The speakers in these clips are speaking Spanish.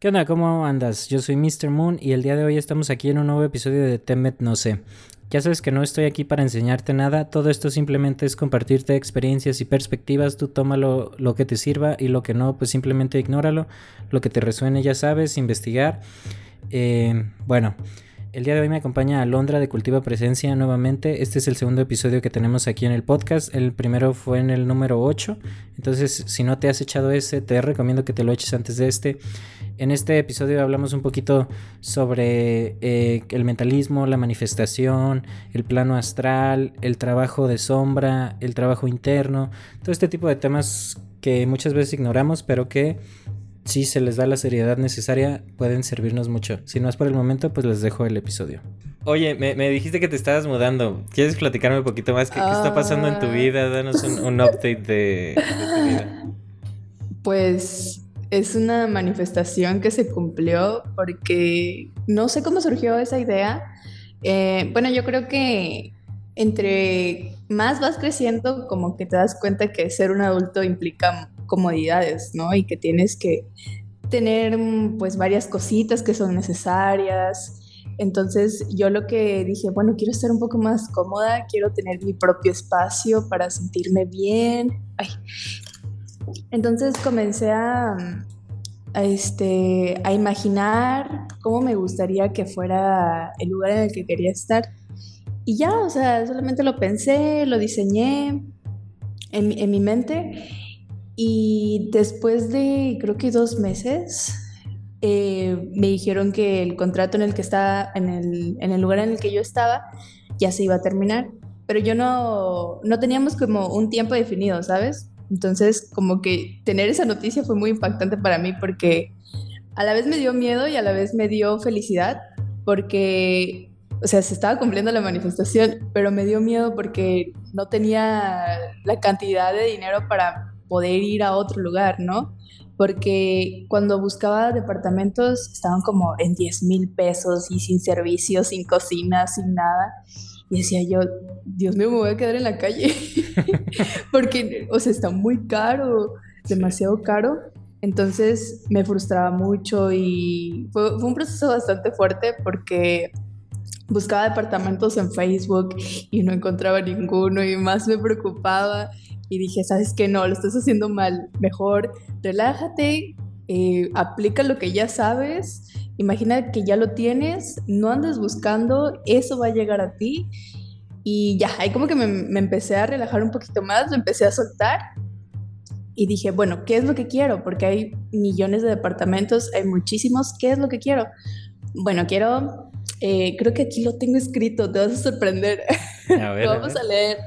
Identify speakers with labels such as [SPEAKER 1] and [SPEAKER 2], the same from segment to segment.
[SPEAKER 1] ¿Qué onda? ¿Cómo andas? Yo soy Mr. Moon y el día de hoy estamos aquí en un nuevo episodio de Temet No sé. Ya sabes que no estoy aquí para enseñarte nada, todo esto simplemente es compartirte experiencias y perspectivas, tú tómalo lo que te sirva y lo que no, pues simplemente ignóralo, lo que te resuene ya sabes, investigar. Eh, bueno. El día de hoy me acompaña Alondra de Cultiva Presencia nuevamente. Este es el segundo episodio que tenemos aquí en el podcast. El primero fue en el número 8. Entonces, si no te has echado ese, te recomiendo que te lo eches antes de este. En este episodio hablamos un poquito sobre eh, el mentalismo, la manifestación, el plano astral, el trabajo de sombra, el trabajo interno, todo este tipo de temas que muchas veces ignoramos, pero que si se les da la seriedad necesaria, pueden servirnos mucho. Si no es por el momento, pues les dejo el episodio. Oye, me, dijiste que te estabas mudando. ¿Quieres platicarme un poquito más? ¿Qué, está pasando en tu ah. vida? Danos un, update de, tu vida.
[SPEAKER 2] Pues es una manifestación que se cumplió porque no sé cómo surgió esa idea. Eh, bueno, yo creo que entre más vas creciendo, como que te das cuenta que ser un adulto implica comodidades, ¿no? Y que tienes que tener pues varias cositas que son necesarias. Entonces yo lo que dije, bueno, quiero estar un poco más cómoda, quiero tener mi propio espacio para sentirme bien. Entonces comencé a, a, este, a imaginar cómo me gustaría que fuera el lugar en el que quería estar. Y ya, o sea, solamente lo pensé, lo diseñé en, en mi mente y después de creo que dos meses, eh, me dijeron que el contrato en el que estaba, en el, en el lugar en el que yo estaba, ya se iba a terminar. Pero yo no, no teníamos como un tiempo definido, ¿sabes? Entonces, como que tener esa noticia fue muy impactante para mí porque a la vez me dio miedo y a la vez me dio felicidad porque, o sea, se estaba cumpliendo la manifestación, pero me dio miedo porque no tenía la cantidad de dinero para poder ir a otro lugar, ¿no? Porque cuando buscaba departamentos estaban como en 10 mil pesos y sin servicios, sin cocina, sin nada. Y decía yo, Dios mío, me voy a quedar en la calle. Porque, o sea, está muy caro, demasiado caro. Entonces me frustraba mucho y fue, fue un proceso bastante fuerte porque buscaba departamentos en Facebook y no encontraba ninguno y más me preocupaba y dije, sabes que no, lo estás haciendo mal, mejor relájate, eh, aplica lo que ya sabes, imagina que ya lo tienes, no andes buscando, eso va a llegar a ti y ya, ahí como que me, me empecé a relajar un poquito más, lo empecé a soltar y dije, bueno, ¿qué es lo que quiero? Porque hay millones de departamentos, hay muchísimos, ¿qué es lo que quiero? Bueno, quiero, eh, creo que aquí lo tengo escrito, te vas a sorprender. A ver, vamos a leer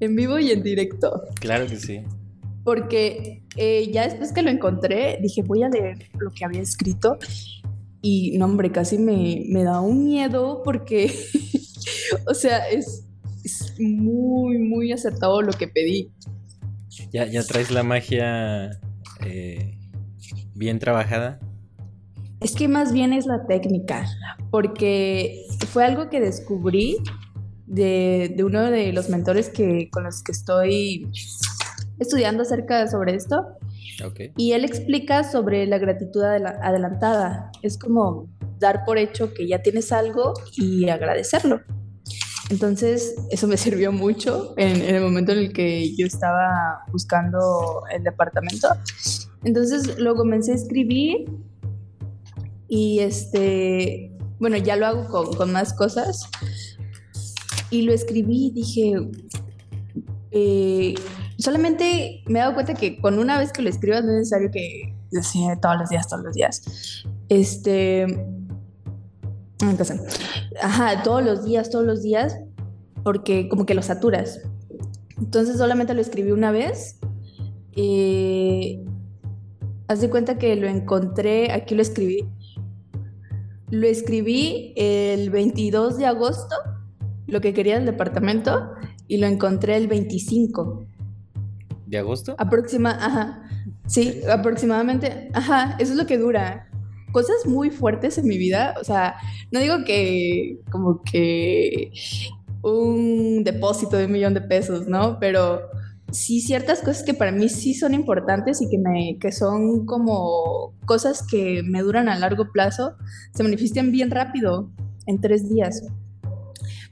[SPEAKER 2] en vivo y en directo.
[SPEAKER 1] Claro que sí.
[SPEAKER 2] Porque eh, ya después que lo encontré, dije, voy a leer lo que había escrito. Y no, hombre, casi me, me da un miedo porque, o sea, es, muy, muy acertado lo que pedí.
[SPEAKER 1] Ya, ya traes la magia eh, bien trabajada.
[SPEAKER 2] Es que más bien es la técnica, porque fue algo que descubrí de, uno de los mentores que, con los que estoy estudiando acerca sobre esto. Y él explica sobre la gratitud adelantada. Es como dar por hecho que ya tienes algo y agradecerlo. Entonces, eso me sirvió mucho en, el momento en el que yo estaba buscando el departamento. Entonces, lo comencé a escribir y este, bueno, ya lo hago con, con más cosas, y lo escribí y dije, eh, solamente me he dado cuenta que con una vez que lo escribas no es necesario que sea todos los días, todos los días. Este, ajá, todos los días, todos los días, porque como que lo saturas. Entonces solamente lo escribí una vez. Eh, haz de cuenta que lo encontré, aquí lo escribí. Lo escribí el 22 de agosto lo que quería el departamento y lo encontré el 25.
[SPEAKER 1] ¿De agosto?
[SPEAKER 2] Aproxima, ajá. Sí, aproximadamente, ajá, eso es lo que dura. Cosas muy fuertes en mi vida, o sea, no digo que como que un depósito de un millón de pesos, ¿no? Pero sí ciertas cosas que para mí sí son importantes y que, me, que son como cosas que me duran a largo plazo, se manifiestan bien rápido, en tres días.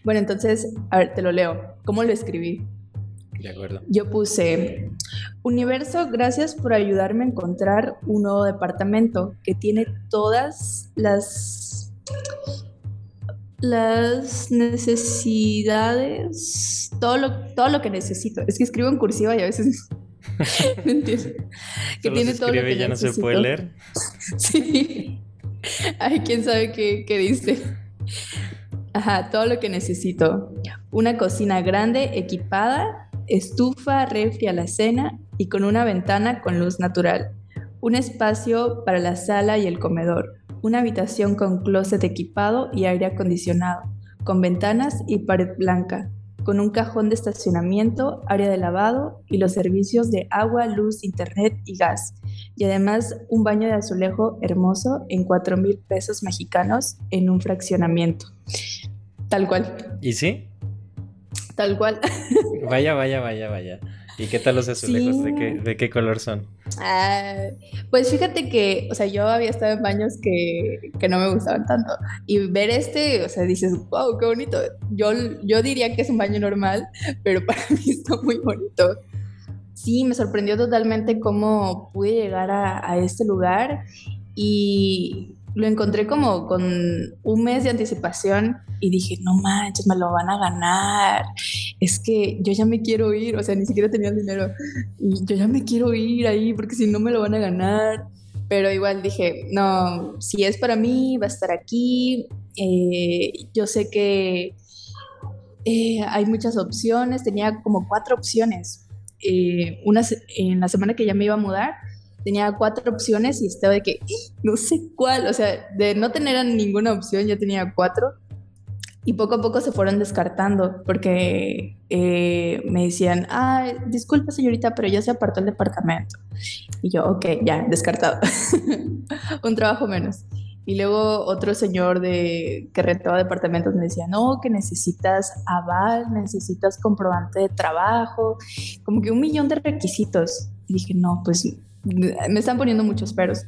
[SPEAKER 2] Bueno, entonces, a ver, te lo leo. ¿Cómo lo escribí?
[SPEAKER 1] De acuerdo.
[SPEAKER 2] Yo puse, Universo, gracias por ayudarme a encontrar un nuevo departamento que tiene todas las las necesidades, todo lo, todo lo que necesito. Es que escribo en cursiva y a veces no entiendo.
[SPEAKER 1] Que tiene todo lo que ya no se puede leer.
[SPEAKER 2] sí. Ay, quién sabe qué, qué dice. Ajá, todo lo que necesito. Una cocina grande, equipada, estufa, refri a la cena y con una ventana con luz natural. Un espacio para la sala y el comedor una habitación con closet equipado y aire acondicionado, con ventanas y pared blanca, con un cajón de estacionamiento, área de lavado y los servicios de agua, luz, internet y gas. Y además un baño de azulejo hermoso en 4 mil pesos mexicanos en un fraccionamiento. Tal cual.
[SPEAKER 1] ¿Y sí?
[SPEAKER 2] Tal cual.
[SPEAKER 1] Vaya, vaya, vaya, vaya. ¿Y qué tal los azulejos? ¿De, qué, ¿De qué color son?
[SPEAKER 2] Ah, pues fíjate que, o sea, yo había estado en baños que, que, no me gustaban tanto. Y ver este, o sea, dices, wow, qué bonito. Yo, yo diría que es un baño normal, pero para mí está muy bonito. Sí, me sorprendió totalmente cómo pude llegar a, a este lugar y lo encontré como con un mes de anticipación y dije, no manches, me lo van a ganar. Es que yo ya me quiero ir, o sea, ni siquiera tenía el dinero. Y yo ya me quiero ir ahí porque si no me lo van a ganar. Pero igual dije, no, si es para mí, va a estar aquí. Eh, yo sé que eh, hay muchas opciones, tenía como cuatro opciones. Eh, una, en la semana que ya me iba a mudar, tenía cuatro opciones y estaba de que no sé cuál, o sea, de no tener ninguna opción ya tenía cuatro y poco a poco se fueron descartando porque eh, me decían, ah, disculpa señorita, pero ya se apartó el departamento. Y yo, ok, ya, descartado. Un trabajo menos. Y luego otro señor de, que rentaba departamentos me decía, no, que necesitas aval, necesitas comprobante de trabajo, como que un millón de requisitos. Y dije, no, pues me están poniendo muchos peros.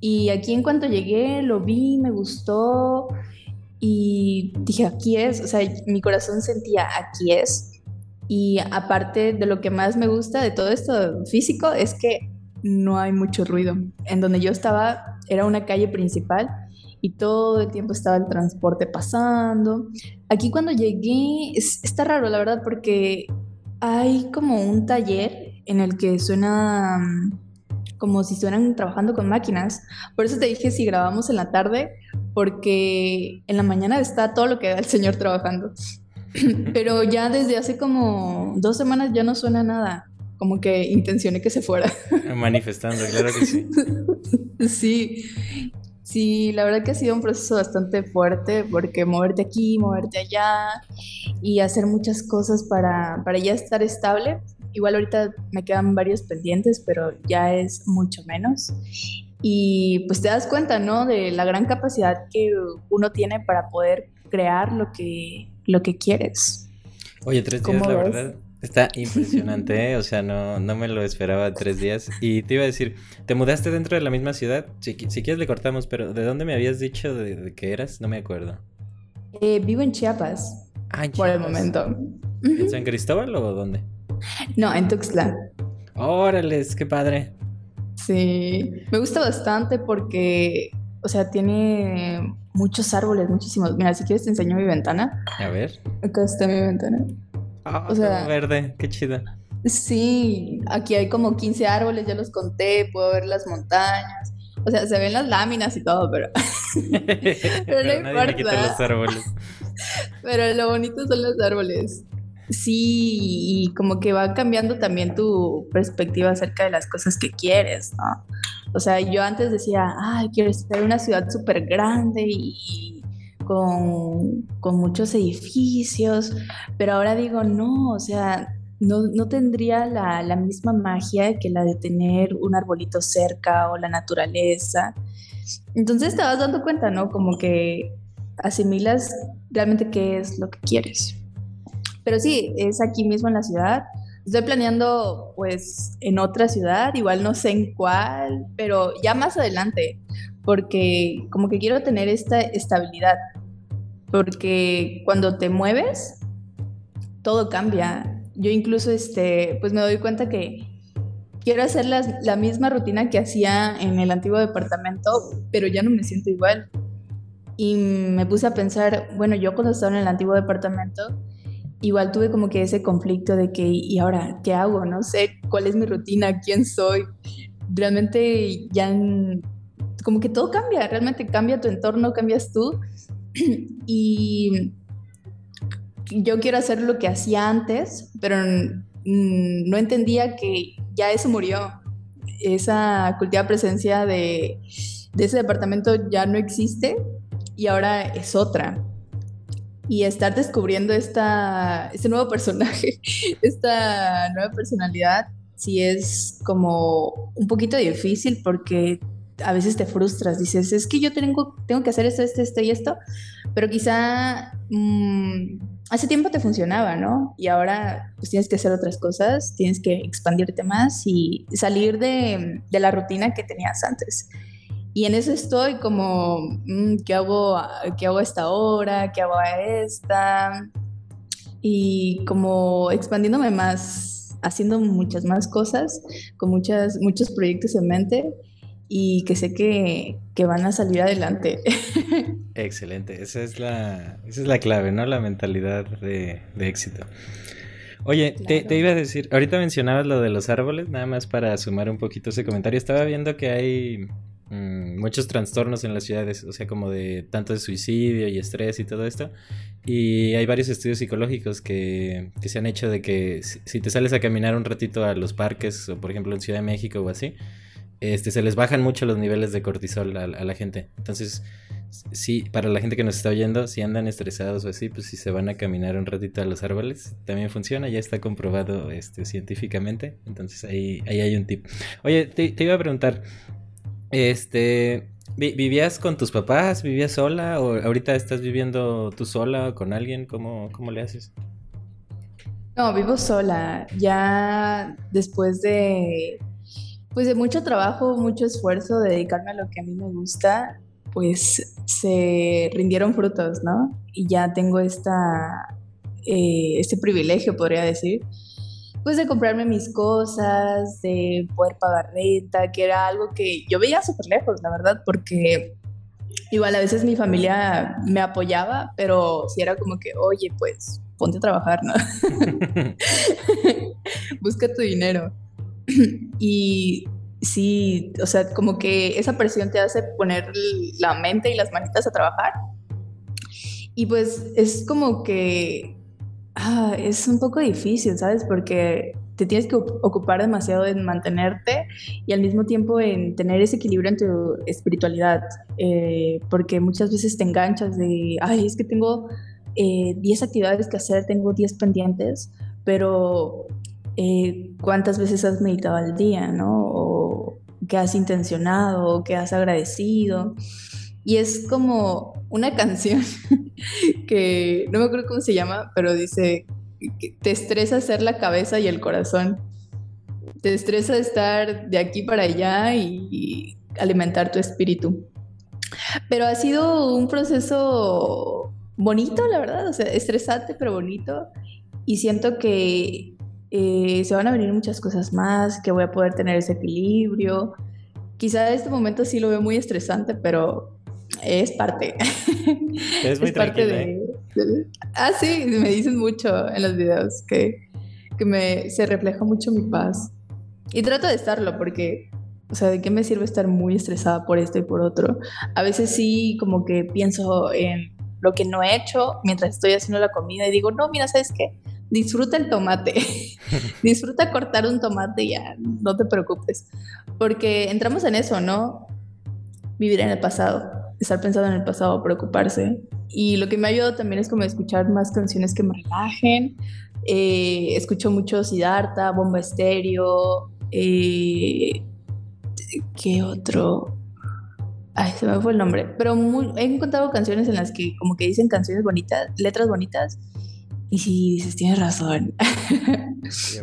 [SPEAKER 2] Y aquí en cuanto llegué, lo vi, me gustó y dije, aquí es, o sea, mi corazón sentía, aquí es. Y aparte de lo que más me gusta de todo esto físico es que no hay mucho ruido. En donde yo estaba era una calle principal y todo el tiempo estaba el transporte pasando. Aquí cuando llegué está raro, la verdad, porque hay como un taller en el que suena como si estuvieran trabajando con máquinas. Por eso te dije si grabamos en la tarde, porque en la mañana está todo lo que da el señor trabajando. Pero ya desde hace como dos semanas ya no suena nada. Como que intencioné que se fuera.
[SPEAKER 1] Manifestando, claro que sí.
[SPEAKER 2] sí. Sí, la verdad que ha sido un proceso bastante fuerte porque moverte aquí, moverte allá y hacer muchas cosas para, para ya estar estable Igual ahorita me quedan varios pendientes, pero ya es mucho menos. Y pues te das cuenta, ¿no? De la gran capacidad que uno tiene para poder crear lo que, lo que quieres.
[SPEAKER 1] Oye, tres días, la verdad, está impresionante, ¿eh? O sea, no, no me lo esperaba tres días. Y te iba a decir, ¿te mudaste dentro de la misma ciudad? Si, si quieres le cortamos, pero ¿de dónde me habías dicho de, que eras? No me acuerdo.
[SPEAKER 2] Eh, vivo en Chiapas. Ah, en Chiapas. Por el momento.
[SPEAKER 1] ¿En San Cristóbal o dónde?
[SPEAKER 2] No, en Tuxtla.
[SPEAKER 1] Órale, qué padre.
[SPEAKER 2] Sí, me gusta bastante porque, o sea, tiene muchos árboles, muchísimos. Mira, si quieres te enseño mi ventana.
[SPEAKER 1] A ver.
[SPEAKER 2] Acá está mi ventana.
[SPEAKER 1] Ah, o sea, verde, qué chido.
[SPEAKER 2] Sí, aquí hay como 15 árboles, ya los conté, puedo ver las montañas. O sea, se ven las láminas y todo, pero.
[SPEAKER 1] pero, no importa. los árboles.
[SPEAKER 2] pero lo bonito son los árboles. Sí, y como que va cambiando también tu perspectiva acerca de las cosas que quieres, ¿no? O sea, yo antes decía, ay, quiero estar en una ciudad súper grande y con, con, muchos edificios, pero ahora digo, no, o sea, no, no tendría la, la, misma magia que la de tener un arbolito cerca o la naturaleza. Entonces te vas dando cuenta, ¿no? Como que asimilas realmente qué es lo que quieres. Pero sí, es aquí mismo en la ciudad. Estoy planeando pues en otra ciudad, igual no sé en cuál, pero ya más adelante, porque como que quiero tener esta estabilidad, porque cuando te mueves, todo cambia. Yo incluso este, pues me doy cuenta que quiero hacer la misma rutina que hacía en el antiguo departamento, pero ya no me siento igual. Y me puse a pensar, bueno, yo cuando estaba en el antiguo departamento, igual tuve como que ese conflicto de que, ¿y ahora qué hago? No sé cuál es mi rutina, quién soy. Realmente ya, como que todo cambia, realmente cambia tu entorno, cambias tú. y yo quiero hacer lo que hacía antes, pero no entendía que ya eso murió. Esa cultiva presencia de, de ese departamento ya no existe y ahora es otra. Y estar descubriendo esta, este nuevo personaje, esta nueva personalidad, sí es como un poquito difícil porque a veces te frustras, dices, es que yo tengo, tengo que hacer esto, esto, esto y esto, pero quizá mm, hace tiempo te funcionaba, ¿no? Y ahora pues tienes que hacer otras cosas, tienes que expandirte más y salir de, de la rutina que tenías antes. Y en eso estoy como, mm, ¿qué, hago, ¿qué hago a esta hora? ¿Qué hago a esta? Y como expandiéndome más, haciendo muchas más cosas, con muchas, muchos proyectos en mente y que sé que, que van a salir adelante.
[SPEAKER 1] Excelente, esa es la, esa es la clave, ¿no? La mentalidad de, de éxito. Oye, te, te, iba a decir, ahorita mencionabas lo de los árboles, nada más para sumar un poquito ese comentario. Estaba viendo que hay Mm, muchos trastornos en las ciudades, o sea, como de tanto de suicidio y estrés y todo esto. Y hay varios estudios psicológicos que, se han hecho de que si, te sales a caminar un ratito a los parques, o por ejemplo en Ciudad de México o así, este, se les bajan mucho los niveles de cortisol a, la gente. Entonces, sí, para la gente que nos está oyendo, si andan estresados o así, pues si se van a caminar un ratito a los árboles, también funciona, ya está comprobado este, científicamente. Entonces ahí, ahí hay un tip. Oye, te iba a preguntar, este, ¿vivías con tus papás? ¿Vivías sola? ¿O ahorita estás viviendo tú sola o con alguien? ¿Cómo, cómo le haces?
[SPEAKER 2] No, vivo sola. Ya después de, pues de mucho trabajo, mucho esfuerzo, dedicarme a lo que a mí me gusta, pues se rindieron frutos, ¿no? Y ya tengo esta, eh, este privilegio, podría decir, pues de comprarme mis cosas, de poder pagar renta, que era algo que yo veía súper lejos, la verdad, porque igual a veces mi familia me apoyaba, pero si era como que, oye, pues ponte a trabajar, ¿no? Busca tu dinero. y sí, o sea, como que esa presión te hace poner la mente y las manitas a trabajar. Y pues es como que Ah, es un poco difícil, ¿sabes? Porque te tienes que ocupar demasiado en mantenerte y al mismo tiempo en tener ese equilibrio en tu espiritualidad, eh, porque muchas veces te enganchas de, ay, es que tengo 10 eh, actividades que hacer, tengo 10 pendientes, pero eh, ¿cuántas veces has meditado al día, no? O qué has intencionado, o qué has agradecido. Y es como una canción que no me acuerdo cómo se llama, pero dice, que te estresa hacer la cabeza y el corazón. Te estresa estar de aquí para allá y, alimentar tu espíritu. Pero ha sido un proceso bonito, la verdad, o sea, estresante pero bonito. Y siento que eh, se van a venir muchas cosas más, que voy a poder tener ese equilibrio. Quizá en este momento sí lo veo muy estresante, pero es parte.
[SPEAKER 1] Es muy parte de,
[SPEAKER 2] Ah, sí, me dicen mucho en los videos que, que me, se refleja mucho mi paz. Y trato de estarlo porque, o sea, ¿de qué me sirve estar muy estresada por esto y por otro? A veces sí como que pienso en lo que no he hecho mientras estoy haciendo la comida y digo, no, mira, ¿sabes qué? Disfruta el tomate. Disfruta cortar un tomate y ya, no te preocupes. Porque entramos en eso, ¿no? Vivir en el pasado estar pensando en el pasado, preocuparse. Y lo que me ha ayudado también es como escuchar más canciones que me relajen. Eh, escucho mucho Siddhartha, Bomba Estéreo. Eh, ¿Qué otro? Ay, se me fue el nombre. Pero he encontrado canciones en las que como que dicen canciones bonitas, letras bonitas. Y sí, dices, tienes razón.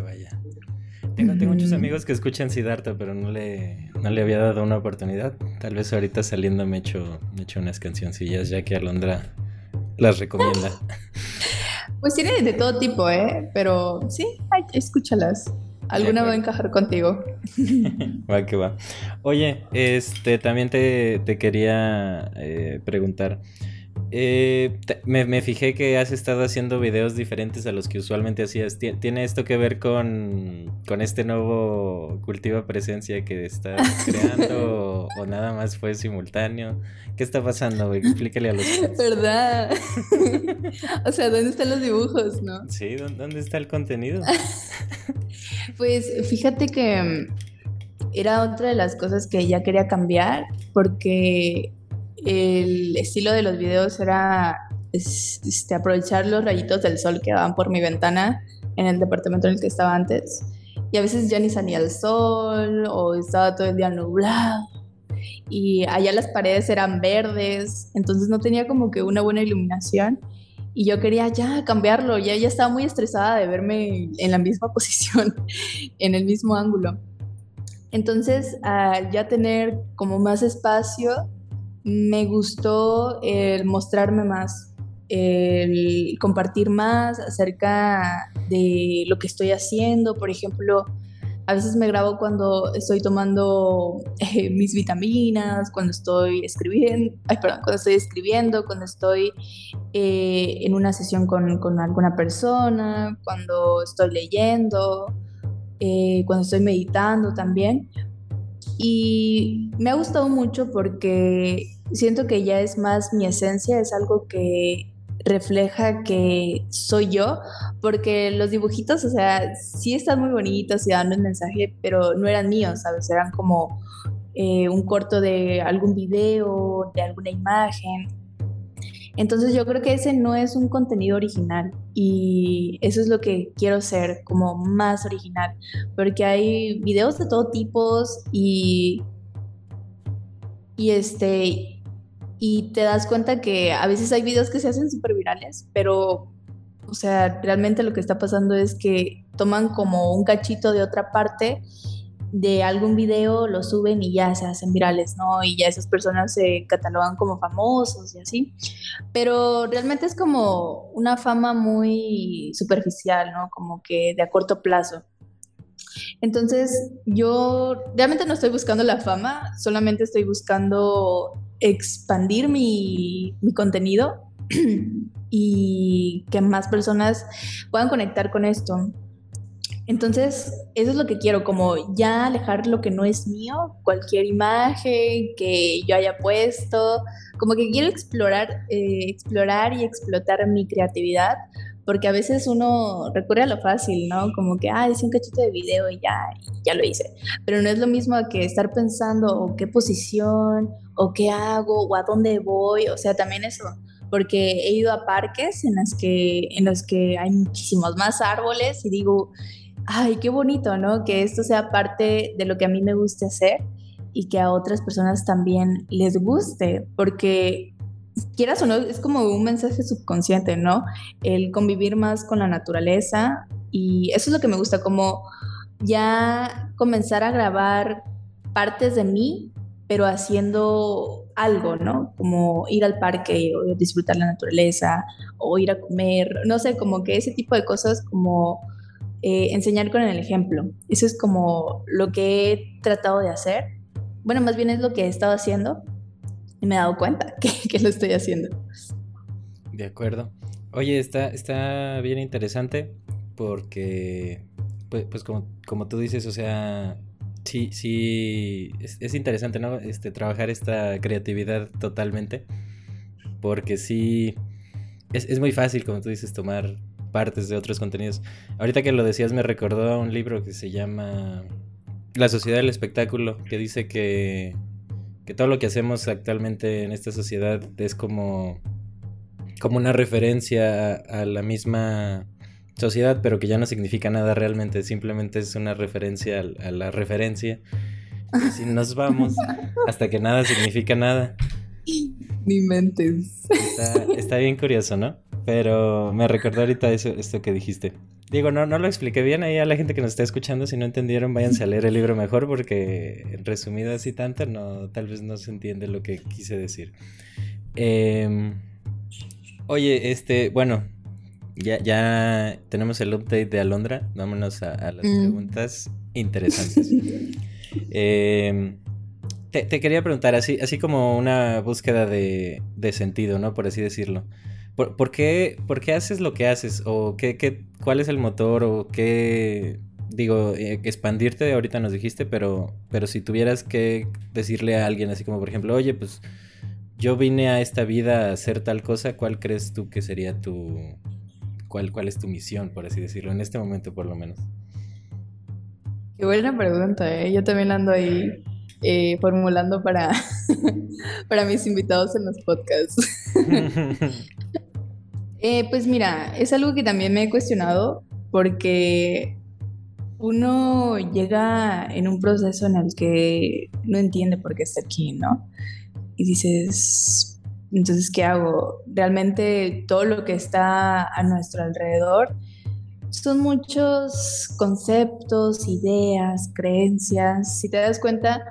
[SPEAKER 1] vaya. Tengo, tengo muchos amigos que escuchan Siddhartha, pero no le, no le había dado una oportunidad. Tal vez ahorita saliendo me echo, me echo unas cancioncillas, ya que Alondra las recomienda.
[SPEAKER 2] Pues tiene de todo tipo, ¿eh? Pero sí, escúchalas. Alguna va a encajar contigo.
[SPEAKER 1] va que va. Oye, este también te, quería eh, preguntar. Eh, me, fijé que has estado haciendo videos diferentes a los que usualmente hacías. ¿Tiene esto que ver con, este nuevo cultiva presencia que estás creando o, nada más fue simultáneo? ¿Qué está pasando? Explícale a los...
[SPEAKER 2] ¿Verdad? o sea, ¿dónde están los dibujos, no?
[SPEAKER 1] Sí, ¿dónde está el contenido?
[SPEAKER 2] pues fíjate que mm, era otra de las cosas que ya quería cambiar porque el estilo de los videos era este, aprovechar los rayitos del sol que daban por mi ventana en el departamento en el que estaba antes. Y a veces ya ni salía el sol o estaba todo el día nublado. Y allá las paredes eran verdes, entonces no tenía como que una buena iluminación. Y yo quería ya cambiarlo, ya, ya estaba muy estresada de verme en la misma posición, en el mismo ángulo. Entonces, al ya tener como más espacio, me gustó el mostrarme más, el compartir más acerca de lo que estoy haciendo. Por ejemplo, a veces me grabo cuando estoy tomando eh, mis vitaminas, cuando estoy escribiendo, perdón, cuando estoy escribiendo, cuando estoy eh, en una sesión con, alguna persona, cuando estoy leyendo, eh, cuando estoy meditando también. Y me ha gustado mucho porque siento que ya es más mi esencia, es algo que refleja que soy yo, porque los dibujitos, o sea, sí están muy bonitos y dan un mensaje, pero no eran míos, ¿sabes? Eran como eh, un corto de algún video, de alguna imagen. Entonces yo creo que ese no es un contenido original y eso es lo que quiero ser, como más original, porque hay videos de todo tipo y, y este, y te das cuenta que a veces hay videos que se hacen súper virales, pero, o sea, realmente lo que está pasando es que toman como un cachito de otra parte de algún video lo suben y ya se hacen virales, ¿no? Y ya esas personas se catalogan como famosos y así. Pero realmente es como una fama muy superficial, ¿no? Como que de a corto plazo. Entonces, yo realmente no estoy buscando la fama, solamente estoy buscando expandir mi, mi contenido y que más personas puedan conectar con esto. Entonces, eso es lo que quiero, como ya alejar lo que no es mío, cualquier imagen que yo haya puesto, como que quiero explorar, eh, explorar y explotar mi creatividad, porque a veces uno recurre a lo fácil, ¿no? Como que, ah, hice un cachito de video y ya, ya lo hice. Pero no es lo mismo que estar pensando, o qué posición, o qué hago, o a dónde voy, o sea, también eso porque he ido a parques en los que, en los que hay muchísimos más árboles y digo, ay, qué bonito, ¿no? Que esto sea parte de lo que a mí me guste hacer y que a otras personas también les guste, porque quieras o no, es como un mensaje subconsciente, ¿no? El convivir más con la naturaleza y eso es lo que me gusta, como ya comenzar a grabar partes de mí, pero haciendo algo, ¿no? Como ir al parque o disfrutar la naturaleza o ir a comer, no sé, como que ese tipo de cosas como eh, enseñar con el ejemplo. Eso es como lo que he tratado de hacer. Bueno, más bien es lo que he estado haciendo y me he dado cuenta que, lo estoy haciendo.
[SPEAKER 1] De acuerdo. Oye, está, está bien interesante porque, pues, pues como, como, tú dices, o sea, sí, sí, es, interesante, ¿no? Este, trabajar esta creatividad totalmente porque sí, es, es muy fácil, como tú dices, tomar partes de otros contenidos. Ahorita que lo decías me recordó a un libro que se llama La sociedad del espectáculo, que dice que, que todo lo que hacemos actualmente en esta sociedad es como, como una referencia a, la misma sociedad, pero que ya no significa nada realmente, simplemente es una referencia a, la referencia. Si nos vamos hasta que nada significa nada.
[SPEAKER 2] Ni mentes.
[SPEAKER 1] Está, está bien curioso, ¿no? Pero me recordó ahorita eso, esto que dijiste. Digo, no, no lo expliqué bien ahí a la gente que nos está escuchando. Si no entendieron, váyanse a leer el libro mejor porque resumido así tanto, no, tal vez no se entiende lo que quise decir. Em, oye, este, bueno, ya, ya tenemos el update de Alondra. Vámonos a, las mm. preguntas interesantes. Em, te, quería preguntar, así, así como una búsqueda de, de sentido, ¿no? Por así decirlo. ¿Por, qué, ¿Por, qué, haces lo que haces? ¿O qué, qué, cuál es el motor? ¿O qué, digo, eh, expandirte, ahorita nos dijiste, pero, pero si tuvieras que decirle a alguien así como, por ejemplo, oye, pues yo vine a esta vida a hacer tal cosa, ¿cuál crees tú que sería tu, cuál, cuál es tu misión, por así decirlo, en este momento por lo menos?
[SPEAKER 2] Qué buena pregunta, ¿eh? Yo también ando ahí eh, formulando para, para mis invitados en los podcasts. Eh, pues mira, es algo que también me he cuestionado porque uno llega en un proceso en el que no entiende por qué está aquí, ¿no? Y dices, entonces, ¿qué hago? Realmente todo lo que está a nuestro alrededor son muchos conceptos, ideas, creencias. Si te das cuenta,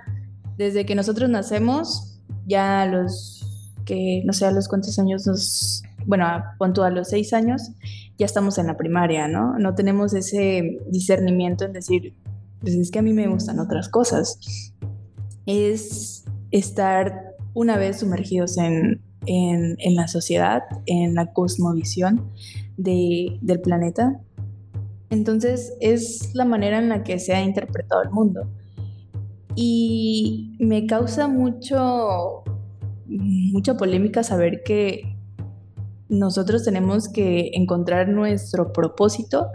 [SPEAKER 2] desde que nosotros nacemos, ya los que, no sé, a los cuántos años nos, bueno, punto a los seis años, ya estamos en la primaria, ¿no? No tenemos ese discernimiento en decir, pues es que a mí me gustan otras cosas. Es estar una vez sumergidos en, en, la sociedad, en la cosmovisión de, del planeta. Entonces es la manera en la que se ha interpretado el mundo. Y me causa mucho, mucha polémica saber que nosotros tenemos que encontrar nuestro propósito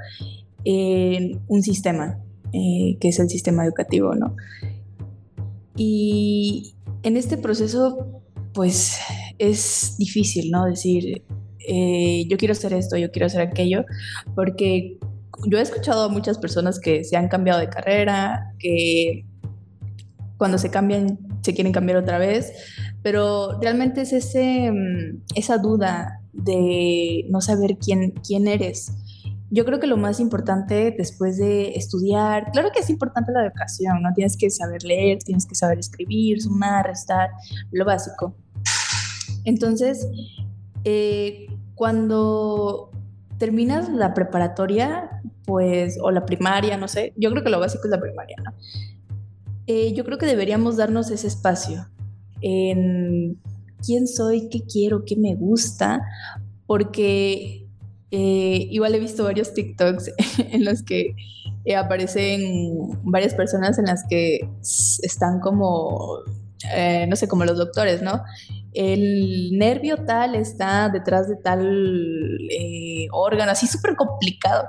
[SPEAKER 2] en un sistema, eh, que es el sistema educativo, ¿no? Y en este proceso, pues es difícil, ¿no? Decir, eh, yo quiero hacer esto, yo quiero hacer aquello, porque yo he escuchado a muchas personas que se han cambiado de carrera, que cuando se cambian se quieren cambiar otra vez, pero realmente es ese, mm, esa duda de no saber quién, quién eres. Yo creo que lo más importante después de estudiar, claro que es importante la educación, ¿no? Tienes que saber leer, tienes que saber escribir, sumar, restar, lo básico. Entonces, eh, cuando terminas la preparatoria, pues, o la primaria, no sé, yo creo que lo básico es la primaria, ¿no? Eh, yo creo que deberíamos darnos ese espacio en quién soy, qué quiero, qué me gusta, porque eh, igual he visto varios TikToks en los que eh, aparecen varias personas en las que están como, no sé, como los doctores, ¿no? El nervio tal está detrás de tal órgano, así súper complicado.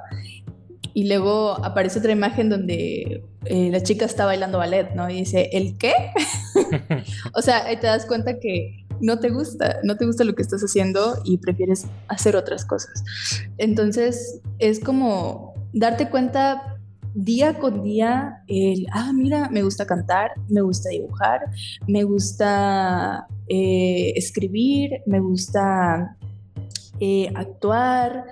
[SPEAKER 2] Y luego aparece otra imagen donde eh, la chica está bailando ballet, ¿no? Y dice, ¿el qué? o sea, ahí te das cuenta que no te gusta, no te gusta lo que estás haciendo y prefieres hacer otras cosas. Entonces, es como darte cuenta día con día el, ah, mira, me gusta cantar, me gusta dibujar, me gusta eh, escribir, me gusta eh, actuar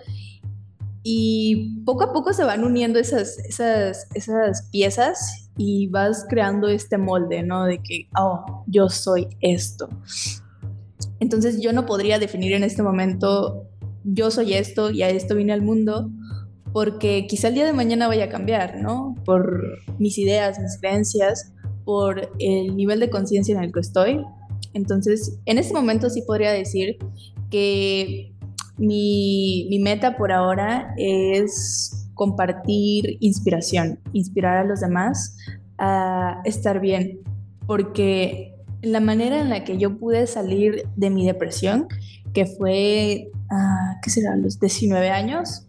[SPEAKER 2] y poco a poco se van uniendo esas, esas, esas piezas y vas creando este molde, ¿no? De que, oh, yo soy esto. Entonces yo no podría definir en este momento, yo soy esto y a esto vine al mundo, porque quizá el día de mañana vaya a cambiar, ¿no? Por mis ideas, mis creencias, por el nivel de conciencia en el que estoy. Entonces, en este momento sí podría decir que mi, meta por ahora es compartir inspiración, inspirar a los demás a estar bien, porque la manera en la que yo pude salir de mi depresión, que fue, uh, ¿qué será?, los 19 años,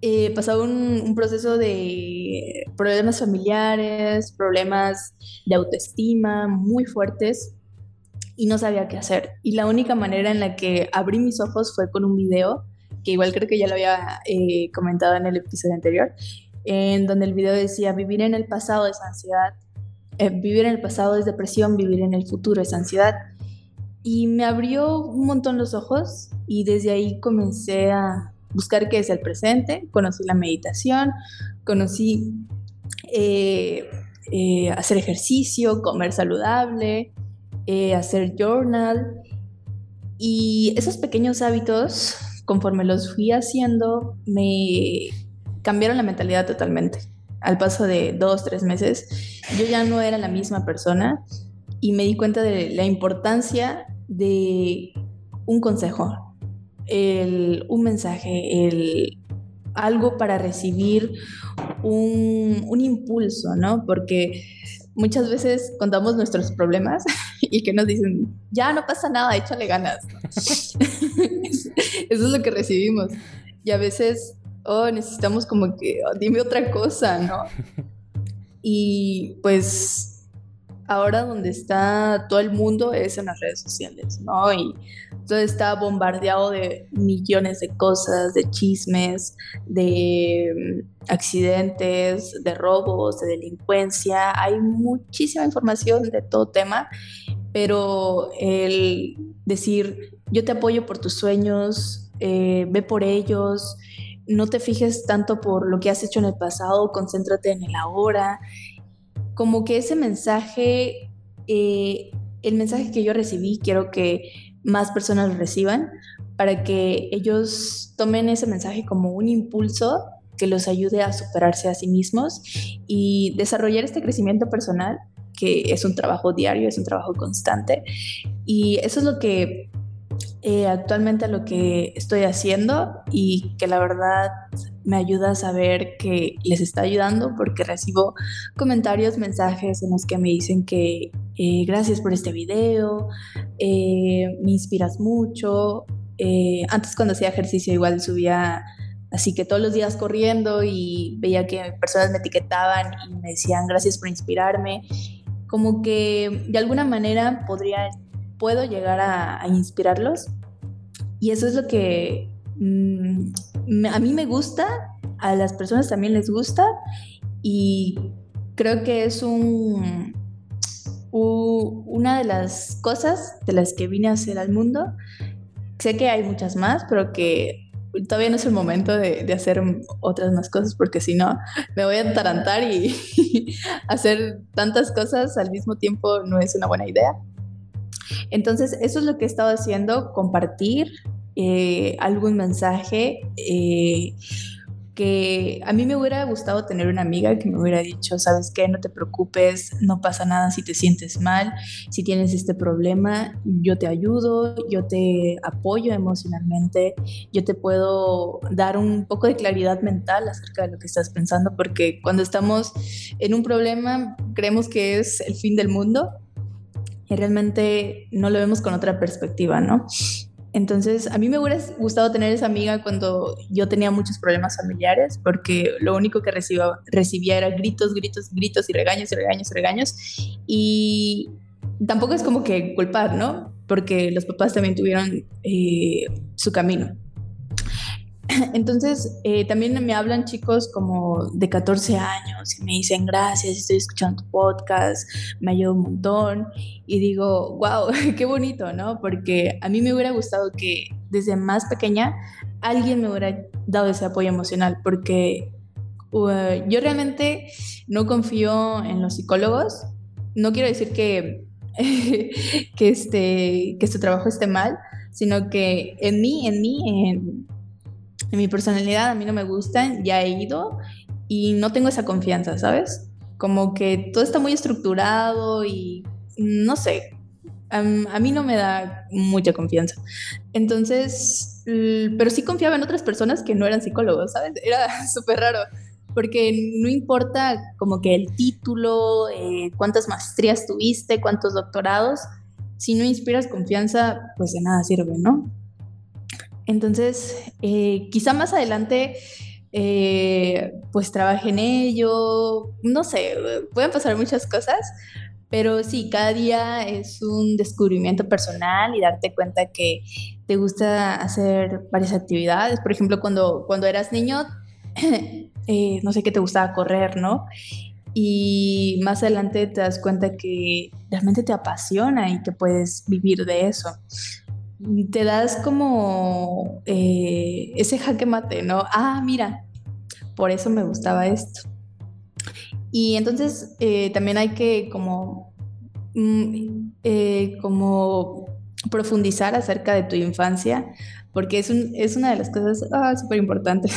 [SPEAKER 2] eh, pasaba un, un, proceso de problemas familiares, problemas de autoestima muy fuertes y no sabía qué hacer. Y la única manera en la que abrí mis ojos fue con un video, que igual creo que ya lo había eh, comentado en el episodio anterior, en donde el video decía, vivir en el pasado es ansiedad, eh, vivir en el pasado es depresión, vivir en el futuro es ansiedad. y me abrió un montón los ojos y desde ahí comencé a buscar qué es el presente, conocí la meditación, conocí eh, eh, hacer ejercicio, comer saludable, eh, hacer journal y esos pequeños hábitos, conforme los fui haciendo, me cambiaron la mentalidad totalmente. Al paso de dos, tres meses, yo ya no era la misma persona y me di cuenta de la importancia de un consejo, un mensaje, el, algo para recibir un, un, impulso, ¿no? Porque muchas veces contamos nuestros problemas y que nos dicen, ya no pasa nada, échale ganas. Eso es lo que recibimos. Y a veces, oh, necesitamos como que, oh, dime otra cosa, ¿no? Y pues ahora donde está todo el mundo es en las redes sociales, ¿no? Y todo está bombardeado de millones de cosas, de chismes, de mm, accidentes, de robos, de delincuencia. Hay muchísima información de todo tema, pero el decir, yo te apoyo por tus sueños, eh, ve por ellos, no te fijes tanto por lo que has hecho en el pasado, concéntrate en el ahora como que ese mensaje, eh, el mensaje que yo recibí, quiero que más personas lo reciban para que ellos tomen ese mensaje como un impulso que los ayude a superarse a sí mismos y desarrollar este crecimiento personal que es un trabajo diario, es un trabajo constante. Y eso es lo que eh, actualmente lo que estoy haciendo y que la verdad me ayuda a saber que les está ayudando porque recibo comentarios, mensajes en los que me dicen que eh, gracias por este video, eh, me inspiras mucho. Antes cuando hacía ejercicio igual subía así que todos los días corriendo y veía que personas me etiquetaban y me decían gracias por inspirarme. Como que de alguna manera podría, puedo llegar a, inspirarlos. Y eso es lo que mm, a mí me gusta, a las personas también les gusta y creo que es un, una de las cosas de las que vine a hacer al mundo. Sé que hay muchas más, pero que todavía no es el momento de, de hacer otras más cosas porque si no me voy a atarantar y hacer tantas cosas al mismo tiempo no es una buena idea. Entonces, eso es lo que he estado haciendo, compartir eh, algún mensaje eh, que a mí me hubiera gustado tener una amiga que me hubiera dicho, sabes qué, no te preocupes, no pasa nada si te sientes mal, si tienes este problema, yo te ayudo, yo te apoyo emocionalmente, yo te puedo dar un poco de claridad mental acerca de lo que estás pensando, porque cuando estamos en un problema creemos que es el fin del mundo realmente no lo vemos con otra perspectiva, ¿no? Entonces, a mí me hubiera gustado tener esa amiga cuando yo tenía muchos problemas familiares, porque lo único que recibía, recibía era gritos, gritos, gritos y regaños y regaños y regaños. Y tampoco es como que culpar, ¿no? Porque los papás también tuvieron eh, su camino. Entonces, eh, también me hablan chicos como de 14 años y me dicen gracias, estoy escuchando tu podcast, me ayuda un montón. Y digo, wow, qué bonito, ¿no? Porque a mí me hubiera gustado que desde más pequeña alguien me hubiera dado ese apoyo emocional, porque uh, yo realmente no confío en los psicólogos. No quiero decir que, que, este, que su trabajo esté mal, sino que en mí, en mí, en en mi personalidad a mí no me gustan, ya he ido y no tengo esa confianza, ¿sabes? Como que todo está muy estructurado y no sé, a, mí no me da mucha confianza. Entonces, pero sí confiaba en otras personas que no eran psicólogos, ¿sabes? Era súper raro, porque no importa como que el título, eh, cuántas maestrías tuviste, cuántos doctorados, si no inspiras confianza, pues de nada sirve, ¿no? Entonces, eh, quizá más adelante, eh, pues trabaje en ello, no sé, pueden pasar muchas cosas, pero sí, cada día es un descubrimiento personal y darte cuenta que te gusta hacer varias actividades. Por ejemplo, cuando, cuando eras niño, eh, no sé qué te gustaba correr, ¿no? y más adelante te das cuenta que realmente te apasiona y que puedes vivir de eso. Te das como eh, ese jaque mate, ¿no? Ah, mira, por eso me gustaba esto. Y entonces eh, también hay que como, mm, eh, como profundizar acerca de tu infancia, porque es, un, es una de las cosas ah, súper importantes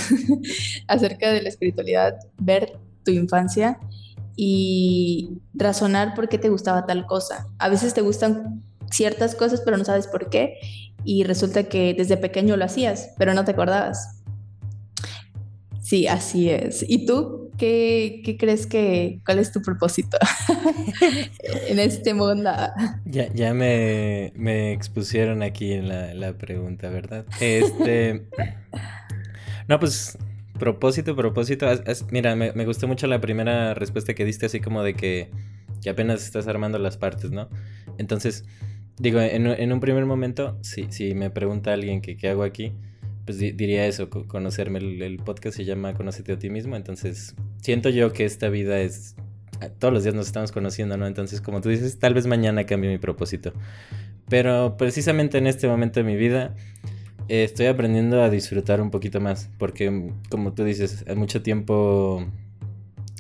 [SPEAKER 2] acerca de la espiritualidad, ver tu infancia y razonar por qué te gustaba tal cosa. A veces te gustan ciertas cosas, pero no sabes por qué, y resulta que desde pequeño lo hacías, pero no te acordabas. Sí, así es. ¿Y tú qué, crees que, cuál es tu propósito en este mundo?
[SPEAKER 1] Ya, ya me, expusieron aquí en la, la pregunta, ¿verdad? Este... No, pues Propósito, propósito. mira, me, gustó mucho la primera respuesta que diste, así como de que, apenas estás armando las partes, ¿no? Entonces, digo, en, un primer momento, si, me pregunta alguien que qué hago aquí, pues diría eso, conocerme. El, podcast se llama Conócete a ti mismo, entonces siento yo que esta vida es... Todos los días nos estamos conociendo, ¿no? Entonces, como tú dices, tal vez mañana cambie mi propósito. Pero precisamente en este momento de mi vida estoy aprendiendo a disfrutar un poquito más, porque como tú dices, mucho tiempo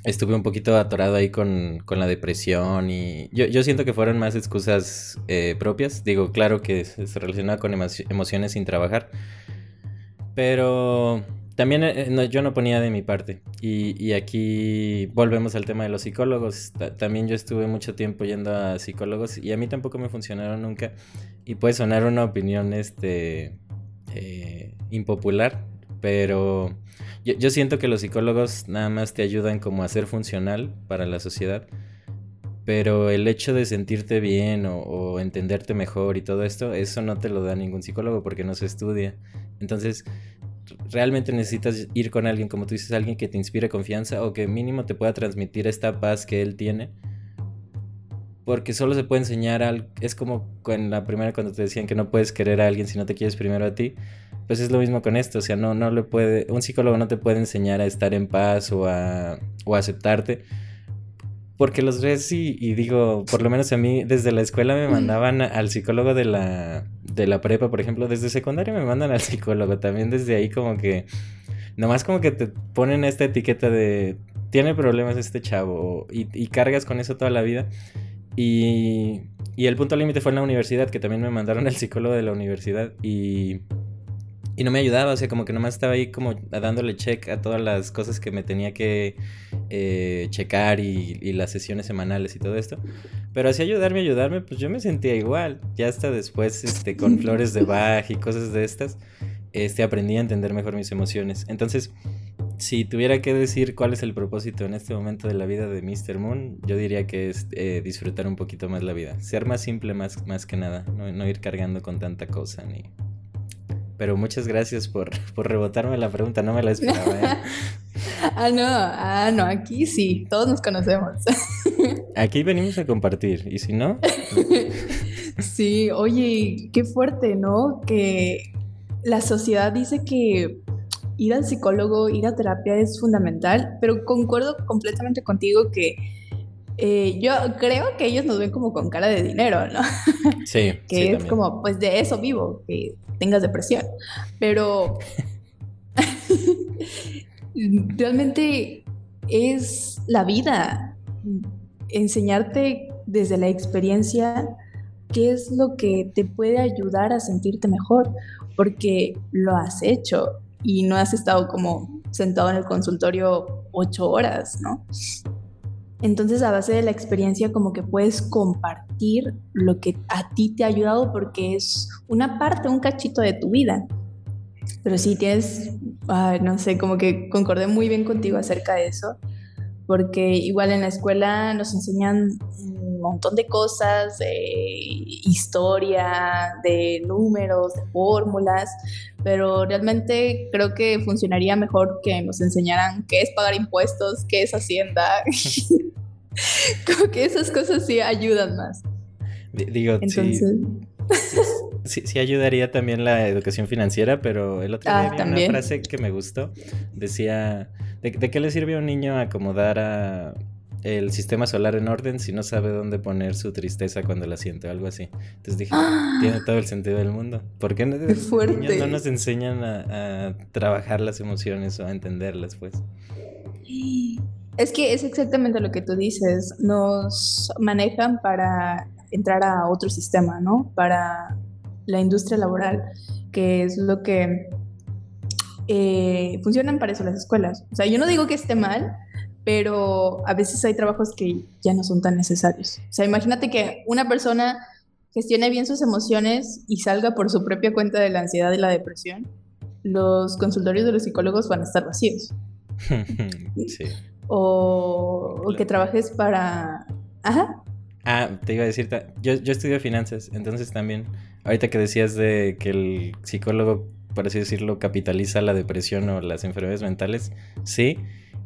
[SPEAKER 1] estuve un poquito atorado ahí con, la depresión y yo, siento que fueron más excusas eh, propias. Digo, claro que se, relaciona con emociones sin trabajar, pero también eh, yo no ponía de mi parte. Y, aquí volvemos al tema de los psicólogos. también yo estuve mucho tiempo yendo a psicólogos y a mí tampoco me funcionaron nunca. Y puede sonar una opinión, este eh, impopular, pero yo, siento que los psicólogos nada más te ayudan como a ser funcional para la sociedad, pero el hecho de sentirte bien o, entenderte mejor y todo esto, eso no te lo da ningún psicólogo porque no se estudia. Entonces, realmente necesitas ir con alguien, como tú dices, alguien que te inspire confianza o que mínimo te pueda transmitir esta paz que él tiene porque solo se puede enseñar al... Es como en la primera cuando te decían que no puedes querer a alguien si no te quieres primero a ti. Pues es lo mismo con esto, o sea, no, no le puede... Un psicólogo no te puede enseñar a estar en paz o a, o aceptarte. Porque los ves y, y, digo, por lo menos a mí desde la escuela me mandaban al psicólogo de la, de la prepa, por ejemplo, desde secundaria me mandan al psicólogo, también desde ahí como que, nomás como que te ponen esta etiqueta de, tiene problemas este chavo, y, y cargas con eso toda la vida. Y, y el punto límite fue en la universidad, que también me mandaron al psicólogo de la universidad y, y no me ayudaba, o sea, como que nomás estaba ahí como dándole check a todas las cosas que me tenía que eh, checar y, y, las sesiones semanales y todo esto. Pero así ayudarme, ayudarme, pues yo me sentía igual. Ya hasta después, este, con flores de Bach y cosas de estas, este, aprendí a entender mejor mis emociones. Entonces, si tuviera que decir cuál es el propósito en este momento de la vida de Mr. Moon, yo diría que es eh, disfrutar un poquito más la vida. Ser más simple más, más que nada, no, ir cargando con tanta cosa ni... Pero muchas gracias por, por rebotarme la pregunta, no me la esperaba. ¿eh?
[SPEAKER 2] ah, no, ah, no, aquí sí, todos nos conocemos.
[SPEAKER 1] aquí venimos a compartir, y si no...
[SPEAKER 2] sí, oye, qué fuerte, ¿no? Que la sociedad dice que ir al psicólogo, ir a terapia es fundamental, pero concuerdo completamente contigo que eh, yo creo que ellos nos ven como con cara de dinero, ¿no?
[SPEAKER 1] Sí.
[SPEAKER 2] que es como, pues de eso vivo, que tengas depresión. Pero realmente es la vida, enseñarte desde la experiencia qué es lo que te puede ayudar a sentirte mejor, porque lo has hecho y no has estado como sentado en el consultorio ocho horas, ¿no? Entonces a base de la experiencia como que puedes compartir lo que a ti te ha ayudado porque es una parte, un cachito de tu vida. Pero sí tienes, no sé, como que concordé muy bien contigo acerca de eso, porque igual en la escuela nos enseñan un montón de cosas, historia, de números, de fórmulas, pero realmente creo que funcionaría mejor que nos enseñaran qué es pagar impuestos, qué es hacienda. como que esas cosas sí ayudan más.
[SPEAKER 1] digo, Entonces... sí. Sí, ayudaría también la educación financiera, pero el otro día ah, una frase que me gustó. Decía, ¿de, qué le sirve a un niño acomodar a, el sistema solar en orden si no sabe dónde poner su tristeza cuando la siente o algo así. Entonces dije,
[SPEAKER 2] ¡Ah!
[SPEAKER 1] tiene todo el sentido del mundo. ¿Por qué no, niños no nos enseñan a, a trabajar las emociones o a entenderlas, pues?
[SPEAKER 2] Es que es exactamente lo que tú dices. Nos manejan para entrar a otro sistema, ¿no? Para la industria laboral, que es lo que eh, funcionan para eso las escuelas. O sea, yo no digo que esté mal, pero a veces hay trabajos que ya no son tan necesarios. O sea, imagínate que una persona gestione bien sus emociones y salga por su propia cuenta de la ansiedad y la depresión. Los consultorios de los psicólogos van a estar vacíos.
[SPEAKER 1] sí.
[SPEAKER 2] O, o que trabajes para... Ajá.
[SPEAKER 1] Ah, te iba a decir, yo, yo estudio finanzas, entonces también, ahorita que decías de que el psicólogo, por así decirlo, capitaliza la depresión o las enfermedades mentales, sí,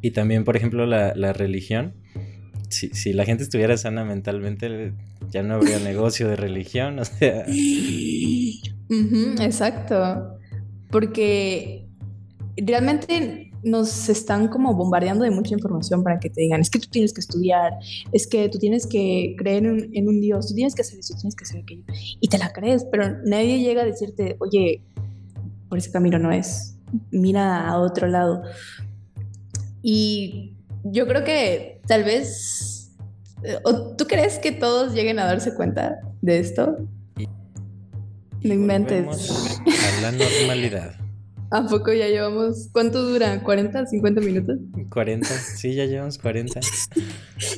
[SPEAKER 1] y también, por ejemplo, la, la religión, si, si la gente estuviera sana mentalmente, ya no habría negocio de religión, o sea,
[SPEAKER 2] exacto. Porque realmente nos están como bombardeando de mucha información para que te digan, es que tú tienes que estudiar, es que tú tienes que creer en, en un Dios, tú tienes que hacer eso, tienes que hacer aquello. Y te la crees, pero nadie llega a decirte, oye, por ese camino no es, mira a otro lado. Y yo creo que tal vez, eh, ¿o ¿tú crees que todos lleguen a darse cuenta de esto?
[SPEAKER 1] y
[SPEAKER 2] No inventes.
[SPEAKER 1] a la normalidad.
[SPEAKER 2] ¿A poco ya llevamos? ¿Cuánto dura? ¿40, 50 minutos?
[SPEAKER 1] 40, sí, ya llevamos 40.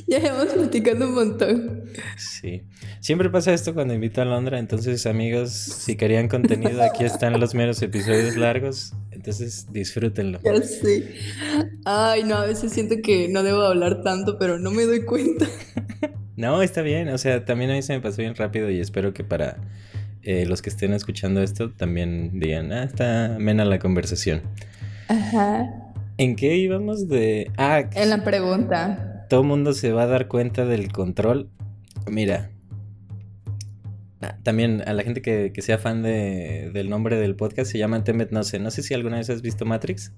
[SPEAKER 2] Ya llevamos platicando un montón.
[SPEAKER 1] Sí. Siempre pasa esto cuando invito a Londra, entonces amigos, si querían contenido, aquí están los meros episodios largos, entonces disfrútenlo.
[SPEAKER 2] Ya sé. Ay, no, a veces siento que no debo hablar tanto, pero no me doy cuenta.
[SPEAKER 1] No, está bien, o sea, también a mí se me pasó bien rápido y espero que para eh, los que estén escuchando esto también digan, ah, está amena la conversación.
[SPEAKER 2] Ajá.
[SPEAKER 1] ¿En qué íbamos de...? Ah,
[SPEAKER 2] En la pregunta.
[SPEAKER 1] todo el mundo se va a dar cuenta del control. Mira. ah, También a la gente que, que sea fan de, del nombre del podcast se llama Temet No sé. No sé si alguna vez has visto Matrix.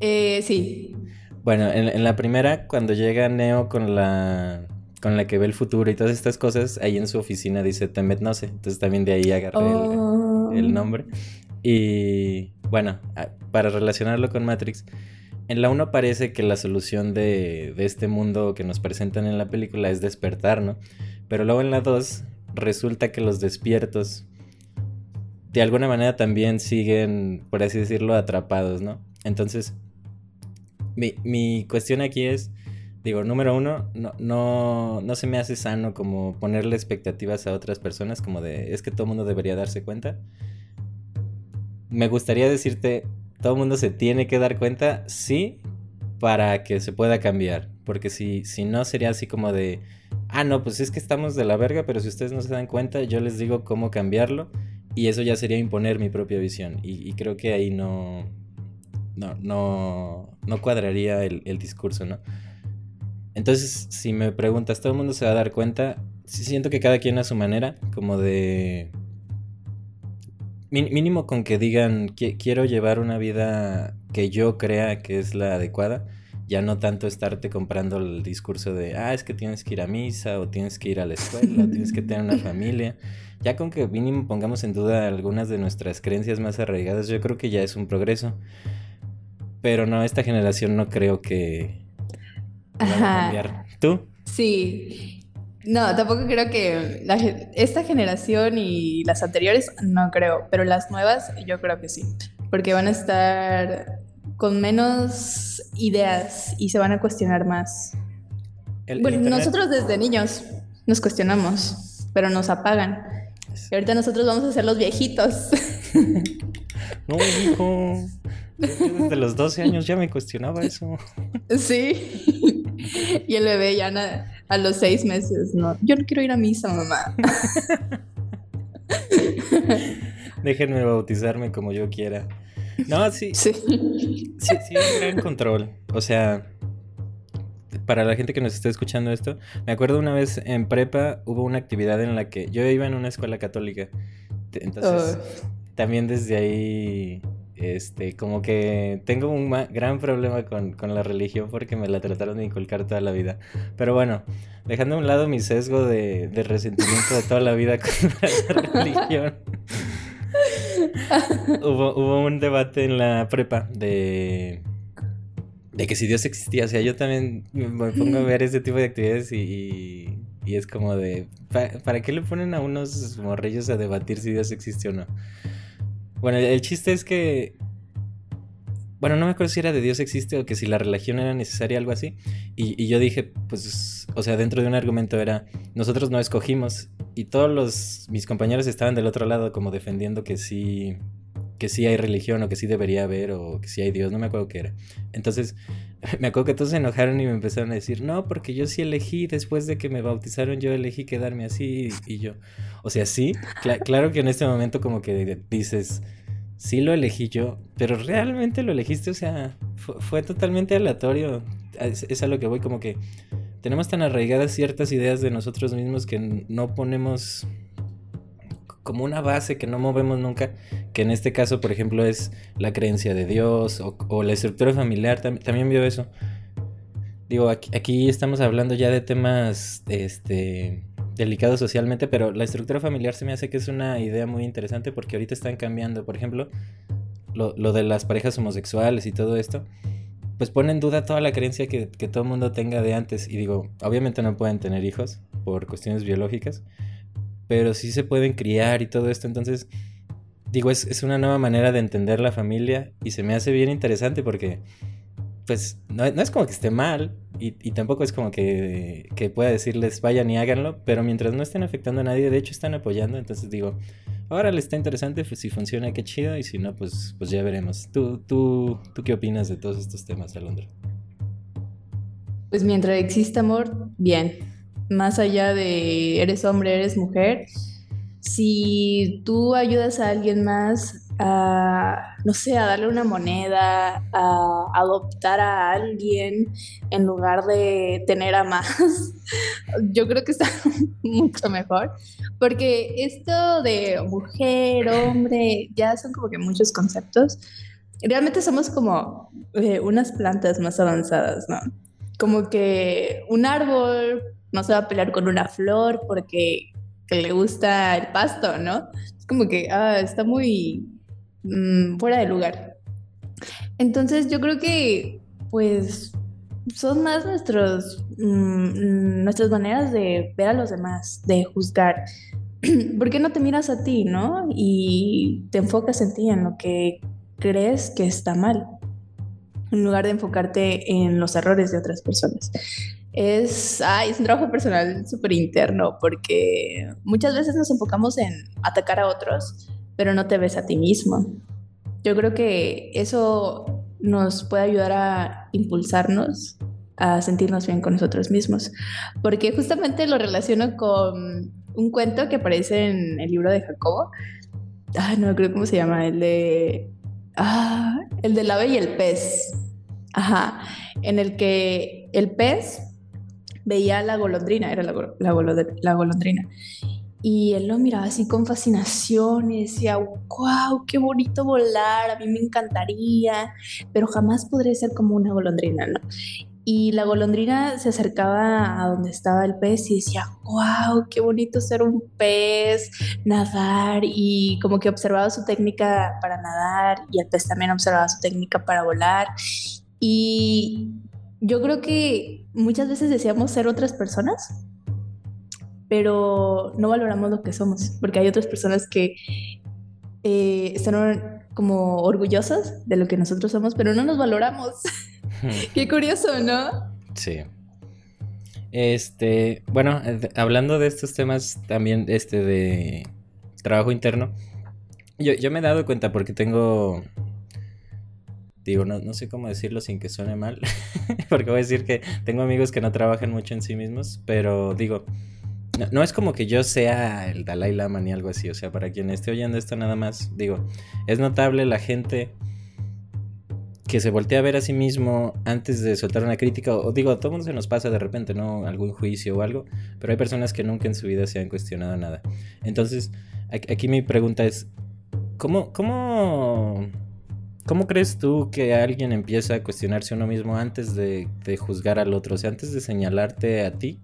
[SPEAKER 2] Eh, sí.
[SPEAKER 1] Bueno, en, en la primera, cuando llega Neo con la con la que ve el futuro y todas estas cosas, ahí en su oficina dice Temet No sé. Entonces también de ahí agarré el,
[SPEAKER 2] Oh.
[SPEAKER 1] el nombre. Y bueno, para relacionarlo con Matrix, en la 1 parece que la solución de, de este mundo que nos presentan en la película es despertar, ¿no? Pero luego en la 2 resulta que los despiertos de alguna manera también siguen, por así decirlo, atrapados, ¿no? Entonces, mi, mi cuestión aquí es, digo, número uno, no, no, no se me hace sano como ponerle expectativas a otras personas, como de, es que todo el mundo debería darse cuenta. Me gustaría decirte, todo el mundo se tiene que dar cuenta, sí, para que se pueda cambiar. Porque si, si no sería así como de, ah, no, pues es que estamos de la verga, pero si ustedes no se dan cuenta, yo les digo cómo cambiarlo. Y eso ya sería imponer mi propia visión. Y, y creo que ahí no, no, no, no cuadraría el, el discurso, ¿no? Entonces, si me preguntas, ¿todo el mundo se va a dar cuenta? Sí siento que cada quien a su manera, como de... Mínimo con que digan, "Qui- quiero llevar una vida que yo crea que es la adecuada, ya no tanto estarte comprando el discurso de, ah, es que tienes que ir a misa, o tienes que ir a la escuela, o tienes que tener una familia. Ya con que mínimo pongamos en duda algunas de nuestras creencias más arraigadas, yo creo que ya es un progreso. Pero no, esta generación no creo que a cambiar. ¿Tú?
[SPEAKER 2] Sí. No, tampoco creo que la esta generación y las anteriores no creo, pero las nuevas yo creo que sí, porque van a estar con menos ideas y se van a cuestionar más.
[SPEAKER 1] El-
[SPEAKER 2] Bueno, nosotros desde niños nos cuestionamos, pero nos apagan. Y ahorita nosotros vamos a ser los viejitos.
[SPEAKER 1] No, hijo. Desde los 12 años ya me cuestionaba eso.
[SPEAKER 2] Sí. Y el bebé ya na- a los seis meses, no, yo no quiero ir a misa, mamá.
[SPEAKER 1] Déjenme bautizarme como yo quiera. No, sí,
[SPEAKER 2] Sí.
[SPEAKER 1] sí, sí, un gran control. O sea, para la gente que nos está escuchando esto, me acuerdo una vez en prepa hubo una actividad en la que yo iba en una escuela católica. Entonces,
[SPEAKER 2] Oh.
[SPEAKER 1] también desde ahí Este, como que tengo un gran problema con, la religión porque me la trataron de inculcar toda la vida. Pero bueno, dejando a un lado mi sesgo de, resentimiento de toda la vida con la religión. hubo, hubo un debate en la prepa de de que si Dios existía, o sea, yo también me pongo a ver ese tipo de actividades y, y, es como de, ¿para, qué le ponen a unos morrillos a debatir si Dios existe o no? Bueno, el, chiste es que, bueno, no me acuerdo si era de Dios existe o que si la religión era necesaria, algo así, y, y yo dije, pues, o sea, dentro de un argumento era, nosotros no escogimos, y todos los, mis compañeros estaban del otro lado como defendiendo que sí que sí hay religión o que sí debería haber o que sí hay Dios, no me acuerdo qué era. Entonces, me acuerdo que todos se enojaron y me empezaron a decir, no, porque yo sí elegí, después de que me bautizaron, yo elegí quedarme así y, yo, o sea, sí, claro que en este momento como que dices, sí lo elegí yo, pero realmente lo elegiste, o sea, fue, totalmente aleatorio, es, es a lo que voy como que tenemos tan arraigadas ciertas ideas de nosotros mismos que no ponemos como una base que no movemos nunca, que en este caso, por ejemplo, es la creencia de Dios o, la estructura familiar, también vio eso. Digo, aquí, estamos hablando ya de temas este, delicados socialmente, pero la estructura familiar se me hace que es una idea muy interesante porque ahorita están cambiando, por ejemplo, lo, de las parejas homosexuales y todo esto, pues pone en duda toda la creencia que, que todo el mundo tenga de antes. Y digo, obviamente no pueden tener hijos por cuestiones biológicas, pero sí se pueden criar y todo esto. Entonces, digo, es, una nueva manera de entender la familia y se me hace bien interesante porque, pues, no, es como que esté mal y, tampoco es como que, pueda decirles vayan y háganlo, pero mientras no estén afectando a nadie, de hecho están apoyando. Entonces digo, ahora le está interesante, pues si funciona, qué chido, y si no, pues, pues ya veremos. ¿Tú, tú, ¿Tú qué opinas de todos estos temas, Alondra?
[SPEAKER 2] Pues mientras exista amor, bien más allá de eres hombre, eres mujer, si tú ayudas a alguien más a, no sé, a darle una moneda, a adoptar a alguien en lugar de tener a más, yo creo que está mucho mejor. Porque esto de mujer, hombre, ya son como que muchos conceptos. Realmente somos como eh, unas plantas más avanzadas, ¿no? Como que un árbol no se va a pelear con una flor porque le gusta el pasto, ¿no? Es como que ah, está muy mm, fuera de lugar. Entonces yo creo que pues son más nuestros, mm, nuestras maneras de ver a los demás, de juzgar. ¿Por qué no te miras a ti, no? Y te enfocas en ti, en lo que crees que está mal, en lugar de enfocarte en los errores de otras personas es, es un trabajo personal súper interno porque muchas veces nos enfocamos en atacar a otros, pero no te ves a ti mismo. Yo creo que eso nos puede ayudar a impulsarnos a sentirnos bien con nosotros mismos, porque justamente lo relaciono con un cuento que aparece en el libro de Jacobo. Ah, no creo cómo se llama, el de ah, el del ave y el pez. Ajá, en el que el pez veía la golondrina, era la, la, golondrina. Y él lo miraba así con fascinación y decía, wow, qué bonito volar, a mí me encantaría, pero jamás podré ser como una golondrina, ¿no? Y la golondrina se acercaba a donde estaba el pez y decía, wow, qué bonito ser un pez, nadar, y como que observaba su técnica para nadar y el pez también observaba su técnica para volar. Y yo creo que muchas veces deseamos ser otras personas, pero no valoramos lo que somos, porque hay otras personas que eh, están como orgullosas de lo que nosotros somos, pero no nos valoramos. Qué curioso, ¿no?
[SPEAKER 1] Sí. Este, bueno, hablando de estos temas también, este, de trabajo interno, yo, yo me he dado cuenta porque tengo digo, no, no sé cómo decirlo sin que suene mal, porque voy a decir que tengo amigos que no trabajan mucho en sí mismos, pero digo, no, es como que yo sea el Dalai Lama ni algo así, o sea, para quien esté oyendo esto nada más, digo, es notable la gente que se voltea a ver a sí mismo antes de soltar una crítica, o, digo, a todo mundo se nos pasa de repente, ¿no? Algún juicio o algo, pero hay personas que nunca en su vida se han cuestionado nada. Entonces, aquí mi pregunta es, ¿cómo, cómo ¿Cómo crees tú que alguien empieza a cuestionarse uno mismo antes de, juzgar al otro? O sea, antes de señalarte a ti,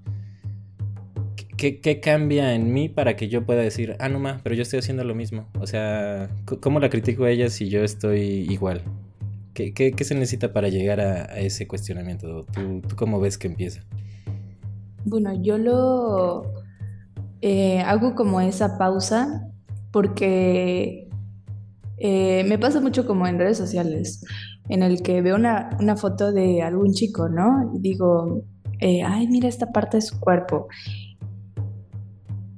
[SPEAKER 1] ¿qué, cambia en mí para que yo pueda decir, ah, no más, pero yo estoy haciendo lo mismo? O sea, ¿cómo la critico a ella si yo estoy igual? ¿Qué, se necesita para llegar a, ese cuestionamiento? ¿Tú, cómo ves que empieza?
[SPEAKER 2] Bueno, yo lo eh, hago como esa pausa porque eh, me pasa mucho como en redes sociales, en el que veo una, foto de algún chico, ¿no? Y digo, eh, ay, mira esta parte de su cuerpo.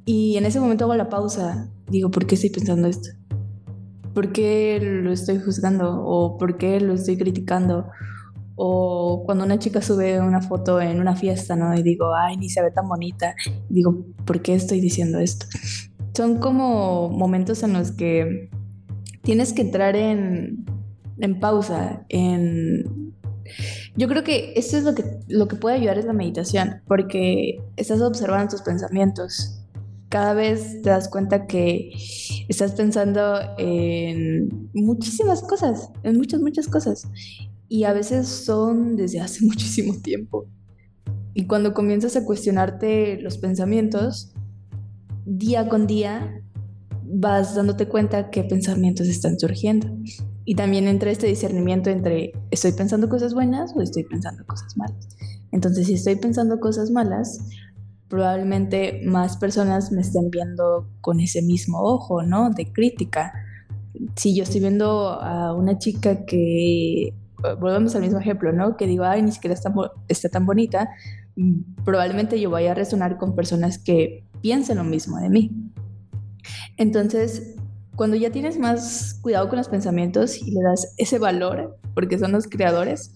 [SPEAKER 2] Y en ese momento hago la pausa, digo, ¿por qué estoy pensando esto? ¿Por qué lo estoy juzgando? ¿O por qué lo estoy criticando? O cuando una chica sube una foto en una fiesta, ¿no? Y digo, ay, ni se ve tan bonita. digo, ¿por qué estoy diciendo esto? Son como momentos en los que tienes que entrar en, pausa, en... Yo creo que esto es lo que, lo que puede ayudar es la meditación, porque estás observando tus pensamientos. Cada vez te das cuenta que estás pensando en muchísimas cosas, en muchas, muchas cosas. Y a veces son desde hace muchísimo tiempo. Y cuando comienzas a cuestionarte los pensamientos, día con día vas dándote cuenta qué pensamientos están surgiendo. Y también entra este discernimiento entre estoy pensando cosas buenas o estoy pensando cosas malas. Entonces, si estoy pensando cosas malas, probablemente más personas me estén viendo con ese mismo ojo, ¿no? De crítica. Si yo estoy viendo a una chica que, volvemos al mismo ejemplo, ¿no? Que digo, ay, ni siquiera está, está tan bonita, probablemente yo vaya a resonar con personas que piensen lo mismo de mí. Entonces, cuando ya tienes más cuidado con los pensamientos y le das ese valor, porque son los creadores,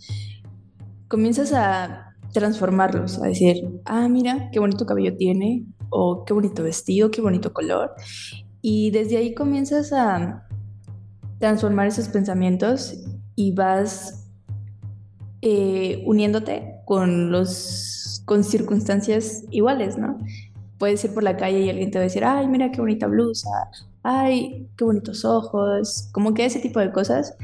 [SPEAKER 2] comienzas a transformarlos, a decir, ah, mira, qué bonito cabello tiene, o qué bonito vestido, qué bonito color. Y desde ahí comienzas a transformar esos pensamientos y vas eh, uniéndote con los con circunstancias iguales, ¿no? Puedes ir por la calle y alguien te va a decir, ay, mira qué bonita blusa, ay, qué bonitos ojos, como que ese tipo de cosas.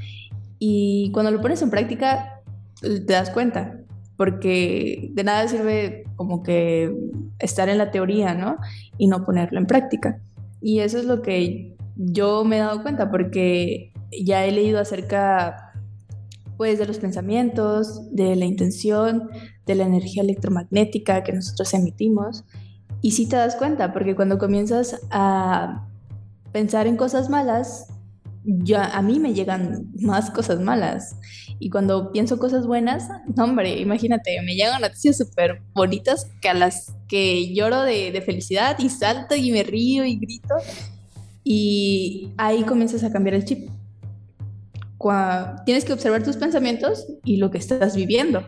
[SPEAKER 2] Y cuando lo pones en práctica, te das cuenta, porque de nada sirve como que estar en la teoría, ¿no? Y no ponerlo en práctica. Y eso es lo que yo me he dado cuenta, porque ya he leído acerca, pues, de los pensamientos, de la intención, de la energía electromagnética que nosotros emitimos y sí te das cuenta, porque cuando comienzas a pensar en cosas malas, ya a mí me llegan más cosas malas. Y cuando pienso cosas buenas, no, hombre, imagínate, me llegan noticias súper bonitas que a las que lloro de, de, felicidad y salto y me río y grito. Y ahí comienzas a cambiar el chip. tienes que observar tus pensamientos y lo que estás viviendo.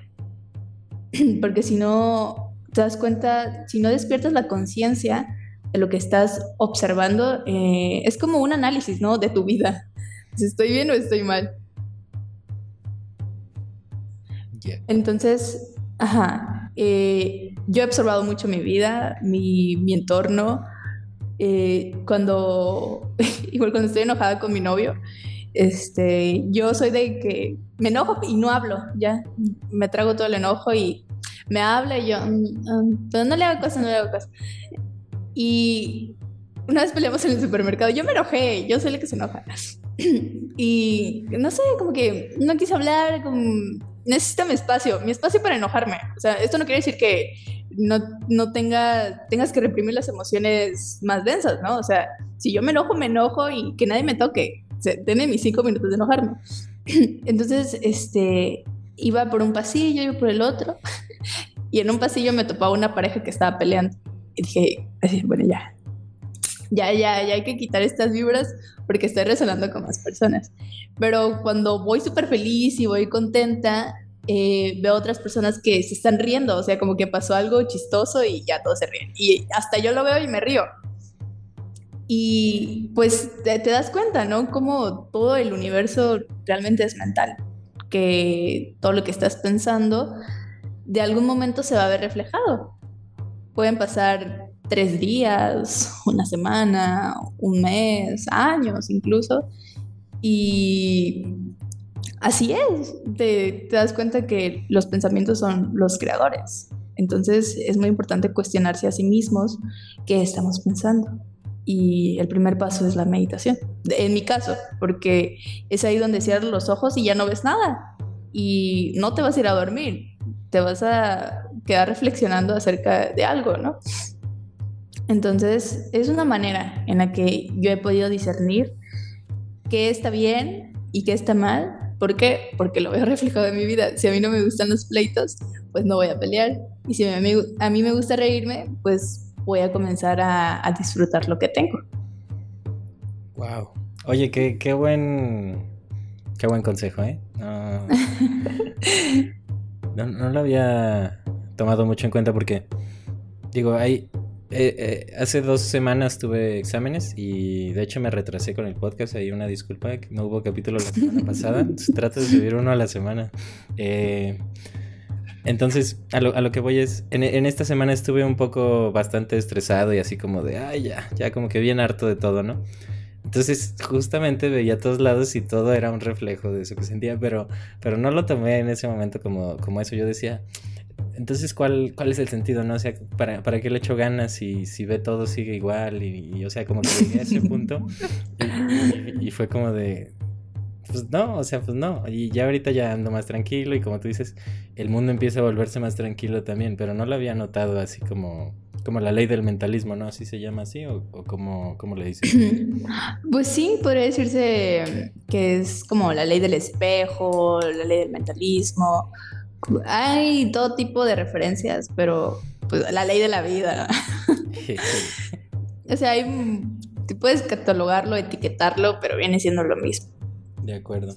[SPEAKER 2] Porque si no, te das cuenta, si no despiertas la conciencia de lo que estás observando, eh, es como un análisis, ¿no? De tu vida. Si estoy bien o estoy mal. Entonces, ajá, eh, yo he observado mucho mi vida, mi, mi entorno. Eh, cuando, igual cuando estoy enojada con mi novio, este, yo soy de que me enojo y no hablo, ya, me trago todo el enojo y me habla y yo, mm, mm, pero no le hago caso, no le hago caso. Y una vez peleamos en el supermercado, yo me enojé, yo soy la que se enoja. y no sé, como que no quise hablar, como, necesito mi espacio, mi espacio para enojarme. O sea, esto no quiere decir que no, no tenga, tengas que reprimir las emociones más densas, ¿no? O sea, si yo me enojo, me enojo y que nadie me toque. O sea, tiene mis cinco minutos de enojarme. Entonces, este, iba por un pasillo, iba por el otro, y en un pasillo me topaba una pareja que estaba peleando. Y dije, bueno, ya, ya, ya, ya hay que quitar estas vibras porque estoy resonando con más personas. Pero cuando voy súper feliz y voy contenta, eh, veo otras personas que se están riendo, o sea, como que pasó algo chistoso y ya todos se ríen. Y hasta yo lo veo y me río. Y pues te, te das cuenta, ¿no? Como todo el universo realmente es mental que todo lo que estás pensando de algún momento se va a ver reflejado. Pueden pasar tres días, una semana, un mes, años incluso, y así es, te, das cuenta que los pensamientos son los creadores. Entonces es muy importante cuestionarse a sí mismos qué estamos pensando. Y el primer paso es la meditación, en mi caso, porque es ahí donde cierras los ojos y ya no ves nada. Y no te vas a ir a dormir, te vas a quedar reflexionando acerca de algo, ¿no? Entonces, es una manera en la que yo he podido discernir qué está bien y qué está mal. ¿Por qué? Porque lo veo reflejado en mi vida. Si a mí no me gustan los pleitos, pues no voy a pelear. Y si a mí, a mí me gusta reírme, pues voy a comenzar a, disfrutar lo que tengo.
[SPEAKER 1] Wow. Oye, qué, qué buen. Qué buen consejo, ¿eh? No, no, lo había tomado mucho en cuenta porque. Digo, hay. Eh, eh, hace dos semanas tuve exámenes y de hecho me retrasé con el podcast. Hay una disculpa, no hubo capítulo la semana pasada. Se trata de subir uno a la semana. Eh, entonces, a lo, a lo, que voy es, en, en, esta semana estuve un poco bastante estresado y así como de, ay, ya, ya como que bien harto de todo, ¿no? Entonces, justamente veía a todos lados y todo era un reflejo de eso que sentía, pero, pero no lo tomé en ese momento como, como eso. Yo decía, entonces, ¿cuál, ¿cuál es el sentido, no? O sea, ¿para, para qué le echo ganas si, si ve todo sigue igual? Y, o sea, como que llegué a ese punto y fue como de, pues no, o sea, pues no. Y ya ahorita ya ando más tranquilo y como tú dices, el mundo empieza a volverse más tranquilo también, pero no lo había notado así como, como la ley del mentalismo, ¿no? ¿Así se llama así o, o como, le dices?
[SPEAKER 2] Pues sí, podría decirse que es como la ley del espejo, la ley del mentalismo. Hay todo tipo de referencias, pero pues la ley de la vida. o sea, hay, puedes catalogarlo, etiquetarlo, pero viene siendo lo mismo.
[SPEAKER 1] De acuerdo.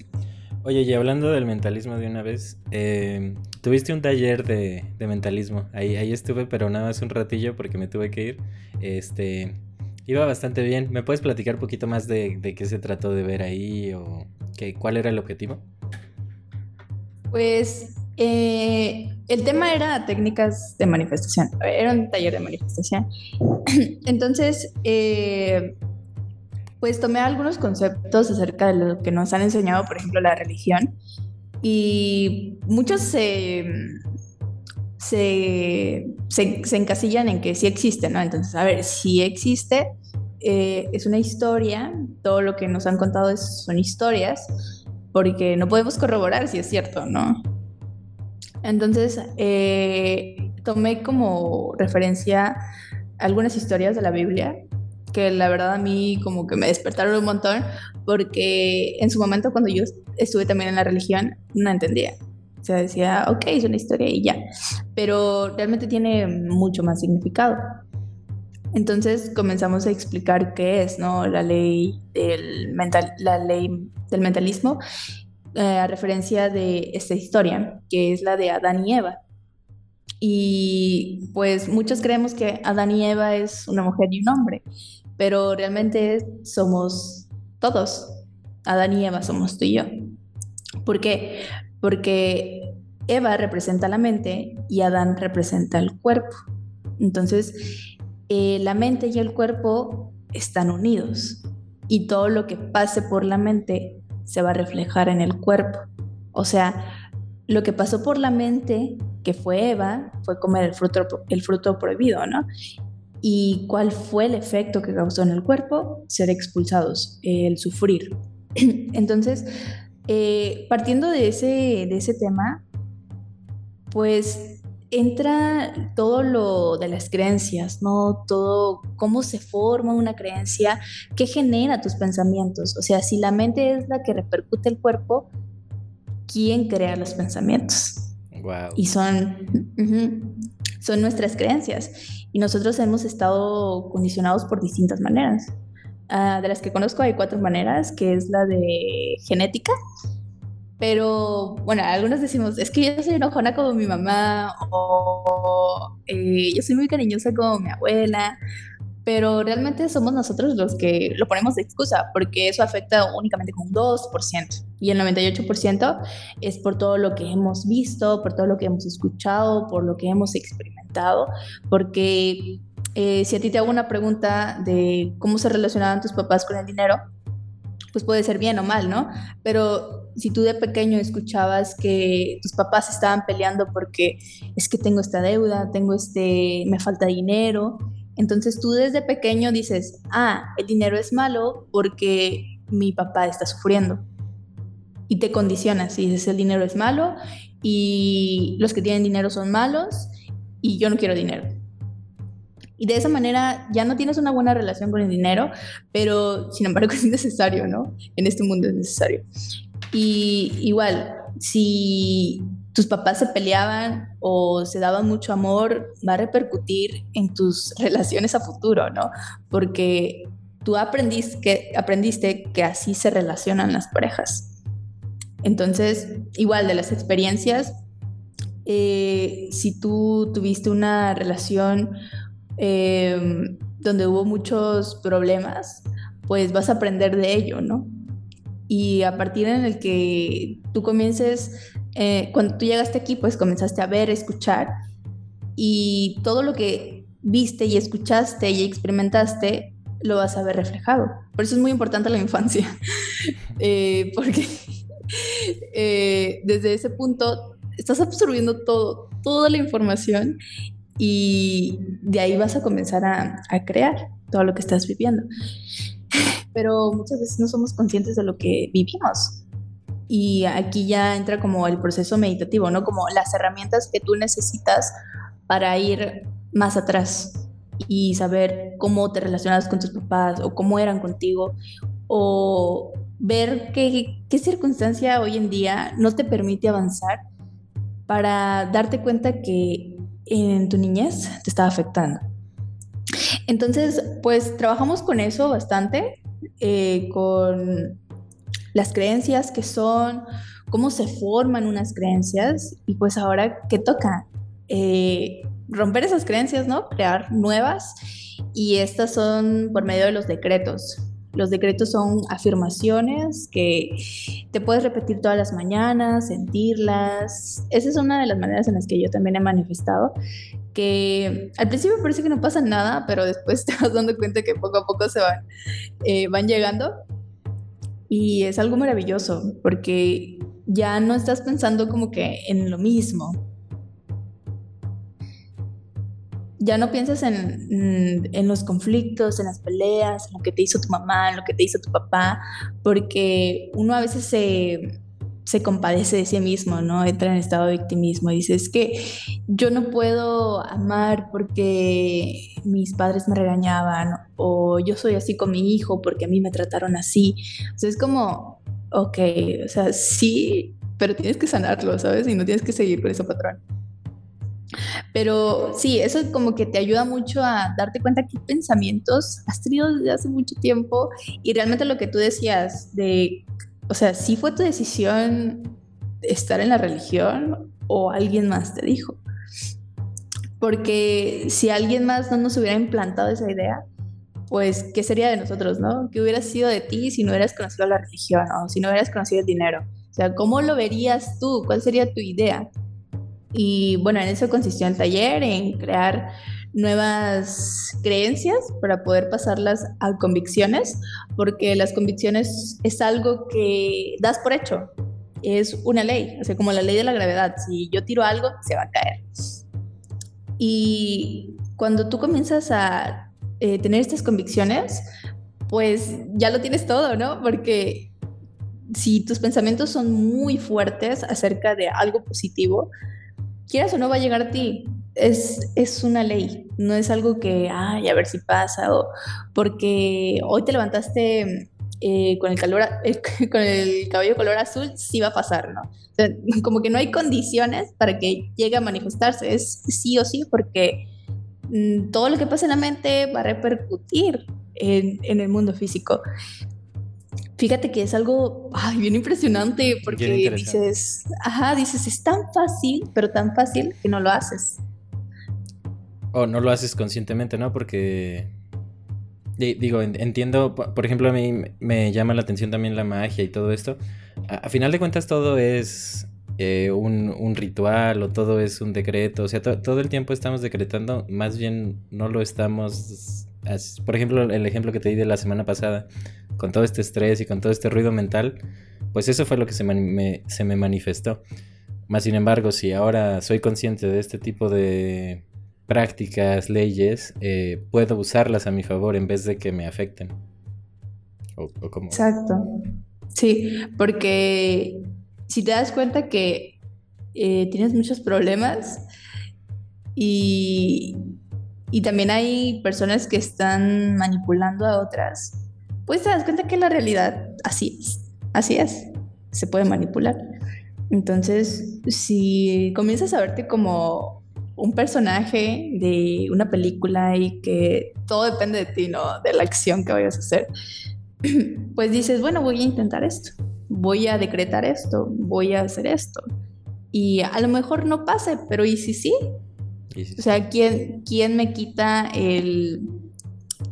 [SPEAKER 1] Oye, y hablando del mentalismo de una vez, eh, tuviste un taller de, mentalismo. Ahí, ahí estuve, pero nada más un ratillo porque me tuve que ir. Este, iba bastante bien. ¿Me puedes platicar un poquito más de, qué se trató de ver ahí o qué, cuál era el objetivo?
[SPEAKER 2] Pues eh, el tema era técnicas de manifestación. Era un taller de manifestación. Entonces, eh, pues tomé algunos conceptos acerca de lo que nos han enseñado, por ejemplo, la religión, y muchos se, se, encasillan en que sí existe, ¿no? Entonces, a ver, si existe, eh, es una historia, todo lo que nos han contado son historias, porque no podemos corroborar si es cierto, ¿no? Entonces, eh, tomé como referencia algunas historias de la Biblia que la verdad a mí como que me despertaron un montón porque en su momento cuando yo estuve también en la religión no entendía. O sea, decía, ok, es una historia y ya. Pero realmente tiene mucho más significado. Entonces comenzamos a explicar qué es ¿no? la, ley del mental, la ley del mentalismo eh, a referencia de esta historia, que es la de Adán y Eva. Y pues muchos creemos que Adán y Eva es una mujer y un hombre, pero realmente somos todos. Adán y Eva somos tú y yo. ¿Por qué? Porque Eva representa la mente y Adán representa el cuerpo. Entonces, eh, la mente y el cuerpo están unidos y todo lo que pase por la mente se va a reflejar en el cuerpo. O sea, lo que pasó por la mente, que fue Eva, fue comer el fruto, el fruto prohibido, ¿no? ¿Y cuál fue el efecto que causó en el cuerpo? Ser expulsados, el sufrir. Entonces, eh, partiendo de ese, de ese tema, pues entra todo lo de las creencias, ¿no? Todo cómo se forma una creencia, qué genera tus pensamientos. O sea, si la mente es la que repercute el cuerpo, ¿quién crea los pensamientos?
[SPEAKER 1] Wow.
[SPEAKER 2] Y son, son nuestras creencias y nosotros hemos estado condicionados por distintas maneras. Ah, de las que conozco hay cuatro maneras, que es la de genética, pero bueno, algunos decimos, es que yo soy enojona como mi mamá o eh, yo soy muy cariñosa como mi abuela, pero realmente somos nosotros los que lo ponemos de excusa, porque eso afecta únicamente con un 2%, y el 98% es por todo lo que hemos visto, por todo lo que hemos escuchado, por lo que hemos experimentado, porque eh, si a ti te hago una pregunta de cómo se relacionaban tus papás con el dinero, pues puede ser bien o mal, ¿no? Pero si tú de pequeño escuchabas que tus papás estaban peleando porque es que tengo esta deuda, tengo este, me falta dinero, entonces tú desde pequeño dices, ah, el dinero es malo porque mi papá está sufriendo. Y te condicionas y dices, el dinero es malo y los que tienen dinero son malos y yo no quiero dinero. Y de esa manera ya no tienes una buena relación con el dinero, pero sin embargo es necesario, ¿no? En este mundo es necesario. Y igual, si tus papás se peleaban o se daban mucho amor, va a repercutir en tus relaciones a futuro, ¿no? Porque tú aprendiste que, aprendiste que así se relacionan las parejas. Entonces, igual de las experiencias, eh, si tú tuviste una relación em, donde hubo muchos problemas, pues vas a aprender de ello, ¿no? Y a partir en el que tú comiences eh, cuando tú llegaste aquí, pues comenzaste a ver, escuchar y todo lo que viste y escuchaste y experimentaste lo vas a ver reflejado. Por eso es muy importante la infancia, eh, porque eh, desde ese punto estás absorbiendo todo, toda la información y de ahí vas a comenzar a, a crear todo lo que estás viviendo. Pero muchas veces no somos conscientes de lo que vivimos y aquí ya entra como el proceso meditativo, ¿no? Como las herramientas que tú necesitas para ir más atrás y saber cómo te relacionas con tus papás o cómo eran contigo o ver qué, qué circunstancia hoy en día no te permite avanzar para darte cuenta que en tu niñez te estaba afectando. Entonces, pues trabajamos con eso bastante, eh, con las creencias que son, cómo se forman unas creencias y pues ahora, ¿qué toca? Eh, romper esas creencias, ¿no? Crear nuevas y estas son por medio de los decretos. Los decretos son afirmaciones que te puedes repetir todas las mañanas, sentirlas. Esa es una de las maneras en las que yo también he manifestado, que al principio parece que no pasa nada, pero después te vas dando cuenta que poco a poco se van, eh, van llegando. Y es algo maravilloso porque ya no estás pensando como que en lo mismo. Ya no piensas en, en, los conflictos, en las peleas, en lo que te hizo tu mamá, en lo que te hizo tu papá, porque uno a veces se, se compadece de sí mismo, ¿no? Entra en estado de victimismo y dice, es que yo no puedo amar porque mis padres me regañaban o yo soy así con mi hijo porque a mí me trataron así. O sea, es como, ok, o sea, sí, pero tienes que sanarlo, ¿sabes? Y no tienes que seguir con ese patrón. Pero sí, eso como que te ayuda mucho a darte cuenta qué pensamientos has tenido desde hace mucho tiempo y realmente lo que tú decías de o sea, ¿sí fue tu decisión estar en la religión o alguien más te dijo? Porque si alguien más no nos hubiera implantado esa idea, pues, ¿qué sería de nosotros, no? ¿Qué hubiera sido de ti si no hubieras conocido la religión o si no hubieras conocido el dinero? O sea, ¿cómo lo verías tú? ¿Cuál sería tu idea? Y bueno, en eso consistió el taller, en crear nuevas creencias para poder pasarlas a convicciones, porque las convicciones es algo que das por hecho, es una ley, o sea, como la ley de la gravedad, si yo tiro algo, se va a caer. Y cuando tú comienzas a eh, tener estas convicciones, pues ya lo tienes todo, ¿no? Porque si tus pensamientos son muy fuertes acerca de algo positivo, quieras o no va a llegar a ti es, es, una ley, no es algo que, ay, a ver si pasa, o porque hoy te levantaste eh, con, el calor, con el cabello color azul, sí va a pasar, ¿no? como que no hay condiciones para que llegue a manifestarse, es sí o sí, porque mm, todo lo que pasa en la mente va a repercutir en, en el mundo físico. Fíjate que es algo ay, bien impresionante porque dices, ajá, dices, es tan fácil, pero tan fácil que no lo haces.
[SPEAKER 1] O no lo haces conscientemente, ¿no? Porque digo, entiendo, por ejemplo, a mí me llama la atención también la magia y todo esto. A, final de cuentas todo es eh, un, ritual o todo es un decreto. O sea, todo el tiempo estamos decretando, más bien no lo estamos... Por ejemplo, el ejemplo que te di de la semana pasada, con todo este estrés y con todo este ruido mental, pues eso fue lo que se, me, se me manifestó. Más sin embargo, si ahora soy consciente de este tipo de prácticas, leyes, eh, puedo usarlas a mi favor en vez de que me afecten.
[SPEAKER 2] Exacto. Sí, porque si te das cuenta que eh, tienes muchos problemas y, y también hay personas que están manipulando a otras, pues te das cuenta que la realidad así es, así es, se puede manipular. Entonces, si comienzas a verte como un personaje de una película y que todo depende de ti, ¿no? De la acción que vayas a hacer, pues dices, bueno, voy a intentar esto, voy a decretar esto, voy a hacer esto. Y a lo mejor no pase, pero ¿y si sí? O sea, ¿quién, quién me quita el,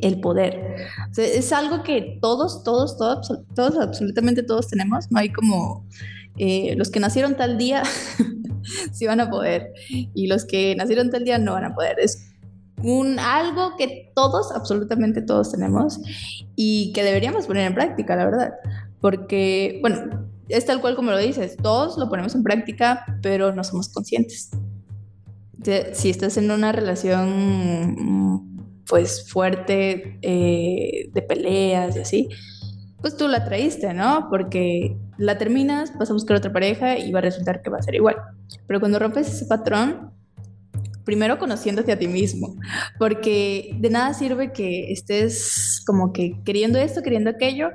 [SPEAKER 2] el poder? es algo que todos, todos, todos, todos, absolutamente todos tenemos. No hay como eh, los que nacieron tal día sí van a poder y los que nacieron tal día no van a poder. Es un algo que todos, absolutamente todos tenemos y que deberíamos poner en práctica, la verdad. Porque, bueno, es tal cual como lo dices, todos lo ponemos en práctica, pero no somos conscientes. si estás en una relación pues fuerte eh, de peleas y así, pues tú la traíste, ¿no? Porque la terminas, vas a buscar otra pareja y va a resultar que va a ser igual. Pero cuando rompes ese patrón, primero conociéndote a ti mismo, porque de nada sirve que estés como que queriendo esto, queriendo aquello,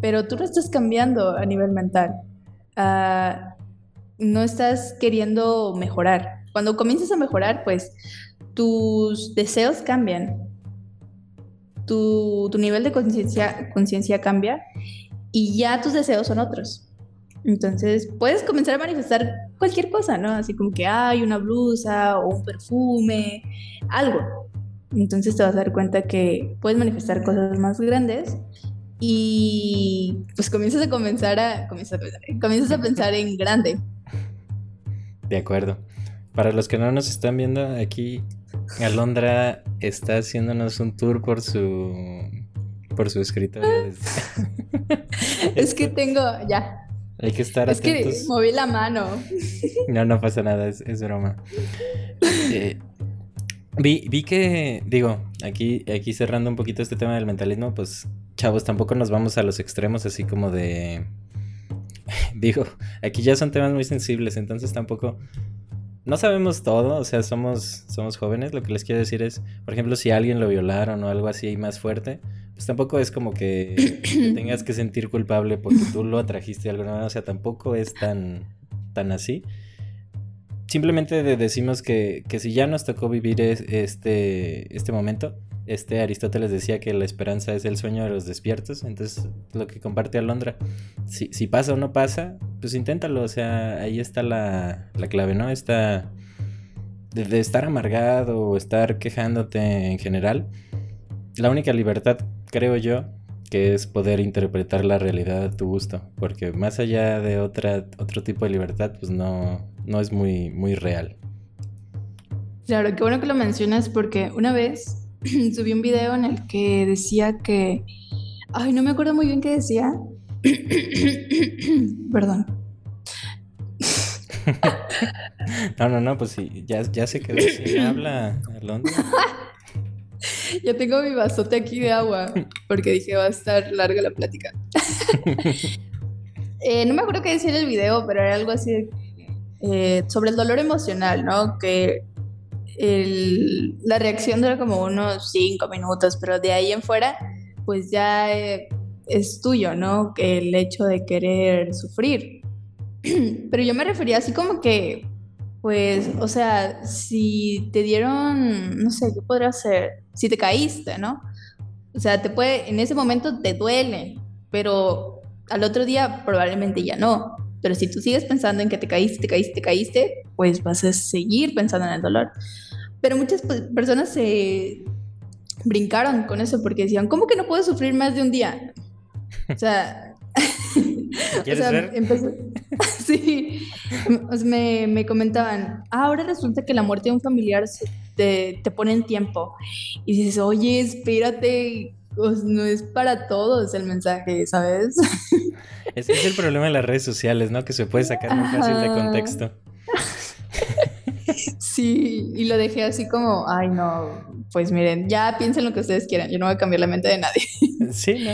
[SPEAKER 2] pero tú no estás cambiando a nivel mental. Ah, no estás queriendo mejorar. Cuando comienzas a mejorar, pues tus deseos cambian, tu, tu nivel de conciencia cambia y ya tus deseos son otros. Entonces puedes comenzar a manifestar cualquier cosa, ¿no? Así como que hay una blusa o un perfume, algo. Entonces te vas a dar cuenta que puedes manifestar cosas más grandes y pues comienzas a comenzar a, comienzas a, comienzas a pensar en grande.
[SPEAKER 1] De acuerdo. Para los que no nos están viendo aquí, Alondra está haciéndonos un tour por su por su escritorio.
[SPEAKER 2] es que tengo ya
[SPEAKER 1] hay que estar
[SPEAKER 2] es que moví la mano.
[SPEAKER 1] No, no pasa nada, es, broma. Eh, vi, vi que, digo, aquí, aquí cerrando un poquito este tema del mentalismo, pues, chavos, tampoco nos vamos a los extremos así como de... Digo, aquí ya son temas muy sensibles, entonces tampoco no sabemos todo, o sea, somos, somos jóvenes. Lo que les quiero decir es, por ejemplo, si alguien lo violaron o algo así más fuerte, pues tampoco es como que tengas que sentir culpable porque tú lo atrajiste de alguna manera, o sea, tampoco es tan, tan así. Simplemente decimos que, que si ya nos tocó vivir este, este momento, este Aristóteles decía que la esperanza es el sueño de los despiertos, entonces lo que comparte Alondra, si, si pasa o no pasa, pues inténtalo, o sea, ahí está la, la clave, ¿no? Está de, de, estar amargado o estar quejándote en general, la única libertad, creo yo, que es poder interpretar la realidad a tu gusto, porque más allá de otra, otro tipo de libertad, pues no, no es muy, muy real.
[SPEAKER 2] Claro, qué bueno que lo mencionas porque una vez subí un video en el que decía que. Ay, no me acuerdo muy bien qué decía. Perdón.
[SPEAKER 1] no, no, no, pues sí, ya, ya sé que si habla Alondra.
[SPEAKER 2] ya tengo mi vasote aquí de agua porque dije va a estar larga la plática. Eh, no me acuerdo qué decía en el video, pero era algo así eh, sobre el dolor emocional, ¿no? Que la reacción dura como unos cinco minutos, pero de ahí en fuera, pues ya eh, es tuyo, ¿no? El hecho de querer sufrir. Pero yo me refería así como que, pues, o sea, si te dieron, no sé, ¿qué podría ser? Si te caíste, ¿no? O sea, te puede, en ese momento te duele, pero al otro día probablemente ya no. Pero si tú sigues pensando en que te caíste, te caíste, te caíste, pues vas a seguir pensando en el dolor. Pero muchas personas se brincaron con eso porque decían, ¿cómo que no puedo sufrir más de un día? O sea,
[SPEAKER 1] ¿Quieres o sea,
[SPEAKER 2] empezó... sí, me, me, comentaban, ah, ahora resulta que la muerte de un familiar te, te pone en tiempo. Y dices, oye, espérate, pues, no es para todos el mensaje, ¿sabes?
[SPEAKER 1] Ese es el problema de las redes sociales, ¿no? Que se puede sacar muy fácil de contexto.
[SPEAKER 2] Sí, y lo dejé así como, ay no, pues miren, ya piensen lo que ustedes quieran, yo no voy a cambiar la mente de nadie.
[SPEAKER 1] Sí, ¿no?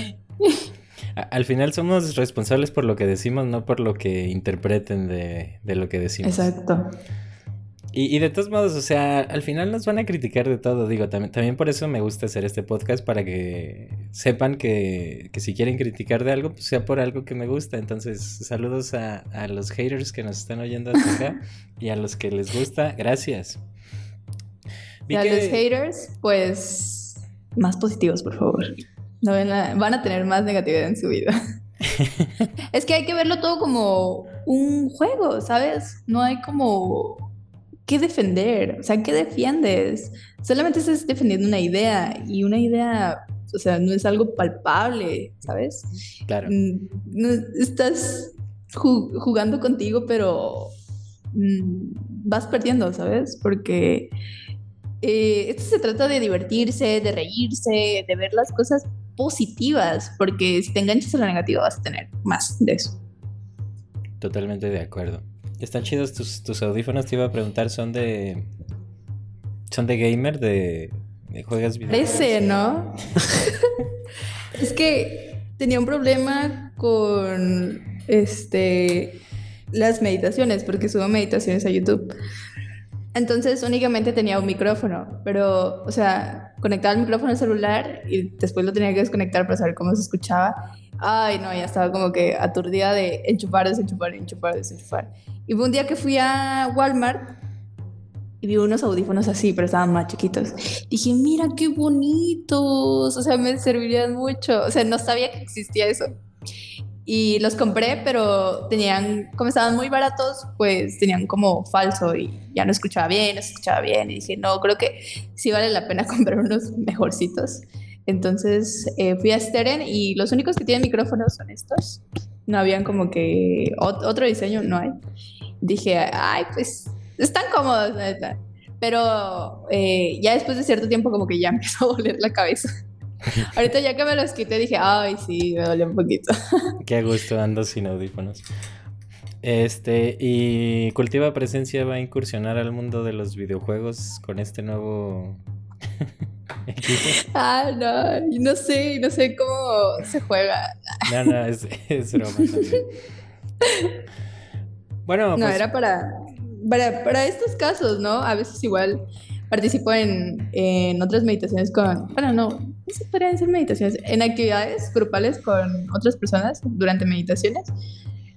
[SPEAKER 1] Al final somos responsables por lo que decimos, no por lo que interpreten de, de lo que decimos.
[SPEAKER 2] Exacto.
[SPEAKER 1] Y, de todos modos, o sea, al final nos van a criticar de todo. Digo, también, también por eso me gusta hacer este podcast, para que sepan que, que si quieren criticar de algo, pues sea por algo que me gusta. Entonces, saludos a, a los haters que nos están oyendo hasta acá y a los que les gusta, gracias.
[SPEAKER 2] y a los haters, pues más positivos, por favor. No van a, van a tener más negatividad en su vida. es que hay que verlo todo como un juego, ¿sabes? No hay como ¿qué defender? O sea, ¿qué defiendes? Solamente estás defendiendo una idea y una idea, o sea, no es algo palpable, ¿sabes?
[SPEAKER 1] Claro.
[SPEAKER 2] Mm, no, estás jugando contigo, pero mm, vas perdiendo, ¿sabes? Porque eh, esto se trata de divertirse, de reírse, de ver las cosas positivas, porque si te enganchas a lo negativo vas a tener más de eso.
[SPEAKER 1] Totalmente de acuerdo. Están chidos tus, audífonos, te iba a preguntar, ¿son de. ¿Son de gamer? ¿De, de juegas
[SPEAKER 2] videojuegos? Parece, ¿no? es que tenía un problema con este las meditaciones, porque subo meditaciones a YouTube. Entonces únicamente tenía un micrófono, pero, o sea, conectaba el micrófono al celular y después lo tenía que desconectar para saber cómo se escuchaba. Ay, no, ya estaba como que aturdida de enchufar, desenchufar, enchufar, desenchufar. Y fue un día que fui a Walmart y vi unos audífonos así, pero estaban más chiquitos. Dije, mira qué bonitos, o sea, me servirían mucho. O sea, no sabía que existía eso. Y los compré, pero tenían, como estaban muy baratos, pues tenían como falso y ya no escuchaba bien, no se escuchaba bien. Y dije, no, creo que sí vale la pena comprar unos mejorcitos. Entonces eh, fui a Steren y los únicos que tienen micrófonos son estos. No habían como que otro diseño, no hay. Dije, ay, pues están cómodos, Pero eh, ya después de cierto tiempo como que ya empezó a doler la cabeza. Ahorita ya que me los quité dije, ay, sí, me dolió un poquito.
[SPEAKER 1] Qué gusto ando sin audífonos. Este, y Cultiva Presencia va a incursionar al mundo de los videojuegos con este nuevo
[SPEAKER 2] Ah, no, no sé, no sé cómo se juega.
[SPEAKER 1] No, no, es, es broma también.
[SPEAKER 2] Bueno, no, pues era para, para, estos casos, ¿no? A veces igual participo en, en otras meditaciones con, bueno, no, no se podrían ser meditaciones, en actividades grupales con otras personas durante meditaciones.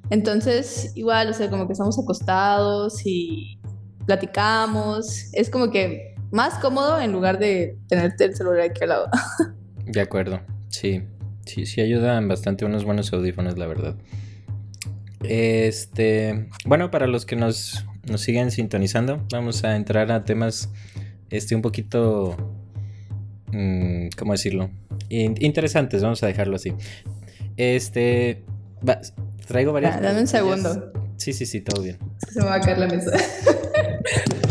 [SPEAKER 2] Entonces, igual, o sea, como que estamos acostados y platicamos. Es como que más cómodo en lugar de tenerte el celular aquí al lado.
[SPEAKER 1] De acuerdo, sí. Sí, sí ayudan bastante unos buenos audífonos, la verdad. Este, bueno, para los que nos, nos siguen sintonizando, vamos a entrar a temas este un poquito mm, ¿cómo decirlo? interesantes, vamos a dejarlo así. Este, traigo varias
[SPEAKER 2] ah, Dame un segundo.
[SPEAKER 1] Sí, sí, sí, todo bien.
[SPEAKER 2] Se me va a caer la mesa.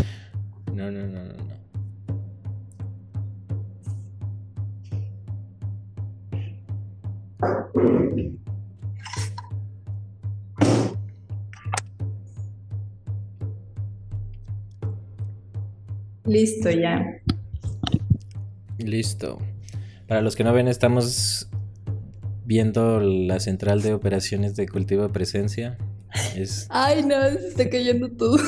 [SPEAKER 2] Listo, ya.
[SPEAKER 1] Listo. Para los que no ven, estamos viendo la central de operaciones de cultivo de presencia.
[SPEAKER 2] Ay, no, se está cayendo todo.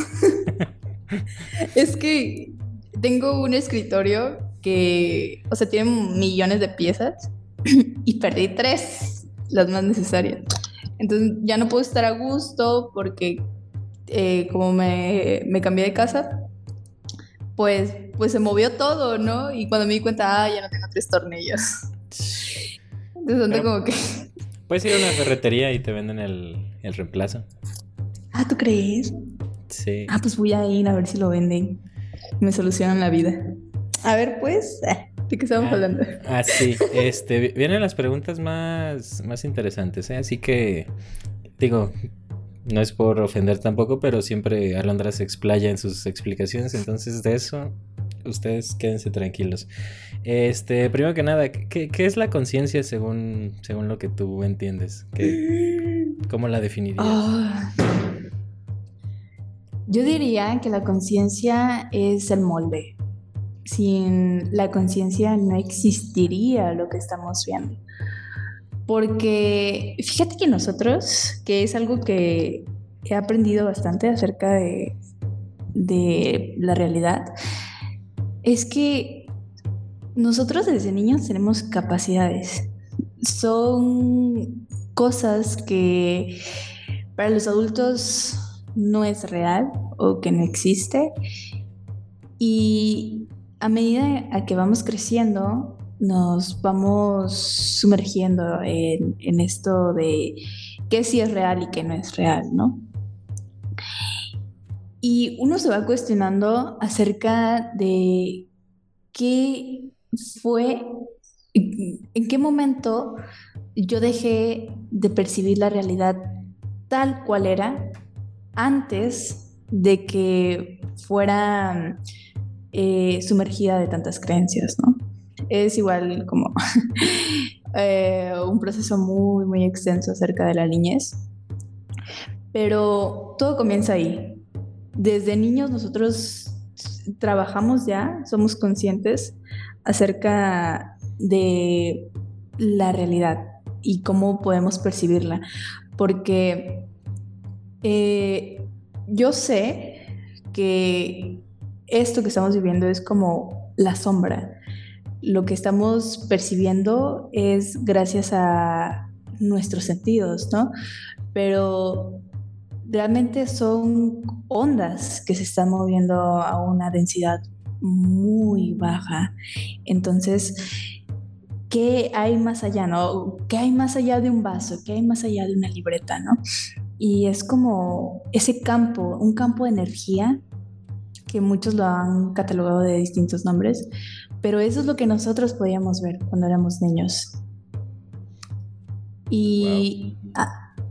[SPEAKER 2] es que tengo un escritorio que, o sea, tiene millones de piezas y perdí tres, las más necesarias. Entonces ya no puedo estar a gusto porque eh, como me, me, cambié de casa, pues, pues se movió todo, ¿no? Y cuando me di cuenta, ah, ya no tengo tres tornillos. Entonces donde como que...
[SPEAKER 1] Puedes ir a una ferretería y te venden el, el reemplazo.
[SPEAKER 2] Ah, ¿tú crees?
[SPEAKER 1] Sí.
[SPEAKER 2] Ah, pues voy a ir a ver si lo venden. Me solucionan la vida. A ver, pues... Eh. ¿De qué estamos ah, hablando?
[SPEAKER 1] Ah, sí. Este, vienen las preguntas más, más interesantes, ¿eh? Así que, digo, no es por ofender tampoco, pero siempre Alondra se explaya en sus explicaciones, entonces de eso ustedes quédense tranquilos. Este, primero que nada, ¿qué, es la conciencia según, según lo que tú entiendes? ¿Cómo la definirías? Ah.
[SPEAKER 2] yo diría que la conciencia es el molde. Sin la conciencia no existiría lo que estamos viendo. Porque fíjate que nosotros, que es algo que he aprendido bastante acerca de, la realidad, es que nosotros desde niños tenemos capacidades. Son cosas que para los adultos no es real o que no existe. Y a medida que vamos creciendo, nos vamos sumergiendo en, esto de qué sí es real y qué no es real, ¿no? Y uno se va cuestionando acerca de qué fue, en qué momento yo dejé de percibir la realidad tal cual era antes de que fuera eh, sumergida de tantas creencias, ¿no? Es igual como eh, un proceso muy, muy extenso acerca de la niñez, pero todo comienza ahí, desde niños nosotros trabajamos ya, somos conscientes acerca de la realidad y cómo podemos percibirla. Porque eh, yo sé que esto que estamos viviendo es como la sombra. Lo que estamos percibiendo es gracias a nuestros sentidos, ¿no? Pero realmente son ondas que se están moviendo a una densidad muy baja. Entonces, ¿qué hay más allá, no? ¿Qué hay más allá de un vaso? ¿Qué hay más allá de una libreta, no? Y es como ese campo, un campo de energía que muchos lo han catalogado de distintos nombres, pero eso es lo que nosotros podíamos ver cuando éramos niños. Y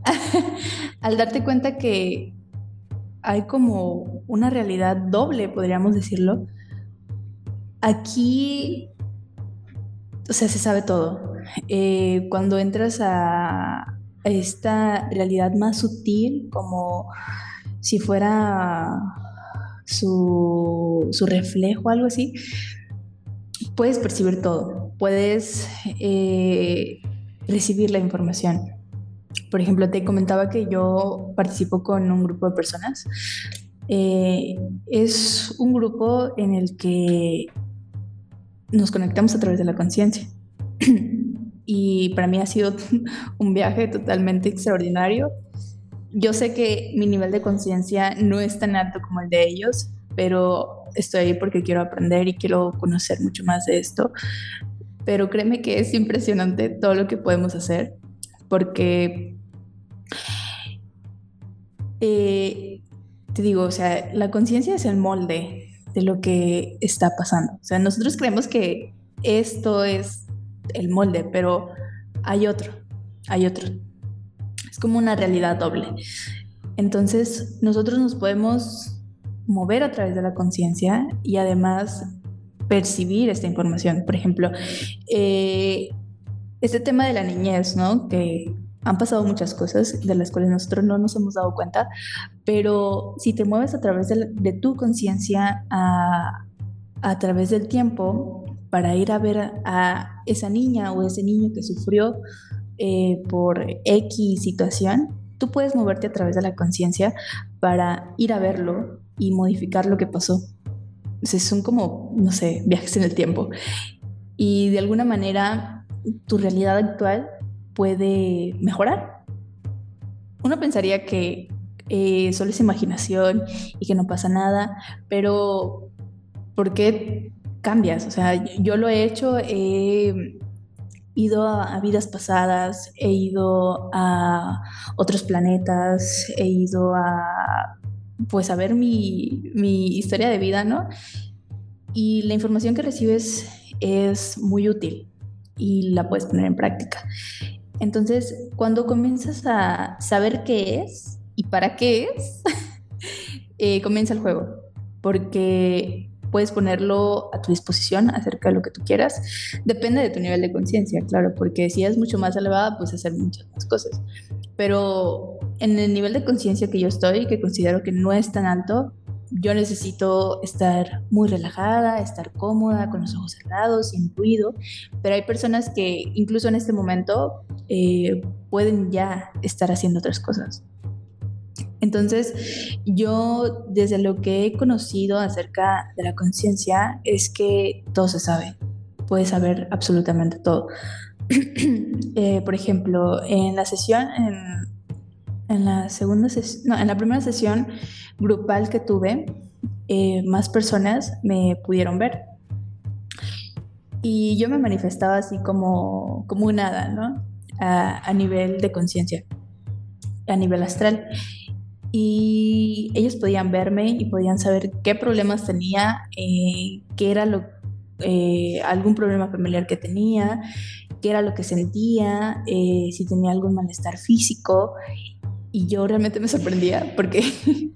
[SPEAKER 2] al darte cuenta que hay como una realidad doble, podríamos decirlo, aquí, o sea, se sabe todo. Eh, cuando entras a esta realidad más sutil, como si fuera su, su reflejo, algo así, puedes percibir todo, puedes eh, recibir la información. Por ejemplo, te comentaba que yo participo con un grupo de personas. Eh, es un grupo en el que nos conectamos a través de la conciencia. y para mí ha sido un viaje totalmente extraordinario. Yo sé que mi nivel de conciencia no es tan alto como el de ellos, pero estoy ahí porque quiero aprender y quiero conocer mucho más de esto. Pero créeme que es impresionante todo lo que podemos hacer porque eh, te digo, o sea, la conciencia es el molde de lo que está pasando. O sea, nosotros creemos que esto es el molde, pero hay otro, hay otro. Es como una realidad doble. Entonces, nosotros nos podemos mover a través de la conciencia y además percibir esta información. Por ejemplo, eh, este tema de la niñez, ¿no? Que han pasado muchas cosas de las cuales nosotros no nos hemos dado cuenta, pero si te mueves a través de, tu conciencia a, través del tiempo para ir a ver a esa niña o ese niño que sufrió eh, por X situación, tú puedes moverte a través de la conciencia para ir a verlo y modificar lo que pasó. O son como, no sé, viajes en el tiempo. Y de alguna manera tu realidad actual puede mejorar. Uno pensaría que eh, solo es imaginación y que no pasa nada, pero ¿por qué cambias? O sea, yo lo he hecho, he ido a, vidas pasadas, he ido a otros planetas, he ido a pues a ver mi, mi historia de vida, ¿no? Y la información que recibes es muy útil y la puedes poner en práctica. Entonces, cuando comienzas a saber qué es y para qué es, eh, comienza el juego. Porque puedes ponerlo a tu disposición acerca de lo que tú quieras. Depende de tu nivel de conciencia, claro, porque si es mucho más elevada, puedes hacer muchas más cosas. Pero en el nivel de conciencia que yo estoy, que considero que no es tan alto, yo necesito estar muy relajada, estar cómoda, con los ojos cerrados, sin ruido, pero hay personas que incluso en este momento eh, pueden ya estar haciendo otras cosas. Entonces, yo desde lo que he conocido acerca de la conciencia es que todo se sabe, puedes saber absolutamente todo. Eh, por ejemplo, en la sesión, en, en la segunda sesión, no, en la primera sesión grupal que tuve, eh, más personas me pudieron ver. Y yo me manifestaba así como, como un hada, ¿no? A, nivel de conciencia, a nivel astral. Y ellos podían verme y podían saber qué problemas tenía, eh, qué era lo, eh, algún problema familiar que tenía, qué era lo que sentía, si tenía algún malestar físico y yo realmente me sorprendía porque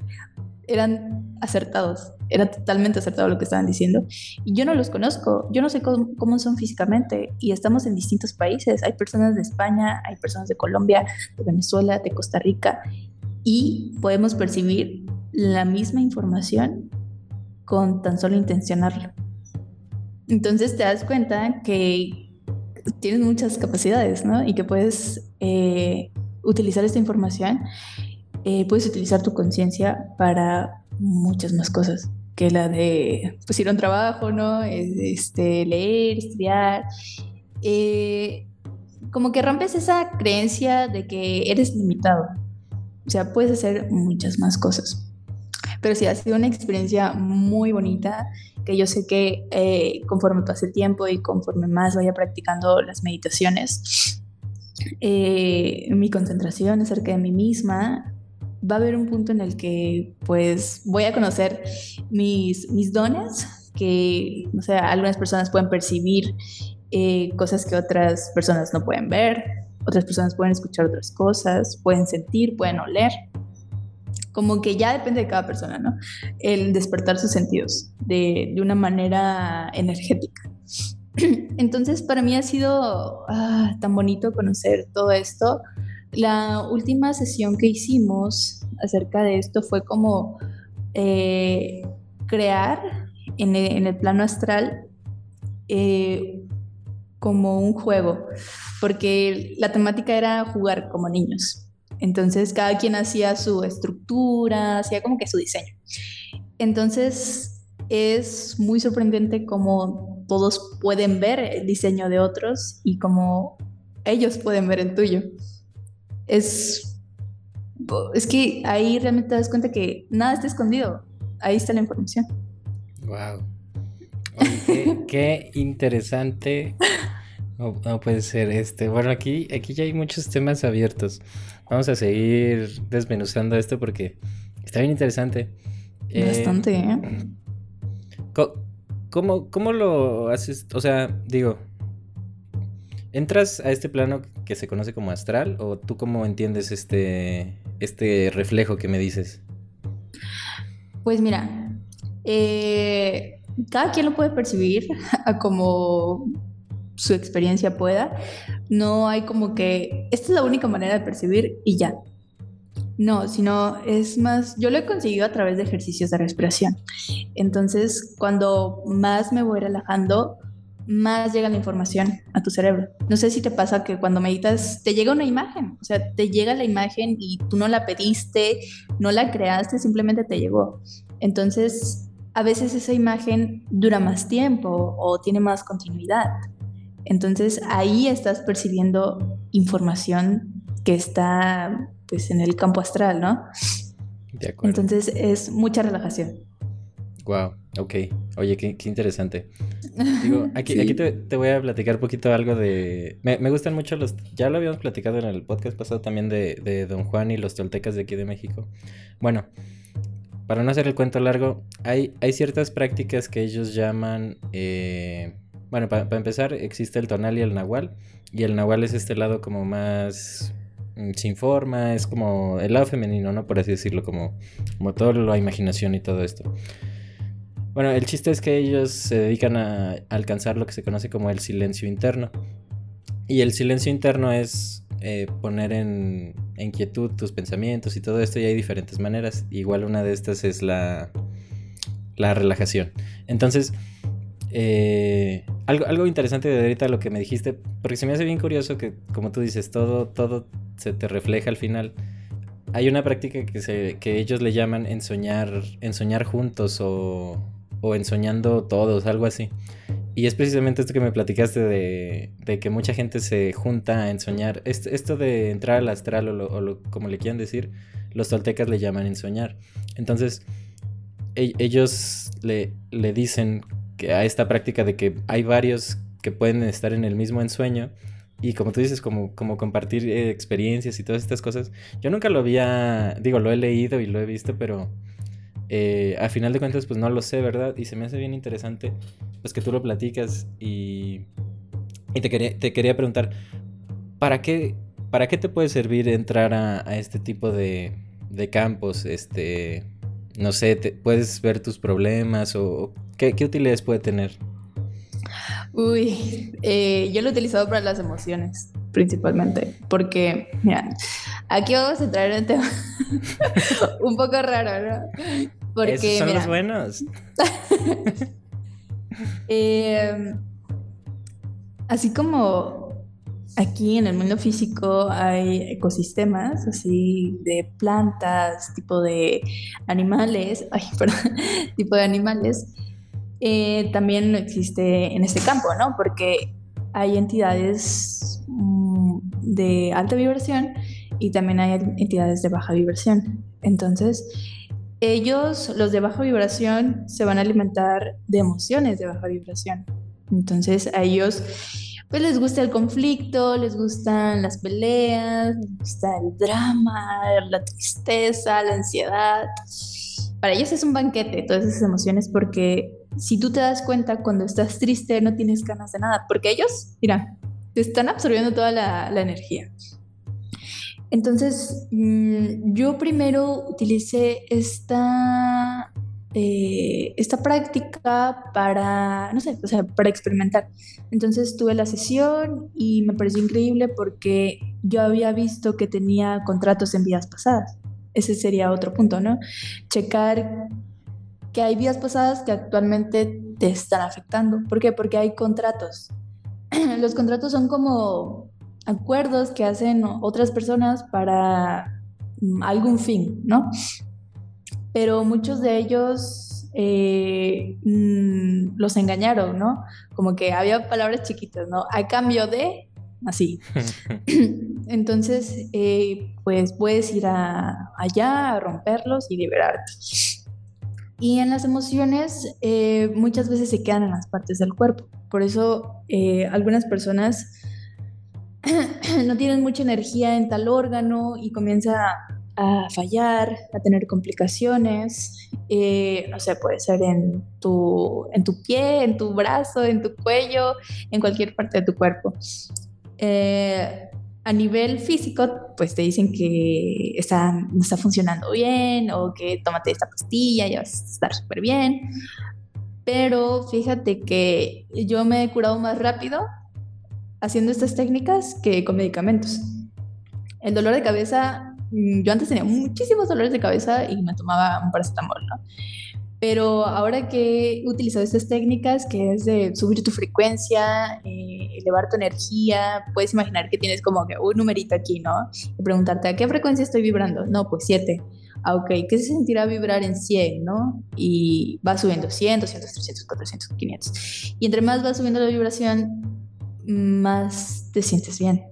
[SPEAKER 2] eran acertados, era totalmente acertado lo que estaban diciendo. Y yo no los conozco, yo no sé cómo, son físicamente y estamos en distintos países. Hay personas de España, hay personas de Colombia, de Venezuela, de Costa Rica y podemos percibir la misma información con tan solo intencionarlo. Entonces te das cuenta que tienes muchas capacidades, ¿no? Y que puedes eh, utilizar esta información, eh, puedes utilizar tu conciencia para muchas más cosas que la de pues, ir a un trabajo, ¿no? Este, leer, estudiar. Eh, como que rompes esa creencia de que eres limitado. O sea, puedes hacer muchas más cosas. Pero sí, ha sido una experiencia muy bonita que yo sé que eh, conforme pase el tiempo y conforme más vaya practicando las meditaciones, eh, mi concentración acerca de mí misma, va a haber un punto en el que pues voy a conocer mis, mis dones, que, o sea, algunas personas pueden percibir eh, cosas que otras personas no pueden ver, otras personas pueden escuchar otras cosas, pueden sentir, pueden oler. Como que ya depende de cada persona, ¿no? El despertar sus sentidos de, de una manera energética. Entonces, para mí ha sido ah, tan bonito conocer todo esto. La última sesión que hicimos acerca de esto fue como eh, crear en el, plano astral eh, como un juego, porque la temática era jugar como niños. Entonces cada quien hacía su estructura, hacía como que su diseño. Entonces es muy sorprendente cómo todos pueden ver el diseño de otros y como ellos pueden ver el tuyo. Es, es que ahí realmente te das cuenta que nada está escondido. Ahí está la información.
[SPEAKER 1] Wow. qué, interesante. No, puede ser este. Bueno, aquí, aquí ya hay muchos temas abiertos. Vamos a seguir desmenuzando esto porque está bien interesante.
[SPEAKER 2] Bastante, ¿eh? ¿eh?
[SPEAKER 1] ¿Cómo, ¿Cómo lo haces? O sea, digo, ¿entras a este plano que se conoce como astral o tú cómo entiendes este, este reflejo que me dices?
[SPEAKER 2] Pues mira, eh, cada quien lo puede percibir a como su experiencia pueda. No hay como que esta es la única manera de percibir y ya. No, sino es más, yo lo he conseguido a través de ejercicios de respiración. Entonces, cuando más me voy relajando, más llega la información a tu cerebro. No sé si te pasa que cuando meditas te llega una imagen, o sea, te llega la imagen y tú no la pediste, no la creaste, simplemente te llegó. Entonces, a veces esa imagen dura más tiempo o tiene más continuidad. Entonces, ahí estás percibiendo información que está pues en el campo astral, ¿no? De acuerdo. Entonces es mucha relajación.
[SPEAKER 1] Wow, ok. Oye, qué, interesante. Digo, aquí, aquí te, voy a platicar un poquito algo de... Me, gustan mucho los... Ya lo habíamos platicado en el podcast pasado también de, Don Juan y los toltecas de aquí de México. Bueno, para no hacer el cuento largo, hay, hay ciertas prácticas que ellos llaman... Eh, bueno, para empezar, existe el tonal y el nahual. Y el nahual es este lado como más Mm, sin forma, es como el lado femenino, ¿no? Por así decirlo, como, como todo la imaginación y todo esto. Bueno, el chiste es que ellos se dedican a alcanzar lo que se conoce como el silencio interno. Y el silencio interno es eh, poner en, en, quietud tus pensamientos y todo esto, y hay diferentes maneras. Igual una de estas es la, la relajación. Entonces, eh, algo, algo interesante de ahorita lo que me dijiste, porque se me hace bien curioso que, como tú dices, todo, todo se te refleja al final. Hay una práctica que, se, que ellos le llaman ensoñar, ensoñar juntos o, o ensoñando todos, algo así. Y es precisamente esto que me platicaste de, de que mucha gente se junta a ensoñar. Esto, esto de entrar al astral o, o como le quieran decir, los toltecas le llaman ensoñar. Entonces, e, ellos le, le dicen que a esta práctica de que hay varios que pueden estar en el mismo ensueño y como tú dices, como, como compartir eh, experiencias y todas estas cosas. Yo nunca lo había, digo, lo he leído y lo he visto, pero eh, a final de cuentas pues no lo sé, ¿verdad? Y se me hace bien interesante pues que tú lo platicas y, y te, quería, te quería preguntar, ¿para qué, ¿para qué te puede servir entrar a, a este tipo de, de campos? Este, no sé, te, puedes ver tus problemas o ¿Qué, utilidades puede tener?
[SPEAKER 2] Uy, eh, yo lo he utilizado para las emociones, principalmente, porque, mira, aquí vamos a entrar en un tema un poco raro, ¿no?
[SPEAKER 1] Porque, Esos son los buenos.
[SPEAKER 2] eh, así como aquí en el mundo físico hay ecosistemas así de plantas, tipo de animales, ay, perdón, tipo de animales, eh, también existe en este campo, ¿no? Porque hay entidades mm, de alta vibración y también hay entidades de baja vibración. Entonces, ellos, los de baja vibración, se van a alimentar de emociones de baja vibración. Entonces, a ellos pues les gusta el conflicto, les gustan las peleas, les gusta el drama, la tristeza, la ansiedad. Para ellos es un banquete todas esas emociones porque si tú te das cuenta cuando estás triste no tienes ganas de nada, porque ellos, mira, te están absorbiendo toda la, energía. Entonces, mm, yo primero utilicé esta, eh, esta práctica para, no sé, o sea, para experimentar. Entonces tuve la sesión y me pareció increíble porque yo había visto que tenía contratos en vidas pasadas. Ese sería otro punto, ¿no? Checar que hay vidas pasadas que actualmente te están afectando. ¿Por qué? Porque hay contratos. Los contratos son como acuerdos que hacen otras personas para algún fin, ¿no? Pero muchos de ellos eh, mm, los engañaron, ¿no? Como que había palabras chiquitas, ¿no? A cambio de, así. Entonces, eh, pues puedes ir allá a romperlos y liberarte. Y en las emociones eh, muchas veces se quedan en las partes del cuerpo. Por eso eh, algunas personas no tienen mucha energía en tal órgano y comienza a fallar, a tener complicaciones. Eh, no sé, puede ser en tu, en tu pie, en tu brazo, en tu cuello, en cualquier parte de tu cuerpo a nivel físico, pues te dicen que está, no está funcionando bien o que tómate esta pastilla y vas a estar súper bien. Pero fíjate que yo me he curado más rápido haciendo estas técnicas que con medicamentos. El dolor de cabeza, yo antes tenía muchísimos dolores de cabeza y me tomaba un paracetamol, ¿no? Pero ahora que he utilizado estas técnicas, que es de subir tu frecuencia, eh, elevar tu energía, puedes imaginar que tienes como que un numerito aquí, ¿no? Y preguntarte, ¿a qué frecuencia estoy vibrando? No, pues 7. Ah, ok, ¿qué se sentirá vibrar en 100, no? Y va subiendo 100, 200, 300, 400, 500. Y entre más va subiendo la vibración, más te sientes bien.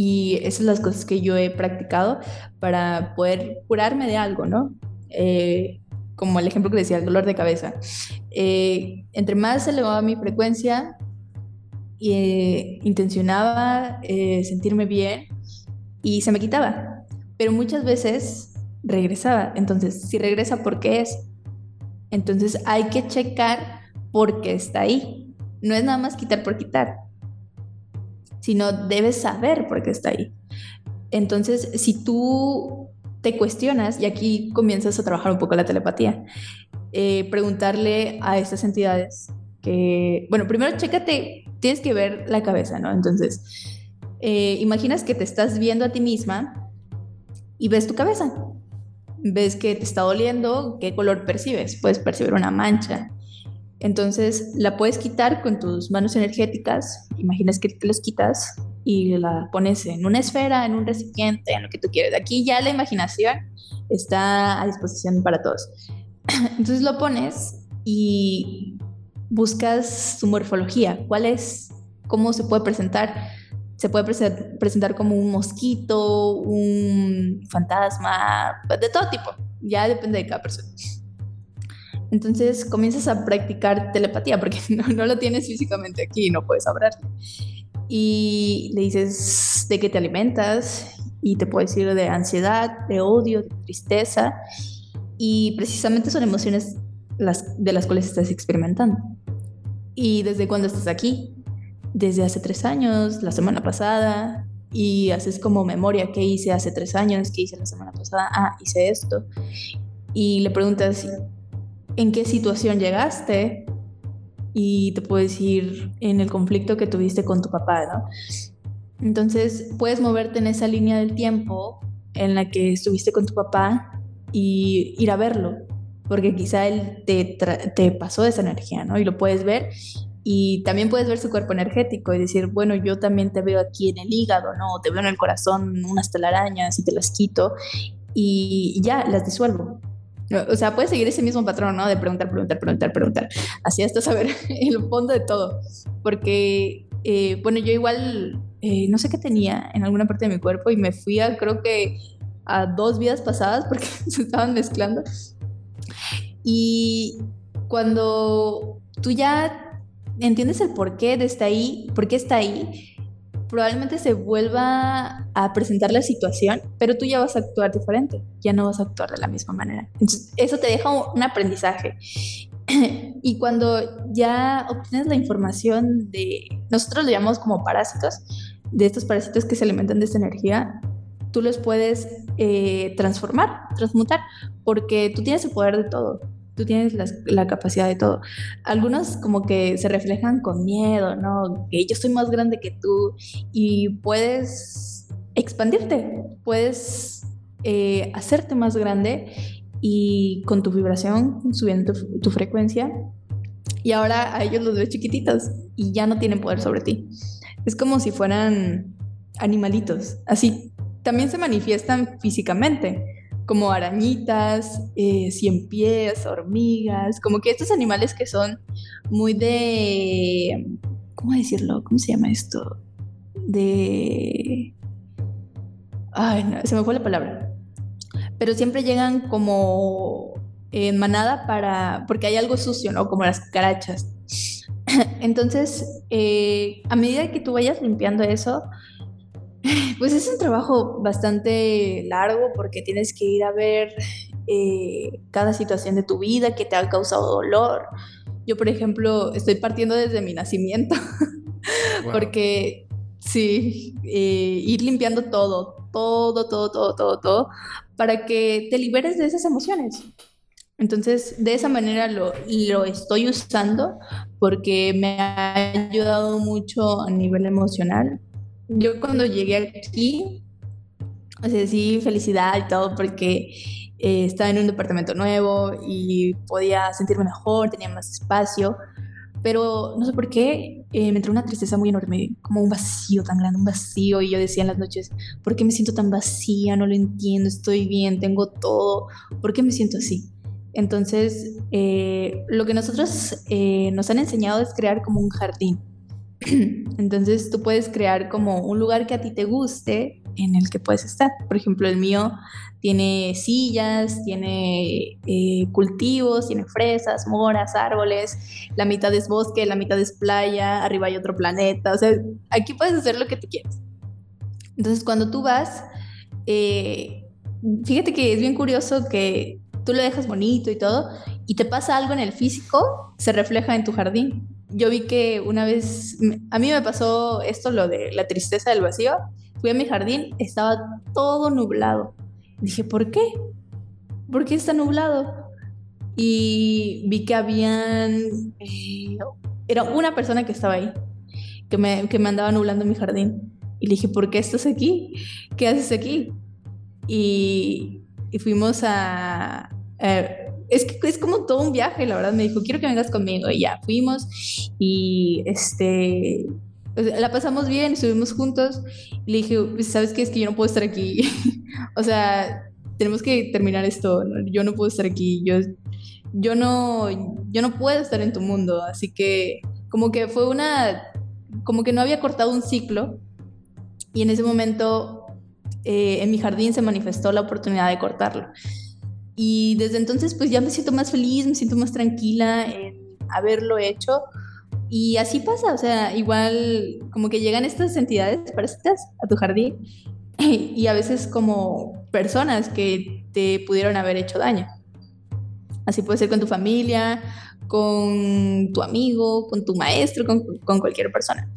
[SPEAKER 2] Y esas son las cosas que yo he practicado para poder curarme de algo, ¿no? Eh, como el ejemplo que decía, el dolor de cabeza. Eh, entre más elevaba mi frecuencia, eh, intencionaba eh, sentirme bien y se me quitaba. Pero muchas veces regresaba. Entonces, si regresa, ¿por qué es? Entonces hay que checar por qué está ahí. No es nada más quitar por quitar, sino debes saber por qué está ahí. Entonces, si tú te cuestionas, y aquí comienzas a trabajar un poco la telepatía, eh, preguntarle a estas entidades que, bueno, primero chécate, tienes que ver la cabeza, ¿no? Entonces, eh, imaginas que te estás viendo a ti misma y ves tu cabeza. Ves que te está doliendo, qué color percibes. Puedes percibir una mancha. Entonces la puedes quitar con tus manos energéticas. Imaginas que te los quitas y la pones en una esfera, en un recipiente, en lo que tú quieres. Aquí ya la imaginación está a disposición para todos. Entonces lo pones y buscas su morfología. ¿Cuál es? ¿Cómo se puede presentar? Se puede presentar como un mosquito, un fantasma, de todo tipo. Ya depende de cada persona. Entonces comienzas a practicar telepatía porque no, lo tienes físicamente aquí, no puedes hablarle. Y le dices de qué te alimentas y te puede decir de ansiedad, de odio, de tristeza. Y precisamente son emociones las, de las cuales estás experimentando. ¿Y desde cuándo estás aquí? Desde hace tres años, la semana pasada, y haces como memoria, ¿qué hice hace tres años? ¿Qué hice la semana pasada? Ah, hice esto. Y le preguntas, ¿en qué situación llegaste? Y te puedes decir en el conflicto que tuviste con tu papá, ¿no? Entonces puedes moverte en esa línea del tiempo en la que estuviste con tu papá y ir a verlo porque quizá él te, te pasó esa energía, ¿no? Y lo puedes ver y también puedes ver su cuerpo energético y decir, bueno, yo también te veo aquí en el hígado, ¿no? Te veo en el corazón unas telarañas y te las quito y ya las disuelvo. O sea, puedes seguir ese mismo patrón, ¿no? De preguntar, preguntar, preguntar, preguntar. Así hasta saber el fondo de todo. Porque, eh, bueno, yo igual, eh, no sé qué tenía en alguna parte de mi cuerpo y me fui a, creo que, a dos vidas pasadas porque se estaban mezclando. Y cuando tú ya entiendes el porqué de estar ahí, por qué está ahí, probablemente se vuelva a presentar la situación, pero tú ya vas a actuar diferente, ya no vas a actuar de la misma manera. Entonces, eso te deja un aprendizaje. y cuando ya obtienes la información de, nosotros lo llamamos como parásitos, de estos parásitos que se alimentan de esta energía, tú los puedes eh, transformar, transmutar, porque tú tienes el poder de todo, tú tienes la, capacidad de todo. Algunos como que se reflejan con miedo, ¿no? Que yo soy más grande que tú y puedes expandirte, puedes eh, hacerte más grande y con tu vibración subiendo tu, tu frecuencia y ahora a ellos los ves chiquititos y ya no tienen poder sobre ti. Es como si fueran animalitos, así también se manifiestan físicamente, como arañitas, eh, cien pies, hormigas, como que estos animales que son muy de, ¿cómo decirlo? ¿Cómo se llama esto? De... Ay, no, se me fue la palabra. Pero siempre llegan como en manada para, porque hay algo sucio, ¿no? Como las carachas. Entonces, eh, a medida que tú vayas limpiando eso, pues es un trabajo bastante largo porque tienes que ir a ver eh, cada situación de tu vida que te ha causado dolor. Yo, por ejemplo, estoy partiendo desde mi nacimiento porque sí, eh, ir limpiando todo, todo, todo, todo, todo, todo, para que te liberes de esas emociones. Entonces, de esa manera lo, lo, estoy usando porque me ha ayudado mucho a nivel emocional yo cuando llegué aquí, o sea, sí, felicidad y todo, porque eh, estaba en un departamento nuevo y podía sentirme mejor, tenía más espacio, pero no sé por qué eh, me entró una tristeza muy enorme, como un vacío tan grande, un vacío, y yo decía en las noches, ¿por qué me siento tan vacía? No lo entiendo, estoy bien, tengo todo, ¿por qué me siento así? Entonces, eh, lo que nosotros nos han enseñado es crear como un jardín Entonces tú puedes crear como un lugar que a ti te guste en el que puedes estar. Por ejemplo, el mío tiene sillas, tiene eh, cultivos, tiene fresas, moras, árboles, la mitad es bosque, la mitad es playa, arriba hay otro planeta. O sea, aquí puedes hacer lo que tú quieras. Entonces cuando tú vas, eh, fíjate que es bien curioso que tú lo dejas bonito y todo, y te pasa algo en el físico, se refleja en tu jardín yo vi que una vez, a mí me pasó esto, lo de la tristeza del vacío. Fui a mi jardín, estaba todo nublado. Dije, ¿por qué? ¿Por qué está nublado? y vi que habían, eh, era una persona que estaba ahí, que me, que me andaba nublando mi jardín. Y le dije, ¿por qué estás aquí? ¿Qué haces aquí? Y, y fuimos a... es que es como todo un viaje, la verdad. Me dijo, quiero que vengas conmigo. Y ya, fuimos y este... La pasamos bien, estuvimos juntos. Y le dije, pues, ¿sabes qué? Es que yo no puedo estar aquí. o sea, tenemos que terminar esto. Yo no puedo estar aquí. Yo yo no, yo no puedo estar en tu mundo. Así que como que fue una, como que no había cortado un ciclo y en ese momento eh, en mi jardín se manifestó la oportunidad de cortarlo. Y desde entonces pues ya me siento más feliz, me siento más tranquila en haberlo hecho. Y así pasa, o sea, igual como que llegan estas entidades parasitas a tu jardín y a veces como personas que te pudieron haber hecho daño. Así puede ser con tu familia, con tu amigo, con tu maestro, con, cualquier persona.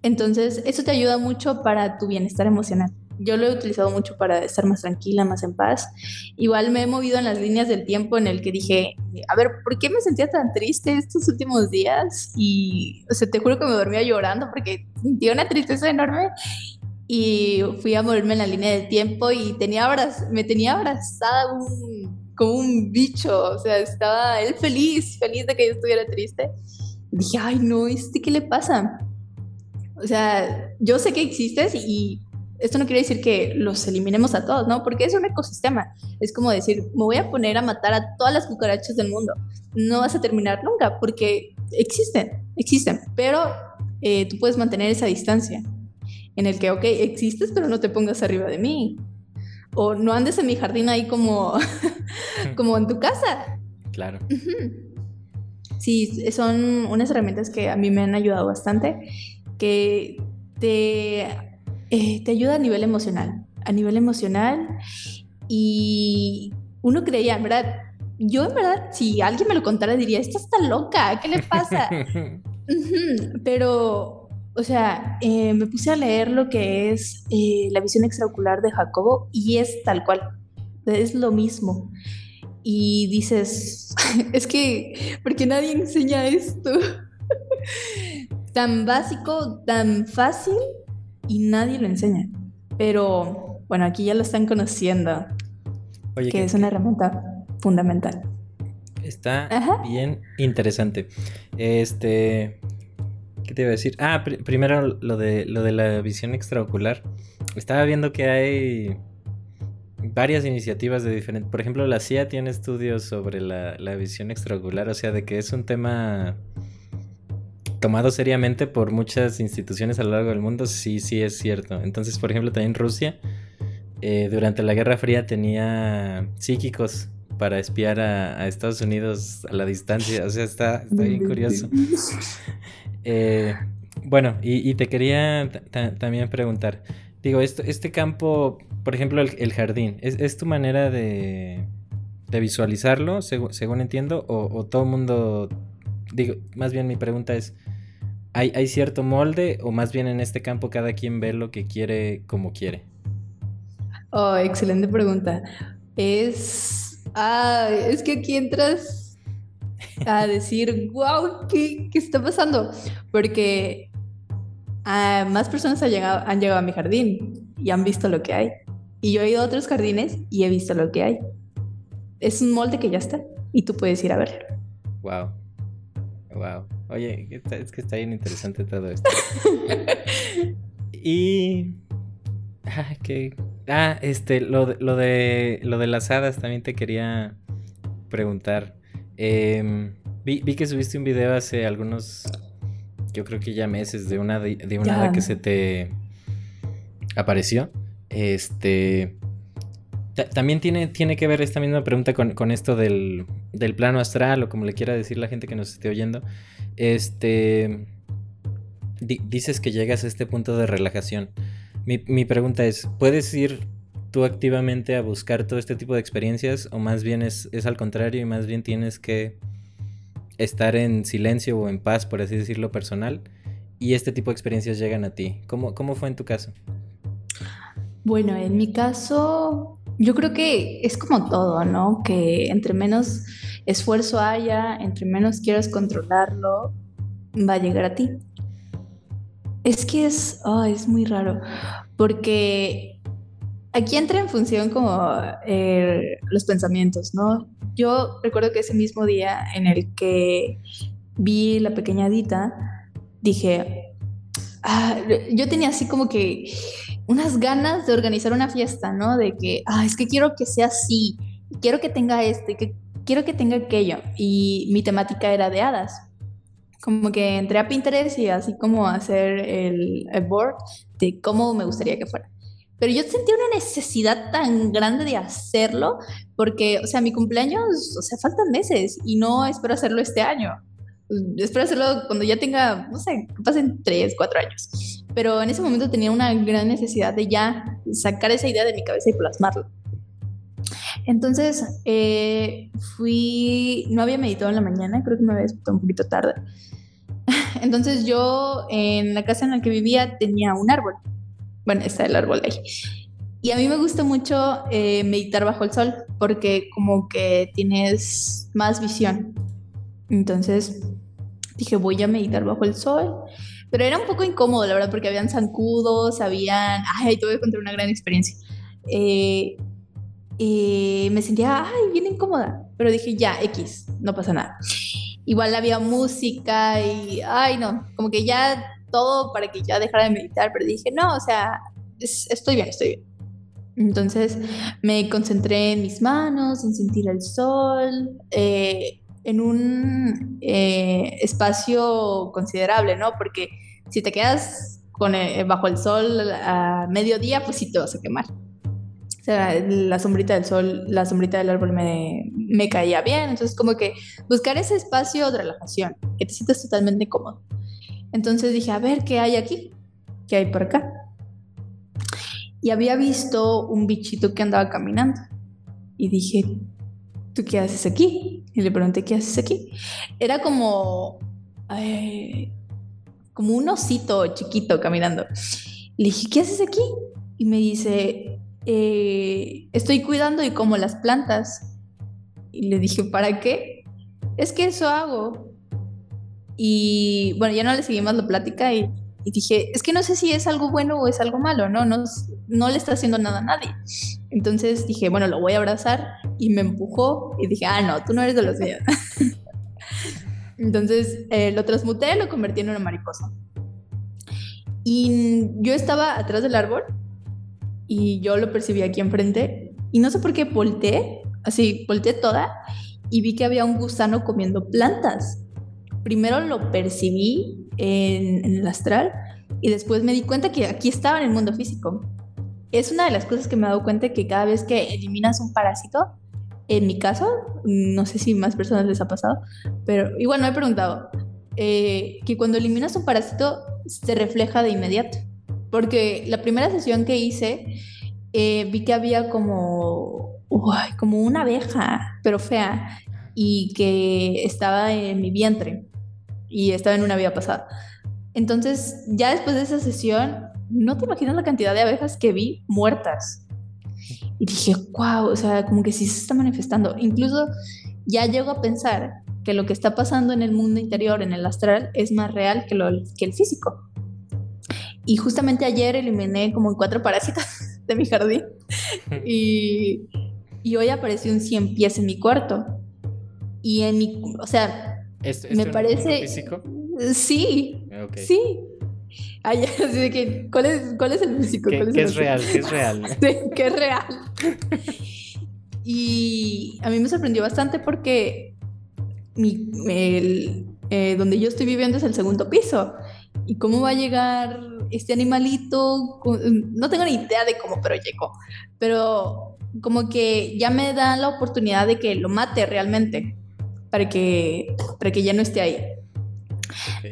[SPEAKER 2] Entonces, eso te ayuda mucho para tu bienestar emocional. Yo lo he utilizado mucho para estar más tranquila, más en paz. Igual me he movido en las líneas del tiempo en el que dije, a ver, ¿por qué me sentía tan triste estos últimos días? Y, o sea, te juro que me dormía llorando porque sentía una tristeza enorme. Y fui a moverme en la línea del tiempo y tenía me tenía abrazada un, como un bicho, o sea, estaba él feliz, feliz de que yo estuviera triste. dije, ay, no, ¿este qué le pasa? O sea, yo sé que existes y esto no quiere decir que los eliminemos a todos, ¿no? Porque es un ecosistema. Es como decir, me voy a poner a matar a todas las cucarachas del mundo. No vas a terminar nunca porque existen, existen, pero eh, tú puedes mantener esa distancia en el que, ok, existes, pero no te pongas arriba de mí o no andes en mi jardín ahí como, como en tu casa.
[SPEAKER 1] Claro.
[SPEAKER 2] Sí, son unas herramientas que a mí me han ayudado bastante, que te, eh, te ayuda a nivel emocional, a nivel emocional y uno creía, en verdad, yo en verdad, si alguien me lo contara diría, esta está loca, ¿qué le pasa? Pero o sea, eh, me puse a leer lo que es eh, la visión extraocular de Jacobo y es tal cual, es lo mismo. Y dices, es que, ¿por qué nadie enseña esto? tan básico, tan fácil y nadie lo enseña. Pero bueno, aquí ya lo están conociendo, que es una herramienta fundamental.
[SPEAKER 1] Está bien interesante. Este, ¿Qué te iba a decir? Ah, primero lo de, lo de la visión extraocular. Estaba viendo que hay varias iniciativas de diferentes... Por ejemplo, la CIA tiene estudios sobre la, visión extraocular, o sea, de que es un tema tomado seriamente por muchas instituciones a lo largo del mundo, sí, sí es cierto. Entonces, por ejemplo, también Rusia, eh, durante la Guerra Fría tenía psíquicos para espiar a, Estados Unidos a la distancia. O sea, está, está bien curioso. Eh, bueno, y, te quería también preguntar, digo, esto, este campo, por ejemplo, el, jardín, ¿es, tu manera de, visualizarlo, según entiendo, o, todo el mundo, digo, más bien mi pregunta es, ¿hay, ¿hay cierto molde o más bien en este campo cada quien ve lo que quiere como quiere?
[SPEAKER 2] Oh, excelente pregunta. Es, ah, es que aquí entras a decir, wow, ¿qué, ¿qué, está pasando? Porque ah, más personas han llegado, han llegado a mi jardín y han visto lo que hay. Y yo he ido a otros jardines y he visto lo que hay. Es un molde que ya está y tú puedes ir a verlo.
[SPEAKER 1] Wow. Wow. Oye, es que está bien interesante todo esto. y. Ah, que. Ah, este, lo, lo, de, lo de las hadas también te quería preguntar. Em, vi, que subiste un video hace algunos, yo creo que ya meses, de una de, una que se te apareció. Este. También tiene, tiene que ver esta misma pregunta con, esto del, plano astral o como le quiera decir la gente que nos esté oyendo. Este. dices que llegas a este punto de relajación. Mi, mi pregunta es: ¿puedes ir tú activamente a buscar todo este tipo de experiencias o más bien es, al contrario y más bien tienes que estar en silencio o en paz, por así decirlo, personal y este tipo de experiencias llegan a ti? ¿Cómo, cómo fue en tu caso?
[SPEAKER 2] Bueno, en mi caso, yo creo que es como todo, ¿no? Que entre menos esfuerzo haya, entre menos quieras controlarlo, va a llegar a ti. Es que es, es muy raro, porque aquí entra en función como eh, los pensamientos, ¿no? Yo recuerdo que ese mismo día en el que vi la pequeña Dita, dije, ah, yo tenía así como que unas ganas de organizar una fiesta, ¿no? De que, ah, es que quiero que sea así, quiero que tenga este, que quiero que tenga aquello. Y mi temática era de hadas. Como que entré a Pinterest y así como hacer el, el board de cómo me gustaría que fuera. Pero yo sentía una necesidad tan grande de hacerlo porque, o sea, mi cumpleaños, o sea, faltan meses y no espero hacerlo este año. Espero hacerlo cuando ya tenga, no sé, pasen tres, cuatro años. Pero en ese momento tenía una gran necesidad de ya sacar esa idea de mi cabeza y plasmarlo. Entonces, eh, fui, no había meditado en la mañana, creo que me había despertado un poquito tarde. Entonces yo en la casa en la que vivía tenía un árbol. Bueno, está el árbol ahí. Y a mí me gusta mucho eh, meditar bajo el sol porque como que tienes más visión. Entonces dije, voy a meditar bajo el sol. Pero era un poco incómodo, la verdad, porque habían zancudos, habían... Ay, voy a contar una gran experiencia. Eh, y me sentía, ay, bien incómoda. Pero dije, ya, X, no pasa nada. Igual había música y, ay, no, como que ya todo para que ya dejara de meditar, pero dije, no, o sea, estoy bien, estoy bien. Entonces me concentré en mis manos, en sentir el sol, eh, en un eh, espacio considerable, ¿no? Porque si te quedas con, eh, bajo el sol a mediodía, pues sí te vas a quemar. Sea, la sombrita del sol, la sombrita del árbol me, me caía bien. Entonces, como que buscar ese espacio de relajación, que te sientas totalmente cómodo. Entonces dije, a ver, ¿qué hay aquí? ¿Qué hay por acá? Y había visto un bichito que andaba caminando. Y dije, ¿tú qué haces aquí? Y le pregunté, ¿qué haces aquí? Era como, eh, como un osito chiquito caminando. Le dije, ¿qué haces aquí? Y me dice, eh, estoy cuidando y como las plantas. Y le dije, ¿para qué? Es que eso hago. Y bueno, ya no le seguí más la plática y, dije, es que no sé si es algo bueno o es algo malo, ¿no? No, no le está haciendo nada a nadie. Entonces dije, bueno, lo voy a abrazar y me empujó y dije, ah, no, tú no eres de los míos. Entonces eh, lo transmuté, lo convertí en una mariposa. Y yo estaba atrás del árbol y yo lo percibí aquí enfrente y no sé por qué volteé, así, volteé toda y vi que había un gusano comiendo plantas. Primero lo percibí en, el astral y después me di cuenta que aquí estaba en el mundo físico es una de las cosas que me he dado cuenta que cada vez que eliminas un parásito, en mi caso, no sé si más personas les ha pasado, pero igual no he preguntado, eh, que cuando eliminas un parásito se refleja de inmediato. Porque la primera sesión que hice, eh, vi que había como, como una abeja, pero fea, y que estaba en mi vientre y estaba en una vida pasada. Entonces, ya después de esa sesión, no te imaginas la cantidad de abejas que vi muertas. Y dije, wow, o sea, como que sí se está manifestando. Incluso ya llego a pensar que lo que está pasando en el mundo interior, en el astral, es más real que, lo, que el físico. Y justamente ayer eliminé como cuatro parásitos de mi jardín. Y, y hoy apareció un 100 pies en mi cuarto. Y en mi, o sea, me parece... físico? Sí, sí. Ay, así de que, ¿cuál es, cuál es el físico?
[SPEAKER 1] ¿Qué,
[SPEAKER 2] es,
[SPEAKER 1] real? ¿Qué es real?
[SPEAKER 2] sí, ¿qué es real? y a mí me sorprendió bastante porque mi, el, eh, donde yo estoy viviendo es el segundo piso. ¿Y cómo va a llegar este animalito? No tengo ni idea de cómo, pero llegó. Pero como que ya me da la oportunidad de que lo mate realmente para que, para que ya no esté ahí.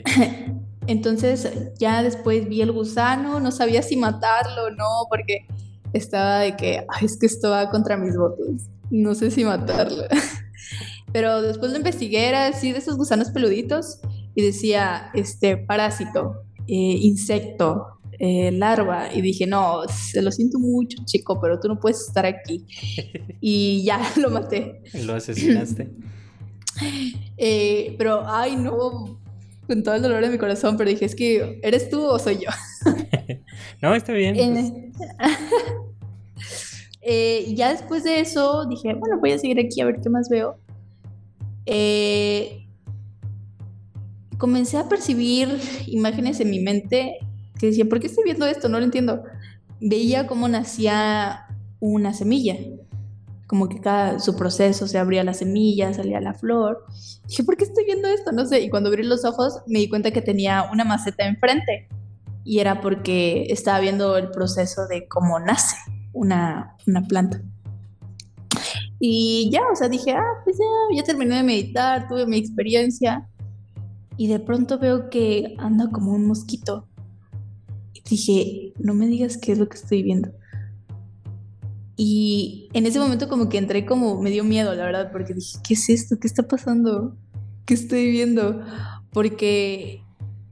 [SPEAKER 2] Entonces ya después vi el gusano, no sabía si matarlo o no, porque estaba de que, es que esto va contra mis votos, no sé si matarlo. Pero después lo investigué, era así de esos gusanos peluditos y decía, este, parásito, eh, insecto, eh, larva. Y dije, no, se lo siento mucho, chico, pero tú no puedes estar aquí. Y ya lo maté.
[SPEAKER 1] ¿Lo asesinaste?
[SPEAKER 2] Eh, pero, ay, no, con todo el dolor de mi corazón, pero dije, es que, ¿eres tú o soy yo?
[SPEAKER 1] no, está bien.
[SPEAKER 2] Pues. Eh, ya después de eso dije, bueno, voy a seguir aquí a ver qué más veo. Eh, comencé a percibir imágenes en mi mente que decía, ¿por qué estoy viendo esto? No lo entiendo. Veía cómo nacía una semilla, como que cada su proceso se abría la semilla, salía la flor. Dije, ¿por qué estoy viendo esto? No sé. Y cuando abrí los ojos me di cuenta que tenía una maceta enfrente y era porque estaba viendo el proceso de cómo nace una, planta. Y ya, o sea, dije, ah, pues ya, ya terminé de meditar, tuve mi experiencia. Y de pronto veo que anda como un mosquito. Y dije, no me digas qué es lo que estoy viendo. Y en ese momento como que entré como, me dio miedo, la verdad, porque dije, ¿qué es esto? ¿Qué está pasando? ¿Qué estoy viendo? Porque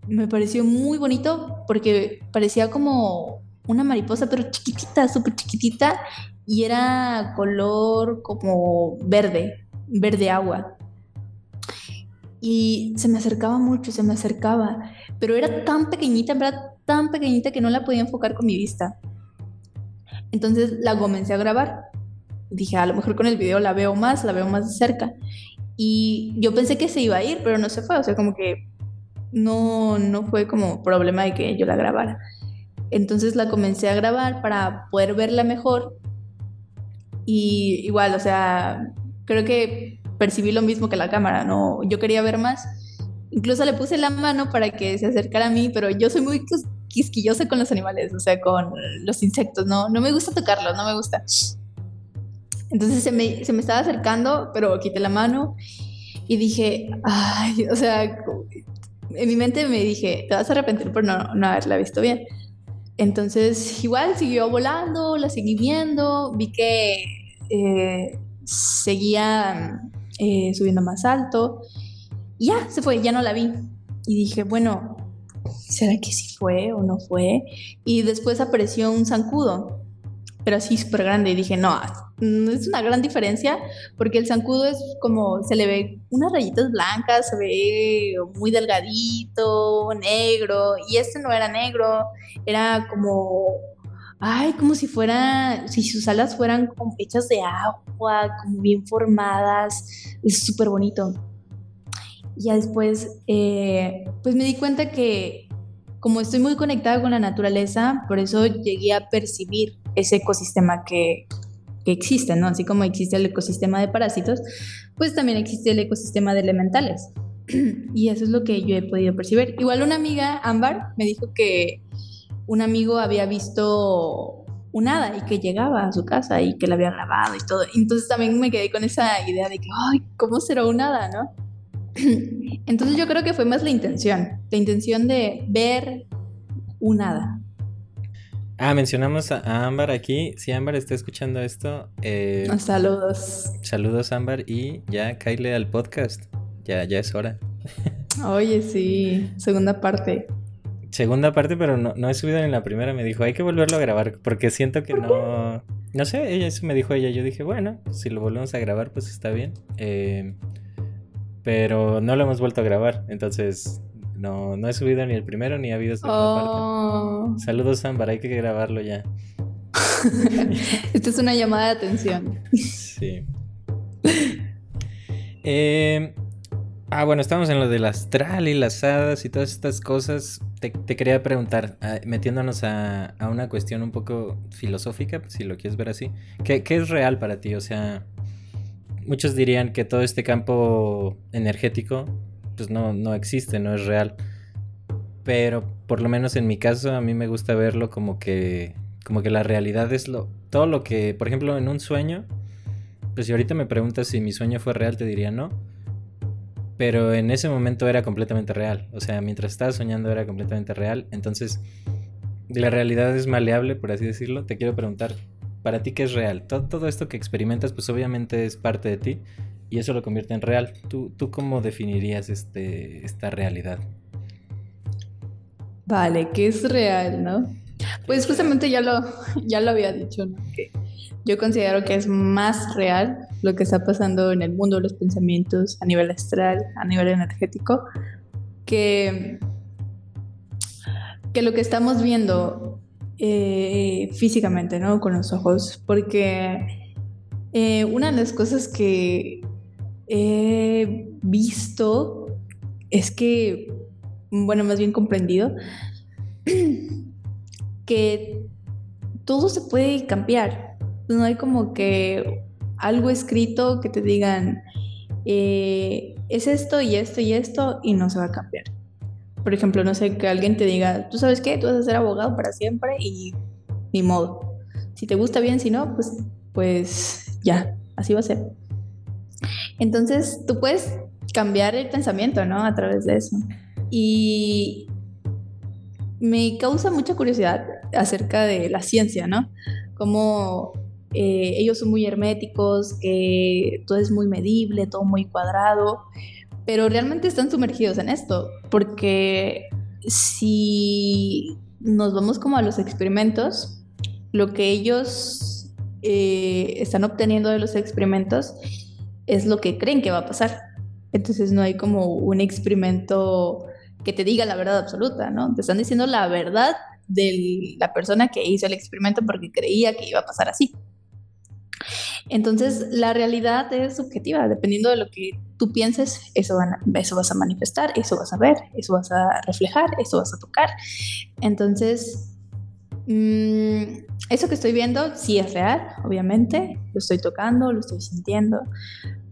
[SPEAKER 2] me pareció muy bonito, porque parecía como una mariposa, pero chiquitita, súper chiquitita, y era color como verde, verde agua. Y se me acercaba mucho, se me acercaba, pero era tan pequeñita, en verdad, tan pequeñita que no la podía enfocar con mi vista. Entonces la comencé a grabar. Dije, a lo mejor con el video la veo más, la veo más de cerca. Y yo pensé que se iba a ir, pero no se fue, o sea, como que no, no fue como problema de que yo la grabara. Entonces la comencé a grabar para poder verla mejor. Y igual, o sea, creo que percibí lo mismo que la cámara, ¿no? Yo quería ver más. Incluso le puse la mano para que se acercara a mí, pero yo soy muy quisquillosa con los animales, o sea, con los insectos, no, no me gusta tocarlos, no me gusta. Entonces se me, se me estaba acercando, pero quité la mano y dije, ay, o sea, en mi mente me dije, te vas a arrepentir por no, no haberla visto bien. Entonces, igual siguió volando, la seguí viendo, vi que eh, seguía eh, subiendo más alto. Y ya, se fue, ya no la vi. Y dije, bueno, ¿será que sí fue o no fue? Y después apareció un zancudo pero así súper grande. Y dije, no, es una gran diferencia porque el zancudo es como, se le ve unas rayitas blancas, se ve muy delgadito, negro, y este no era negro, era como, ay, como si fuera, si sus alas fueran como hechas de agua, como bien formadas, es súper bonito. Y ya después, eh, pues me di cuenta que como estoy muy conectada con la naturaleza, por eso llegué a percibir ese ecosistema que, que existe, ¿no? Así como existe el ecosistema de parásitos, pues también existe el ecosistema de elementales. y eso es lo que yo he podido percibir. Igual una amiga, Ámbar, me dijo que un amigo había visto un hada y que llegaba a su casa y que la había grabado y todo. Entonces también me quedé con esa idea de que, ay, ¿cómo será un hada, no? Entonces yo creo que fue más la intención, la intención de ver un hada.
[SPEAKER 1] Ah, mencionamos a Ámbar aquí. Si Ámbar está escuchando esto. Eh,
[SPEAKER 2] saludos.
[SPEAKER 1] Saludos, Ámbar. Y ya caile al podcast. Ya, ya es hora.
[SPEAKER 2] Oye, sí. Segunda parte.
[SPEAKER 1] Segunda parte, pero no, no he subido en la primera. Me dijo, hay que volverlo a grabar. Porque siento que no. No sé, ella eso me dijo ella. Yo dije, bueno, si lo volvemos a grabar, pues está bien. Eh, pero no lo hemos vuelto a grabar. Entonces, no, no he subido ni el primero ni ha habido segunda parte. Oh. Saludos, Ámbar, hay que grabarlo ya.
[SPEAKER 2] Esta es una llamada de atención.
[SPEAKER 1] Sí. Eh, ah, bueno, estamos en lo del astral y las hadas y todas estas cosas. Te, quería preguntar, ah, metiéndonos a, una cuestión un poco filosófica, si lo quieres ver así. ¿Qué, ¿Qué es real para ti? O sea, muchos dirían que todo este campo energético pues no, no existe, no es real. Pero por lo menos en mi caso a mí me gusta verlo como que como que la realidad es lo todo lo que, por ejemplo, en un sueño, pues si ahorita me preguntas si mi sueño fue real te diría no. Pero en ese momento era completamente real, o sea, mientras estaba soñando era completamente real, entonces la realidad es maleable, por así decirlo. Te quiero preguntar, ¿para ti qué es real? Todo, todo esto que experimentas pues obviamente es parte de ti, y eso lo convierte en real. ¿Tú, tú cómo definirías este, esta realidad?
[SPEAKER 2] Vale, ¿qué es real, no? Pues justamente ya lo, ya lo había dicho, ¿no? Que yo considero que es más real lo que está pasando en el mundo de los pensamientos a nivel astral, a nivel energético, que, que lo que estamos viendo eh, físicamente, ¿no? Con los ojos, porque eh, una de las cosas que he visto es que, bueno, más bien comprendido, que todo se puede cambiar. No hay como que algo escrito que te digan, eh, es esto y esto y esto y no se va a cambiar. Por ejemplo, no sé, que alguien te diga, tú sabes qué, tú vas a ser abogado para siempre y ni modo. Si te gusta bien, si no, pues, pues ya, así va a ser. Entonces, tú puedes cambiar el pensamiento, ¿no? A través de eso. Y me causa mucha curiosidad acerca de la ciencia, ¿no? Como eh, ellos son muy herméticos, que todo es muy medible, todo muy cuadrado, pero realmente están sumergidos en esto, porque si nos vamos como a los experimentos, lo que ellos eh, están obteniendo de los experimentos es lo que creen que va a pasar. Entonces no hay como un experimento que te diga la verdad absoluta, ¿no? Te están diciendo la verdad de la persona que hizo el experimento porque creía que iba a pasar así. Entonces, la realidad es subjetiva, dependiendo de lo que tú pienses, eso, eso vas a manifestar, eso vas a ver, eso vas a reflejar, eso vas a tocar. Entonces, mm, eso que estoy viendo sí es real, obviamente, lo estoy tocando, lo estoy sintiendo,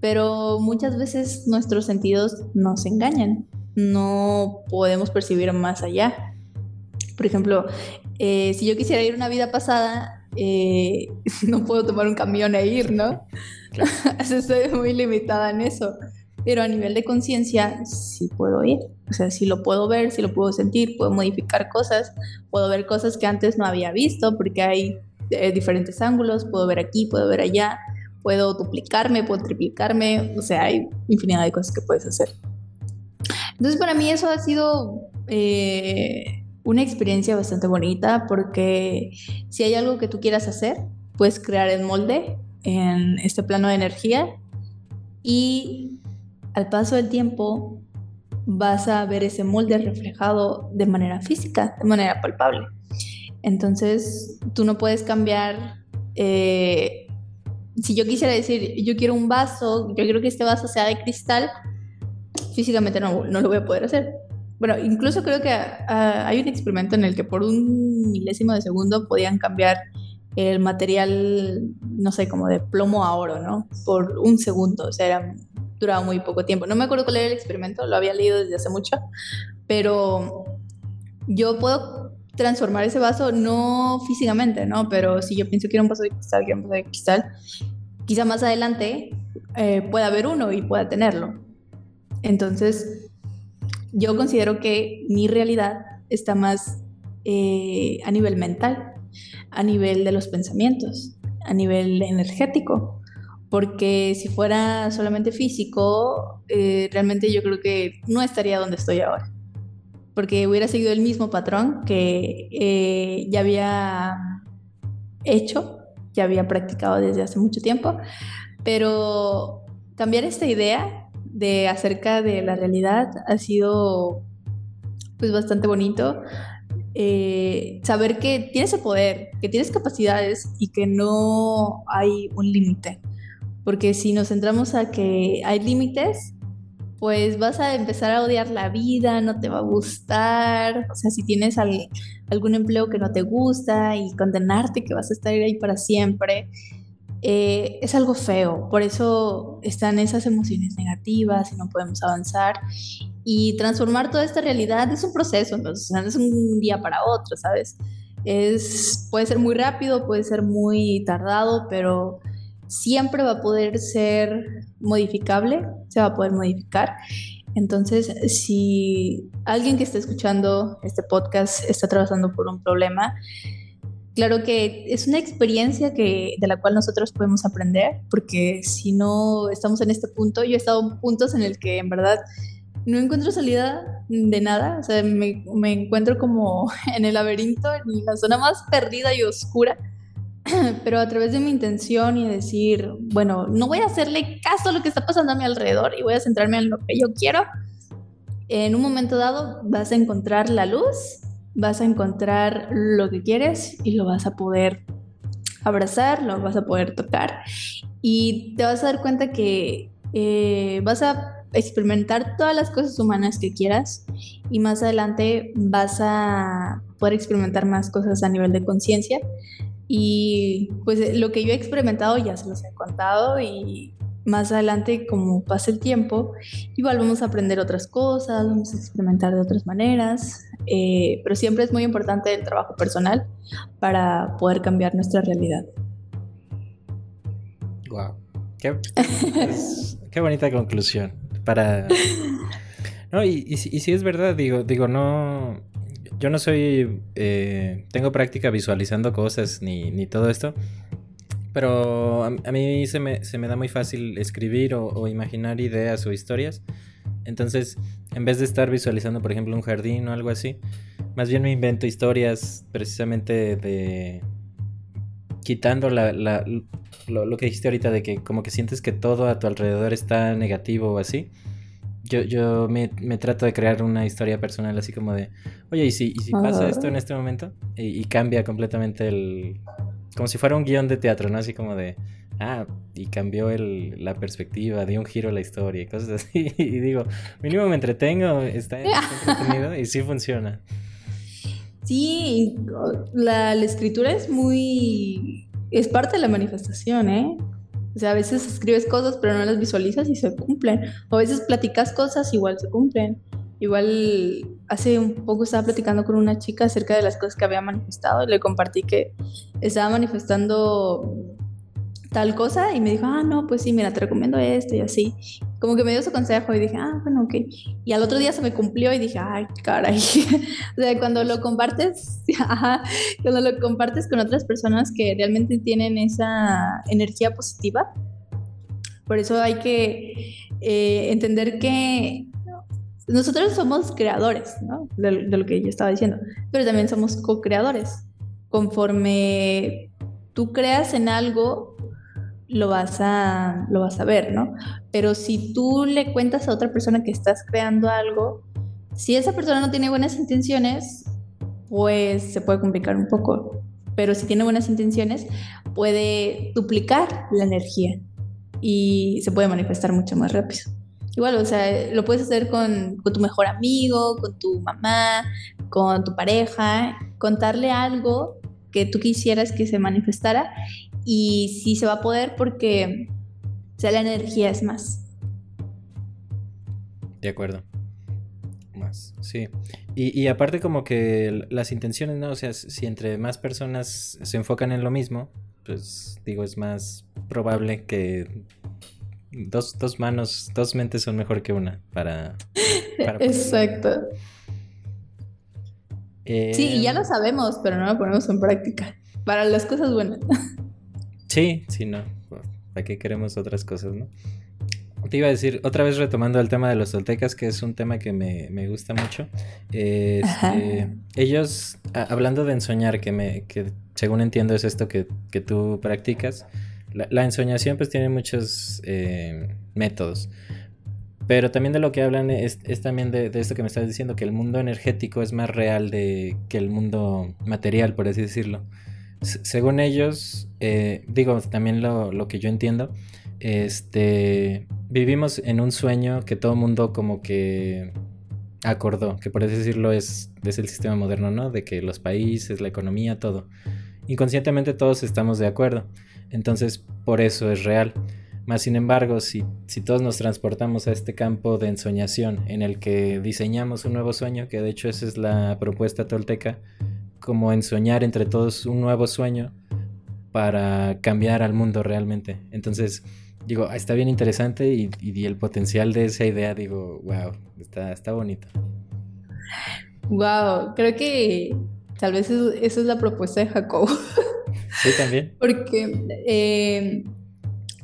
[SPEAKER 2] pero muchas veces nuestros sentidos nos engañan no podemos percibir más allá. Por ejemplo, eh, si yo quisiera ir una vida pasada, eh, no puedo tomar un camión e ir, ¿no? Estoy muy limitada en eso. Pero a nivel de conciencia, sí puedo ir. O sea, sí lo puedo ver, sí lo puedo sentir, puedo modificar cosas, puedo ver cosas que antes no había visto porque hay eh, diferentes ángulos, puedo ver aquí, puedo ver allá, puedo duplicarme, puedo triplicarme, o sea, hay infinidad de cosas que puedes hacer. Entonces para mí eso ha sido eh, una experiencia bastante bonita porque si hay algo que tú quieras hacer, puedes crear el molde en este plano de energía y al paso del tiempo vas a ver ese molde reflejado de manera física, de manera palpable. Entonces tú no puedes cambiar... Eh, si yo quisiera decir, yo quiero un vaso, yo quiero que este vaso sea de cristal, físicamente no, no lo voy a poder hacer. Bueno, incluso creo que ah, hay un experimento en el que por un milésimo de segundo podían cambiar el material, no sé, como de plomo a oro, ¿no? Por un segundo, o sea, era, duraba muy poco tiempo. No me acuerdo cuál era el experimento, lo había leído desde hace mucho, pero yo puedo transformar ese vaso no físicamente, ¿no? Pero si yo pienso que era un vaso de cristal, un vaso de cristal, quizá más adelante eh, pueda haber uno y pueda tenerlo. Entonces, yo considero que mi realidad está más eh, a nivel mental, a nivel de los pensamientos, a nivel energético, porque si fuera solamente físico, eh, realmente yo creo que no estaría donde estoy ahora, porque hubiera seguido el mismo patrón que eh, ya había hecho, ya había practicado desde hace mucho tiempo, pero cambiar esta idea de acerca de la realidad ha sido pues bastante bonito. Eh, saber que tienes el poder, que tienes capacidades y que no hay un límite. Porque si nos centramos a que hay límites, pues vas a empezar a odiar la vida, no te va a gustar. O sea, si tienes algún empleo que no te gusta y condenarte que vas a estar ahí para siempre. Eh, es algo feo, por eso están esas emociones negativas y no podemos avanzar. Y transformar toda esta realidad es un proceso, no es un día para otro, ¿sabes? Es, puede ser muy rápido, puede ser muy tardado, pero siempre va a poder ser modificable, se va a poder modificar. Entonces, si alguien que está escuchando este podcast está atravesando por un problema, claro que es una experiencia que, de la cual nosotros podemos aprender, porque si no estamos en este punto, yo he estado en puntos en el que en verdad no encuentro salida de nada, o sea, me, me encuentro como en el laberinto, en la zona más perdida y oscura pero a través de mi intención y decir, bueno, no voy a hacerle caso a lo que está pasando a mi alrededor y voy a centrarme en lo que yo quiero, en un momento dado vas a encontrar la luz, vas a encontrar lo que quieres y lo vas a poder abrazar, lo vas a poder tocar y te vas a dar cuenta que eh, vas a experimentar todas las cosas humanas que quieras y más adelante vas a poder experimentar más cosas a nivel de conciencia. Y pues lo que yo he experimentado ya se los he contado y más adelante como pasa el tiempo, igual vamos a aprender otras cosas, vamos a experimentar de otras maneras, eh, pero siempre es muy importante el trabajo personal para poder cambiar nuestra realidad.
[SPEAKER 1] Wow, qué, qué bonita conclusión para... No, y, y, y sí es verdad, digo, digo, no, yo no soy, eh, tengo práctica visualizando cosas ni, ni todo esto, pero a, mí se me, se me, da muy fácil escribir o, imaginar ideas o historias. Entonces, en vez de estar visualizando, por ejemplo, un jardín o algo así, más bien me invento historias precisamente de... quitando la, la, lo, lo, que dijiste ahorita de que como que sientes que todo a tu alrededor está negativo o así yo, yo me, me, trato de crear una historia personal así como de, oye, ¿y si, y si pasa esto en este momento? Y, cambia completamente el... Como si fuera un guion de teatro, ¿no? Así como de, ah, y cambió el, la perspectiva, dio un giro a la historia y cosas así. Y digo, mínimo me entretengo, está, entretenido y sí funciona.
[SPEAKER 2] Sí, la, la escritura es muy... es parte de la manifestación, ¿eh? O sea, a veces escribes cosas pero no las visualizas y se cumplen. O a veces platicas cosas, igual se cumplen. Igual hace un poco estaba platicando con una chica acerca de las cosas que había manifestado y le compartí que estaba manifestando tal cosa y me dijo, ah, no, pues sí, mira, te recomiendo esto y así. Como que me dio su consejo y dije, ah, bueno, ok. Y al otro día se me cumplió y dije, ay, caray. o sea, cuando lo compartes, cuando lo compartes con otras personas que realmente tienen esa energía positiva, por eso hay que eh, entender que nosotros somos creadores, ¿no? De lo que yo estaba diciendo, pero también somos co-creadores. Conforme tú creas en algo, lo vas a, lo vas a ver, ¿no? Pero si tú le cuentas a otra persona que estás creando algo, si esa persona no tiene buenas intenciones, pues se puede complicar un poco. Pero si tiene buenas intenciones, puede duplicar la energía y se puede manifestar mucho más rápido. Igual, o sea, lo puedes hacer con, con tu mejor amigo, con tu mamá, con tu pareja, contarle algo que tú quisieras que se manifestara y sí se va a poder porque o sea, la energía es más.
[SPEAKER 1] De acuerdo. Más, sí. Y, y, aparte como que las intenciones, ¿no? O sea, si entre más personas se enfocan en lo mismo, pues digo, es más probable que dos, dos manos, dos mentes son mejor que una para...
[SPEAKER 2] Exacto. sí, y ya lo em, sabemos, pero no lo ponemos en práctica. Para las cosas buenas.
[SPEAKER 1] Sí, sí, no. ¿Para qué queremos otras cosas, no? Te iba a decir, otra vez retomando el tema de los toltecas, que es un tema que me, gusta mucho. Este, ellos, hablando de ensoñar, que, me, que según entiendo es esto que, tú practicas, la, ensoñación pues tiene muchos eh, métodos. Pero también de lo que hablan es, también de, esto que me estás diciendo, que el mundo energético es más real de, que el mundo material, por así decirlo según ellos, eh, digo también lo, que yo entiendo, este, vivimos en un sueño que todo mundo como que acordó, que por así decirlo es, es el sistema moderno, ¿no? De que los países, la economía, todo. Inconscientemente todos estamos de acuerdo. Entonces, por eso es real. Más sin embargo, si, si todos nos transportamos a este campo de ensoñación en el que diseñamos un nuevo sueño, que de hecho esa es la propuesta tolteca, como en soñar entre todos un nuevo sueño para cambiar al mundo realmente. Entonces, digo, está bien interesante y, el potencial de esa idea, digo, wow, está, está bonito.
[SPEAKER 2] Wow, creo que tal vez esa es la propuesta de Jacob.
[SPEAKER 1] Sí, también.
[SPEAKER 2] porque, eh,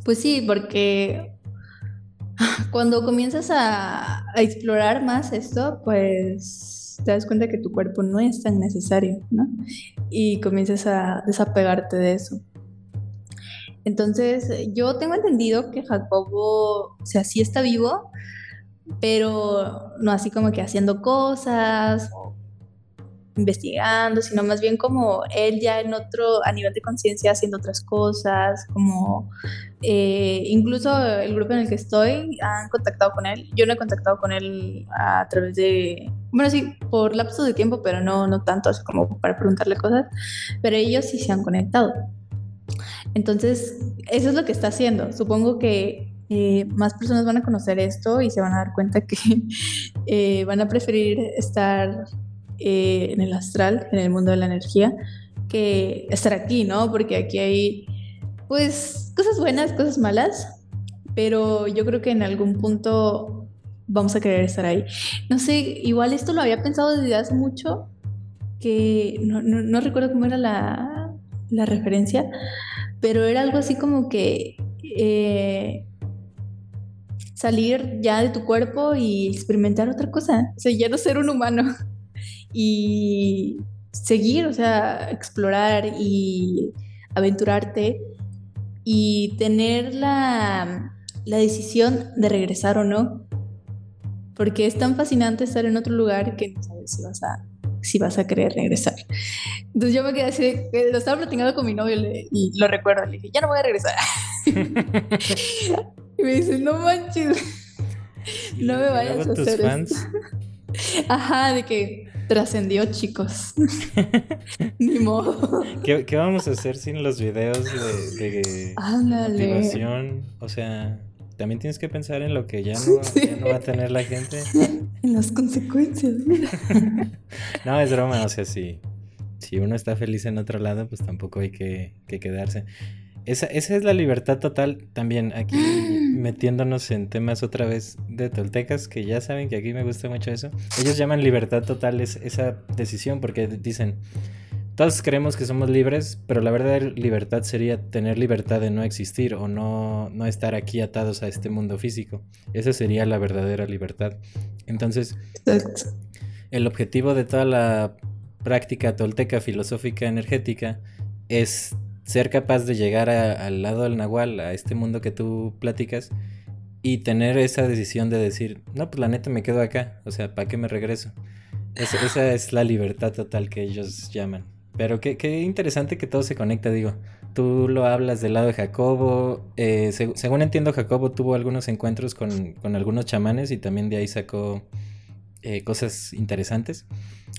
[SPEAKER 2] pues sí, porque cuando comienzas a, a explorar más esto, pues te das cuenta que tu cuerpo no es tan necesario, ¿no? Y comienzas a desapegarte de eso. Entonces, yo tengo entendido que Jacobo, o sea, sí está vivo, pero no así como que haciendo cosas investigando, sino más bien como él ya en otro, a nivel de conciencia, haciendo otras cosas, como eh, incluso el grupo en el que estoy han contactado con él. Yo no he contactado con él a través de, bueno, sí, por lapso de tiempo, pero no, no tanto así como para preguntarle cosas, pero ellos sí se han conectado. Entonces, eso es lo que está haciendo. Supongo que eh, más personas van a conocer esto y se van a dar cuenta que eh, van a preferir estar eh, en el astral, en el mundo de la energía, que estar aquí, ¿no? Porque aquí hay, pues, cosas buenas, cosas malas, pero yo creo que en algún punto vamos a querer estar ahí. No sé, igual esto lo había pensado desde hace mucho, que no, no, recuerdo cómo era la, la, referencia, pero era algo así como que eh, salir ya de tu cuerpo y experimentar otra cosa, o sea, ya no ser un humano y seguir, o sea, explorar y aventurarte y tener la, decisión de regresar o no. Porque es tan fascinante estar en otro lugar que no sabes si vas a, si vas a querer regresar. Entonces yo me quedé así, lo estaba platicando con mi novio y lo recuerdo, le dije, ya no voy a regresar. y me dice, no manches, no me vayas a hacer fans? Ajá, de que trascendió, chicos. Ni modo.
[SPEAKER 1] ¿Qué, vamos a hacer sin los videos de, motivación? O sea, también tienes que pensar en lo que ya no, va a tener la gente.
[SPEAKER 2] En las consecuencias.
[SPEAKER 1] no, es broma, o sea, si, si uno está feliz en otro lado, pues tampoco hay que, que quedarse. Esa, esa es la libertad total también, aquí metiéndonos en temas otra vez de toltecas, que ya saben que aquí me gusta mucho eso. Ellos llaman libertad total esa decisión porque dicen, todos creemos que somos libres, pero la verdadera libertad sería tener libertad de no existir o no, no estar aquí atados a este mundo físico. Esa sería la verdadera libertad. Entonces, el objetivo de toda la práctica tolteca filosófica energética es ser capaz de llegar al lado del Nahual, a este mundo que tú platicas, y tener esa decisión de decir, no, pues la neta me quedo acá, o sea, ¿para qué me regreso? Esa, es la libertad total que ellos llaman. Pero qué, interesante que todo se conecta, digo. Tú lo hablas del lado de Jacobo. Eh, según entiendo, Jacobo tuvo algunos encuentros con, con algunos chamanes y también de ahí sacó eh, cosas interesantes.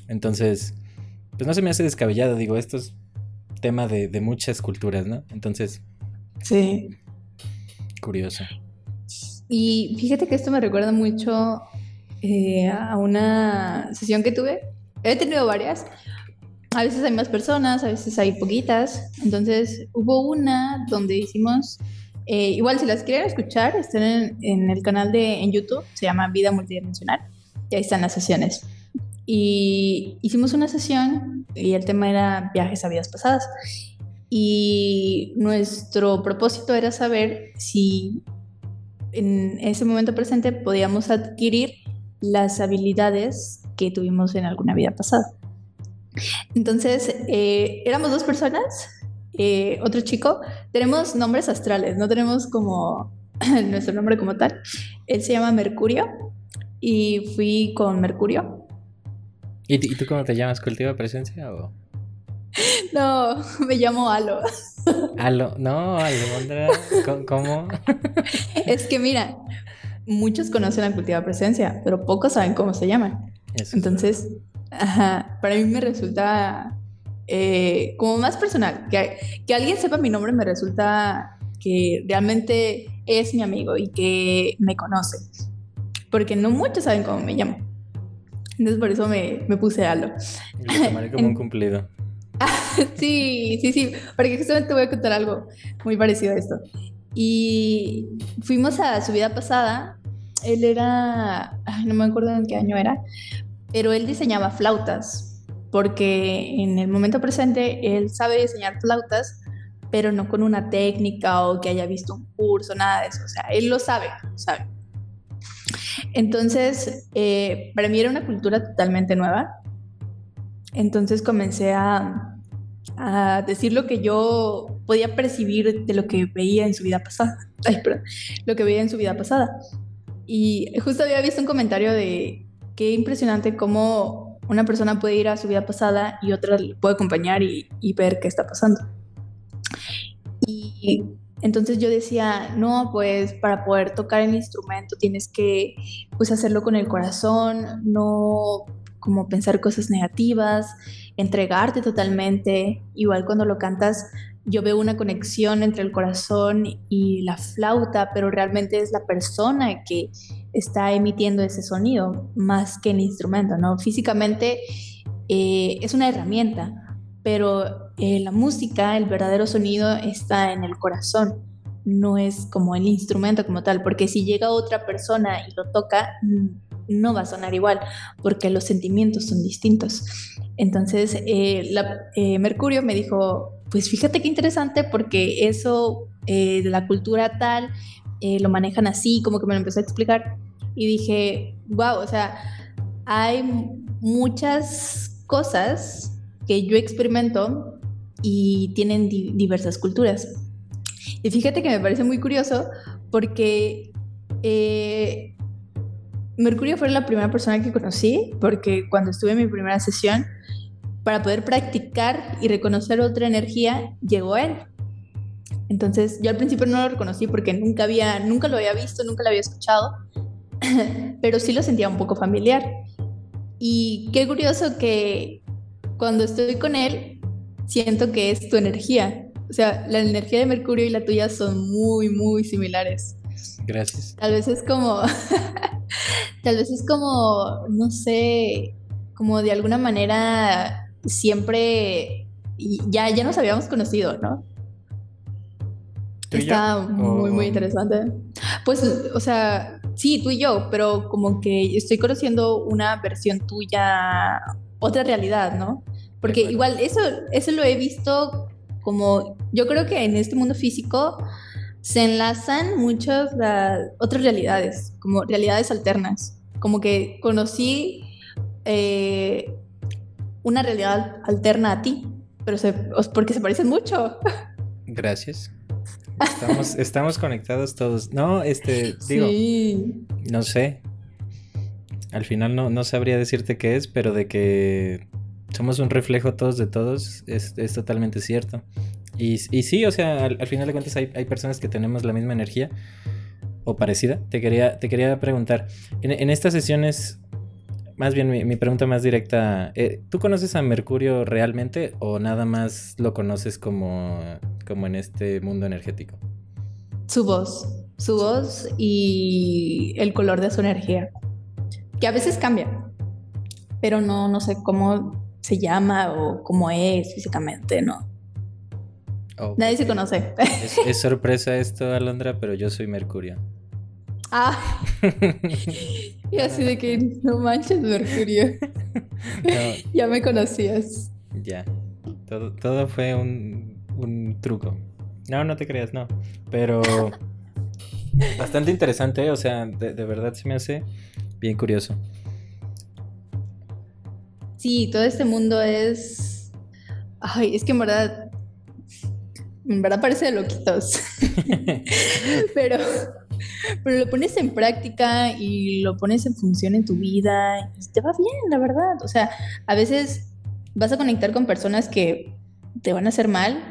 [SPEAKER 1] Entonces, pues no se me hace descabellado, digo, estos tema de, muchas culturas, ¿no? Entonces.
[SPEAKER 2] Sí.
[SPEAKER 1] Curioso.
[SPEAKER 2] Y fíjate que esto me recuerda mucho eh, a una sesión que tuve. He tenido varias. A veces hay más personas, a veces hay poquitas. Entonces hubo una donde hicimos, eh, igual si las quieren escuchar, están en, en, el canal de en YouTube, se llama Vida Multidimensional, y ahí están las sesiones. Y hicimos una sesión y el tema era viajes a vidas pasadas. Y nuestro propósito era saber si en ese momento presente podíamos adquirir las habilidades que tuvimos en alguna vida pasada. Entonces, eh, éramos dos personas, eh, otro chico, tenemos nombres astrales, no tenemos como nuestro nombre como tal. Él se llama Mercurio y fui con Mercurio
[SPEAKER 1] ¿Y, tú cómo te llamas? ¿Cultiva presencia o...?
[SPEAKER 2] No, me llamo Alo.
[SPEAKER 1] Alo, no, Alondra, ¿cómo?
[SPEAKER 2] Es que mira, muchos conocen la cultiva presencia, pero pocos saben cómo se llama. Entonces, ajá, para mí me resulta eh, como más personal. Que, que alguien sepa mi nombre me resulta que realmente es mi amigo y que me conoce. Porque no muchos saben cómo me llamo. Entonces por eso me, me puse halo.
[SPEAKER 1] Lo tomaré como un cumplido.
[SPEAKER 2] sí, sí, sí, porque justamente te voy a contar algo muy parecido a esto. Y fuimos a su vida pasada, él era, no me acuerdo en qué año era, pero él diseñaba flautas, porque en el momento presente él sabe diseñar flautas, pero no con una técnica o que haya visto un curso, nada de eso. O sea, él lo sabe, sabe. Entonces, eh, para mí era una cultura totalmente nueva. Entonces comencé a, decir lo que yo podía percibir de lo que veía en su vida pasada. Ay, perdón, lo que veía en su vida pasada. Y justo había visto un comentario de qué impresionante cómo una persona puede ir a su vida pasada y otra puede acompañar y, y ver qué está pasando. Y entonces yo decía, no, pues para poder tocar el instrumento tienes que pues hacerlo con el corazón, no como pensar cosas negativas, entregarte totalmente. Igual cuando lo cantas, yo veo una conexión entre el corazón y la flauta, pero realmente es la persona que está emitiendo ese sonido más que el instrumento, ¿no? Físicamente eh, es una herramienta, pero eh, la música, el verdadero sonido está en el corazón, no es como el instrumento como tal, porque si llega otra persona y lo toca, no va a sonar igual, porque los sentimientos son distintos. Entonces, eh, eh, Mercurio me dijo, pues fíjate qué interesante, porque eso de la cultura tal, lo manejan así, como que me lo empezó a explicar. Y dije, wow, o sea, hay muchas cosas que yo experimento y tienen diversas culturas. Y fíjate que me parece muy curioso porque eh, Mercurio fue la primera persona que conocí, porque cuando estuve en mi primera sesión, para poder practicar y reconocer otra energía, llegó él. Entonces, yo al principio no lo reconocí porque nunca había, nunca lo había visto, nunca lo había escuchado, pero sí lo sentía un poco familiar. Y qué curioso que cuando estoy con él, siento que es tu energía. O sea, la energía de Mercurio y la tuya son muy, muy similares.
[SPEAKER 1] Gracias.
[SPEAKER 2] Tal vez es como, tal vez es como, no sé, como de alguna manera siempre ya, ya nos habíamos conocido, ¿no? Está muy, muy interesante. Pues, o sea, sí, tú y yo, pero como que estoy conociendo una versión tuya, otra realidad, ¿no? Porque igual eso, eso lo he visto como, yo creo que en este mundo físico se enlazan muchas otras realidades, como realidades alternas. Como que conocí eh, una realidad alterna a ti, pero porque se parecen mucho.
[SPEAKER 1] Gracias. Estamos, estamos conectados todos. No, este, digo, no sé. Al final no, no sabría decirte qué es, pero de que somos un reflejo todos de todos, es, totalmente cierto. Y, sí, o sea, al, final de cuentas hay, personas que tenemos la misma energía o parecida. Te quería, te quería preguntar, en, estas sesiones, más bien mi, pregunta más directa, eh, ¿tú conoces a Mercurio realmente o nada más lo conoces como, como en este mundo energético?
[SPEAKER 2] Su voz, su voz y el color de su energía, que a veces cambia, pero no, no sé cómo se llama o cómo es físicamente, ¿no? Nadie se conoce.
[SPEAKER 1] Es, sorpresa esto, Alondra, pero yo soy Mercurio.
[SPEAKER 2] Ah. y así de que no manches, Mercurio. ya me conocías.
[SPEAKER 1] Ya. Todo, todo fue un, un truco. No, no te creas, no. Pero bastante interesante, o sea, de, de verdad se me hace bien curioso.
[SPEAKER 2] Sí, todo este mundo es. Ay, es que en verdad. En verdad parece de loquitos. pero, pero lo pones en práctica y lo pones en función en tu vida y te va bien, la verdad. O sea, a veces vas a conectar con personas que te van a hacer mal,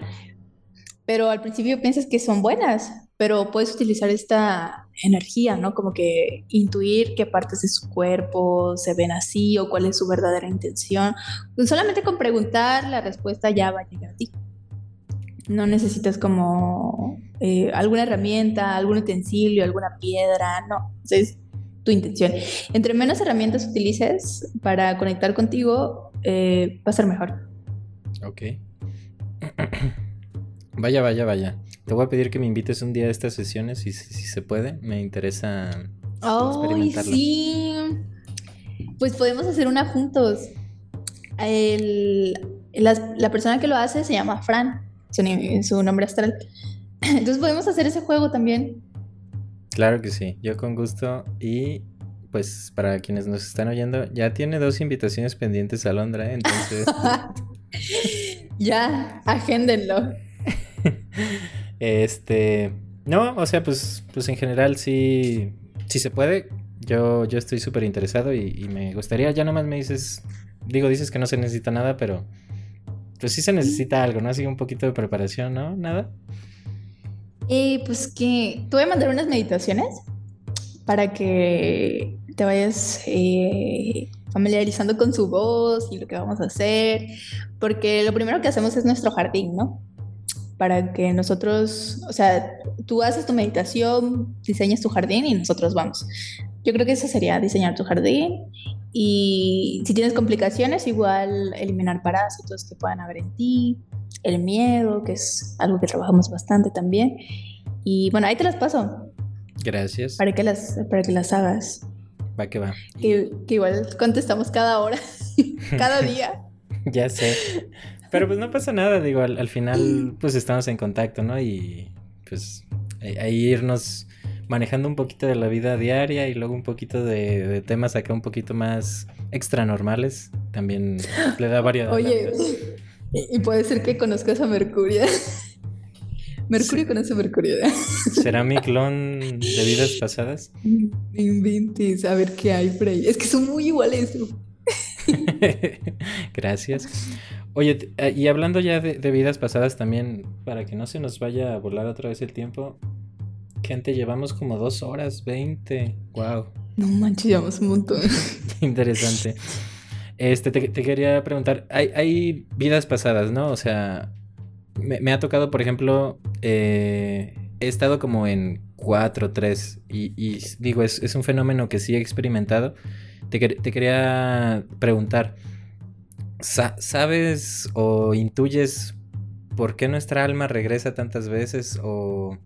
[SPEAKER 2] pero al principio piensas que son buenas, pero puedes utilizar esta energía, ¿no? Como que intuir qué partes de su cuerpo se ven así o cuál es su verdadera intención. Solamente con preguntar, la respuesta ya va a llegar a ti. No necesitas como eh, alguna herramienta, algún utensilio, alguna piedra, no. Es tu intención. Entre menos herramientas utilices para conectar contigo, eh, va a ser mejor.
[SPEAKER 1] Ok. vaya, vaya, vaya. Te voy a pedir que me invites un día a estas sesiones, si, si se puede. Me interesa
[SPEAKER 2] ¡Ay, sí! Pues podemos hacer una juntos. la, persona que lo hace se llama Fran, su, su nombre astral. Entonces podemos hacer ese juego también.
[SPEAKER 1] Claro que sí, yo con gusto. Y pues para quienes nos están oyendo, ya tiene dos invitaciones pendientes a Londra, ¿eh? entonces...
[SPEAKER 2] ya, agéndenlo.
[SPEAKER 1] este, no, o sea, pues, pues en general sí, si se puede. Yo, yo estoy súper interesado y, me gustaría, ya nomás me dices, digo, dices que no se necesita nada, pero pues sí se necesita algo, ¿no? Así un poquito de preparación, ¿no? ¿Nada?
[SPEAKER 2] Eh, pues que te voy a mandar unas meditaciones para que te vayas eh, familiarizando con su voz y lo que vamos a hacer, porque lo primero que hacemos es nuestro jardín, ¿no? Para que nosotros, o sea, tú haces tu meditación, diseñas tu jardín y nosotros vamos. Yo creo que eso sería diseñar tu jardín y si tienes complicaciones, igual eliminar parásitos que puedan haber en ti, el miedo, que es algo que trabajamos bastante también. Y bueno, ahí te las paso.
[SPEAKER 1] Gracias.
[SPEAKER 2] Para que las, para que las hagas.
[SPEAKER 1] Va que va.
[SPEAKER 2] Que, igual contestamos cada hora, cada día.
[SPEAKER 1] ya sé. Pero pues no pasa nada, digo, al, final pues estamos en contacto, ¿no? Y pues ahí irnos manejando un poquito de la vida diaria y luego un poquito de, temas acá un poquito más extra normales, también le da variedad.
[SPEAKER 2] Oye, y puede ser que conozcas a Mercurio. Mercurio conoce a Mercurio.
[SPEAKER 1] ¿Será mi clon de vidas pasadas?
[SPEAKER 2] Inventes, a ver qué hay por ahí. Es que son muy iguales.
[SPEAKER 1] Gracias. Oye, eh, y hablando ya de, vidas pasadas también, para que no se nos vaya a volar otra vez el tiempo, gente, llevamos como dos horas, veinte. Wow.
[SPEAKER 2] No manches, llevamos un montón.
[SPEAKER 1] Interesante. Este, te, quería preguntar, hay, hay vidas pasadas, ¿no? O sea, me, ha tocado, por ejemplo, eh, he estado como en cuatro, tres, y, digo, es, un fenómeno que sí he experimentado. Te, quería preguntar, ¿sabes o intuyes por qué nuestra alma regresa tantas veces? ¿O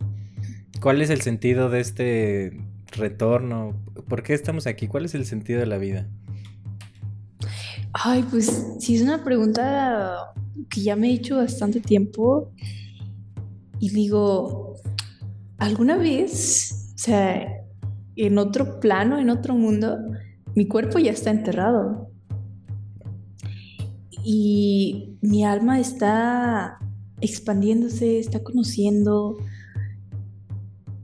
[SPEAKER 1] cuál es el sentido de este retorno? ¿Por qué estamos aquí? ¿Cuál es el sentido de la vida?
[SPEAKER 2] Ay, pues sí, es una pregunta que ya me he hecho bastante tiempo y digo, ¿alguna vez, o sea, en otro plano, en otro mundo, mi cuerpo ya está enterrado? Y mi alma está expandiéndose, está conociendo.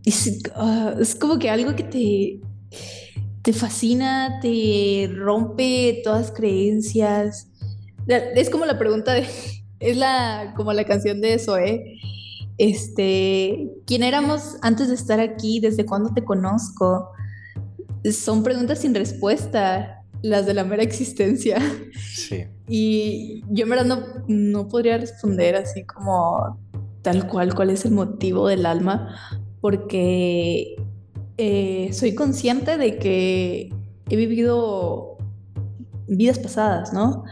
[SPEAKER 2] Es, ah, es como que algo que te, te fascina, te rompe todas creencias. Es como la pregunta de, es la, como la canción de Zoe. Este, ¿quién éramos antes de estar aquí? ¿Desde cuándo te conozco? Son preguntas sin respuesta, las de la mera existencia. Sí. Y yo en verdad no, no podría responder así como tal cual cuál es el motivo del alma, porque eh, soy consciente de que he vivido vidas pasadas, ¿no?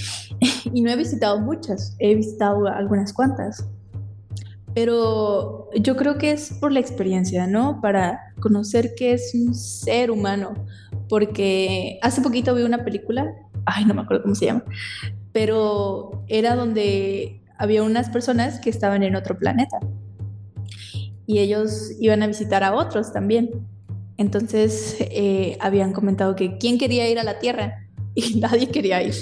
[SPEAKER 2] y no he visitado muchas, he visitado algunas cuantas. Pero yo creo que es por la experiencia, ¿no? Para conocer qué es un ser humano. Porque hace poquito vi una película, ay, no me acuerdo cómo se llama, pero era donde había unas personas que estaban en otro planeta y ellos iban a visitar a otros también. Entonces eh, habían comentado que quién quería ir a la Tierra y nadie quería ir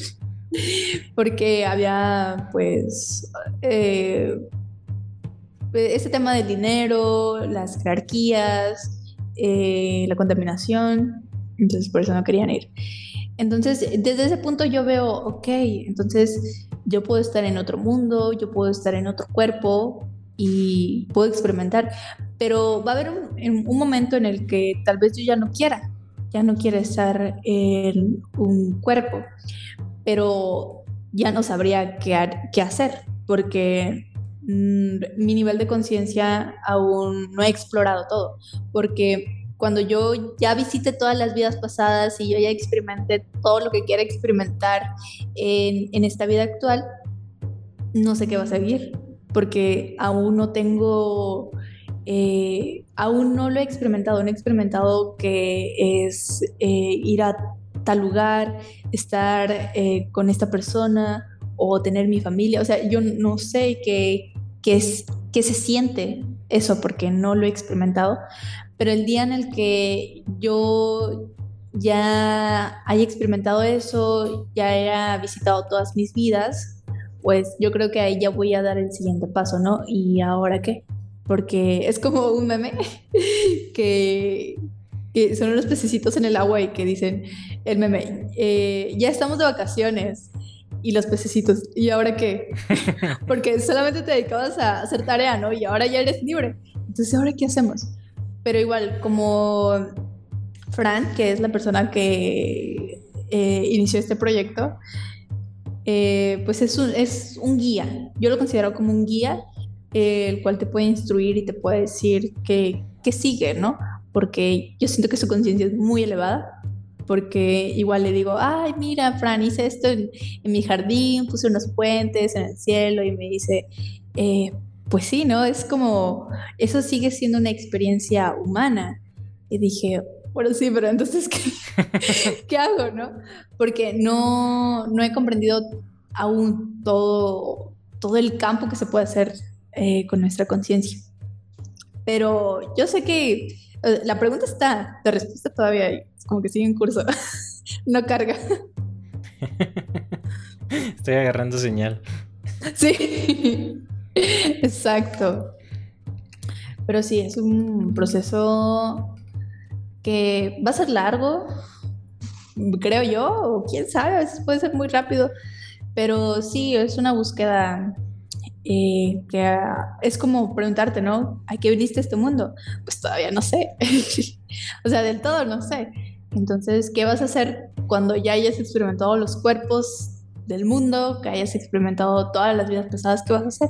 [SPEAKER 2] porque había pues eh, ese tema del dinero, las jerarquías, eh, la contaminación, entonces por eso no querían ir. Entonces, desde ese punto yo veo, ok, entonces yo puedo estar en otro mundo, yo puedo estar en otro cuerpo y puedo experimentar, pero va a haber un, momento en el que tal vez yo ya no quiera, ya no quiera estar en un cuerpo pero ya no sabría qué, hacer, porque mm, mi nivel de conciencia aún no he explorado todo, porque cuando yo ya visite todas las vidas pasadas y yo ya experimenté todo lo que quiera experimentar en, esta vida actual, no sé qué va a seguir, porque aún no tengo, eh, aún no lo he experimentado, no he experimentado que es eh, ir a tal lugar, estar eh, con esta persona o tener mi familia. O sea, yo no sé qué, qué, es, qué se siente eso porque no lo he experimentado, pero el día en el que yo ya haya experimentado eso, ya haya visitado todas mis vidas, pues yo creo que ahí ya voy a dar el siguiente paso, ¿no? ¿Y ahora qué? Porque es como un meme que, son los pececitos en el agua y que dicen, el meme, eh, ya estamos de vacaciones. Y los pececitos, ¿y ahora qué? Porque solamente te dedicabas a hacer tarea, ¿no? Y ahora ya eres libre. Entonces, ¿ahora qué hacemos? Pero igual, como Fran, que es la persona que eh, inició este proyecto, eh, pues es un, es un guía. Yo lo considero como un guía, eh, el cual te puede instruir y te puede decir que, sigue, ¿no? Porque yo siento que su conciencia es muy elevada. Porque igual le digo, ay, mira, Fran, hice esto en, mi jardín, puse unos puentes en el cielo y me dice, pues sí, ¿no? Es como, eso sigue siendo una experiencia humana. Y dije, bueno, sí, pero entonces, ¿qué, ¿qué hago, no? Porque no, no he comprendido aún todo, todo el campo que se puede hacer eh, con nuestra conciencia. Pero yo sé que eh, la pregunta está, la respuesta todavía hay, como que sigue en curso, no carga.
[SPEAKER 1] Estoy agarrando señal.
[SPEAKER 2] Sí, exacto. Pero sí, es un proceso que va a ser largo, creo yo, o quién sabe, a veces puede ser muy rápido, pero sí, es una búsqueda eh, que es como preguntarte, ¿no? ¿A qué viniste a este mundo? Pues todavía no sé, o sea, del todo no sé. Entonces, ¿qué vas a hacer cuando ya hayas experimentado los cuerpos del mundo, que hayas experimentado todas las vidas pasadas? ¿Qué vas a hacer?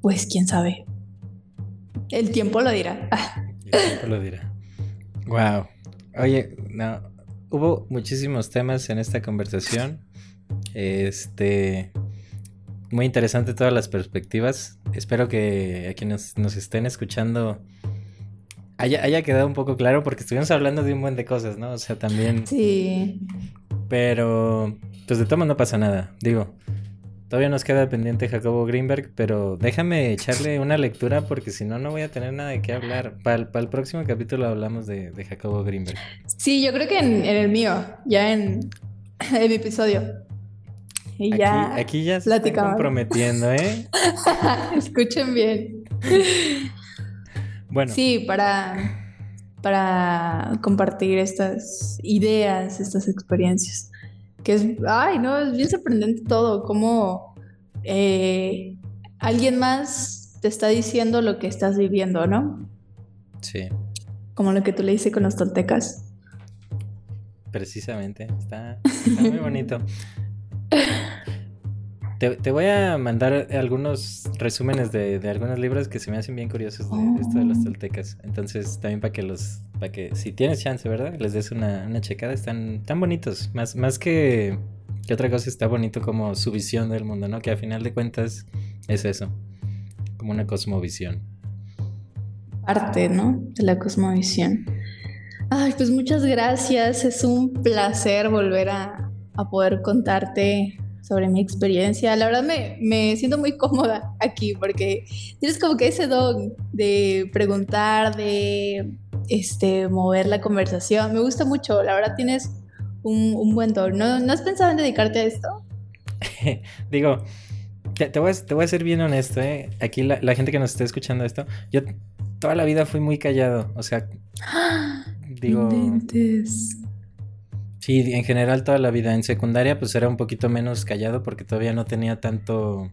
[SPEAKER 2] Pues quién sabe. El tiempo lo dirá.
[SPEAKER 1] El tiempo lo dirá. Wow. Oye, no, hubo muchísimos temas en esta conversación. Este, muy interesante todas las perspectivas. Espero que a quienes nos estén escuchando haya, haya quedado un poco claro porque estuvimos hablando de un buen de cosas, ¿no? O sea, también.
[SPEAKER 2] Sí.
[SPEAKER 1] Pero, pues de toma no pasa nada. Digo, Todavía nos queda pendiente Jacobo Greenberg, pero déjame echarle una lectura porque si no, no voy a tener nada de qué hablar. Para el, próximo capítulo hablamos de, Jacobo Greenberg.
[SPEAKER 2] Sí, yo creo que en, el mío, ya en, el episodio.
[SPEAKER 1] Y aquí, ya. Aquí ya se está comprometiendo, ¿eh?
[SPEAKER 2] Escuchen bien.
[SPEAKER 1] Bueno.
[SPEAKER 2] Sí, para, para compartir estas ideas, estas experiencias que es, ay, no, es bien sorprendente todo, cómo eh, alguien más te está diciendo lo que estás viviendo, ¿no?
[SPEAKER 1] Sí.
[SPEAKER 2] Como lo que tú le dices con los toltecas.
[SPEAKER 1] Precisamente, está, muy bonito. Te, voy a mandar algunos resúmenes de, algunos libros que se me hacen bien curiosos de, esto de los oh. toltecas. Entonces, también para que los, para que si tienes chance, ¿verdad? Les des una, una checada. Están tan bonitos. Más, más que, que otra cosa, está bonito como su visión del mundo, ¿no? Que a final de cuentas es eso. Como una cosmovisión.
[SPEAKER 2] Parte, ¿no? De la cosmovisión. Ay, pues muchas gracias. Es un placer volver a, a poder contarte sobre mi experiencia. La verdad me, me, siento muy cómoda aquí porque tienes como que ese don de preguntar, de este, mover la conversación. Me gusta mucho, la verdad tienes un, un buen don. ¿No, ¿No, has pensado en dedicarte a esto?
[SPEAKER 1] Digo, te, voy a, te, voy a, ser bien honesto, ¿eh? Aquí la, la, gente que nos está escuchando esto, yo toda la vida fui muy callado, o sea... Digo... Sí, en general toda la vida. En secundaria pues era un poquito menos callado porque todavía no tenía tanto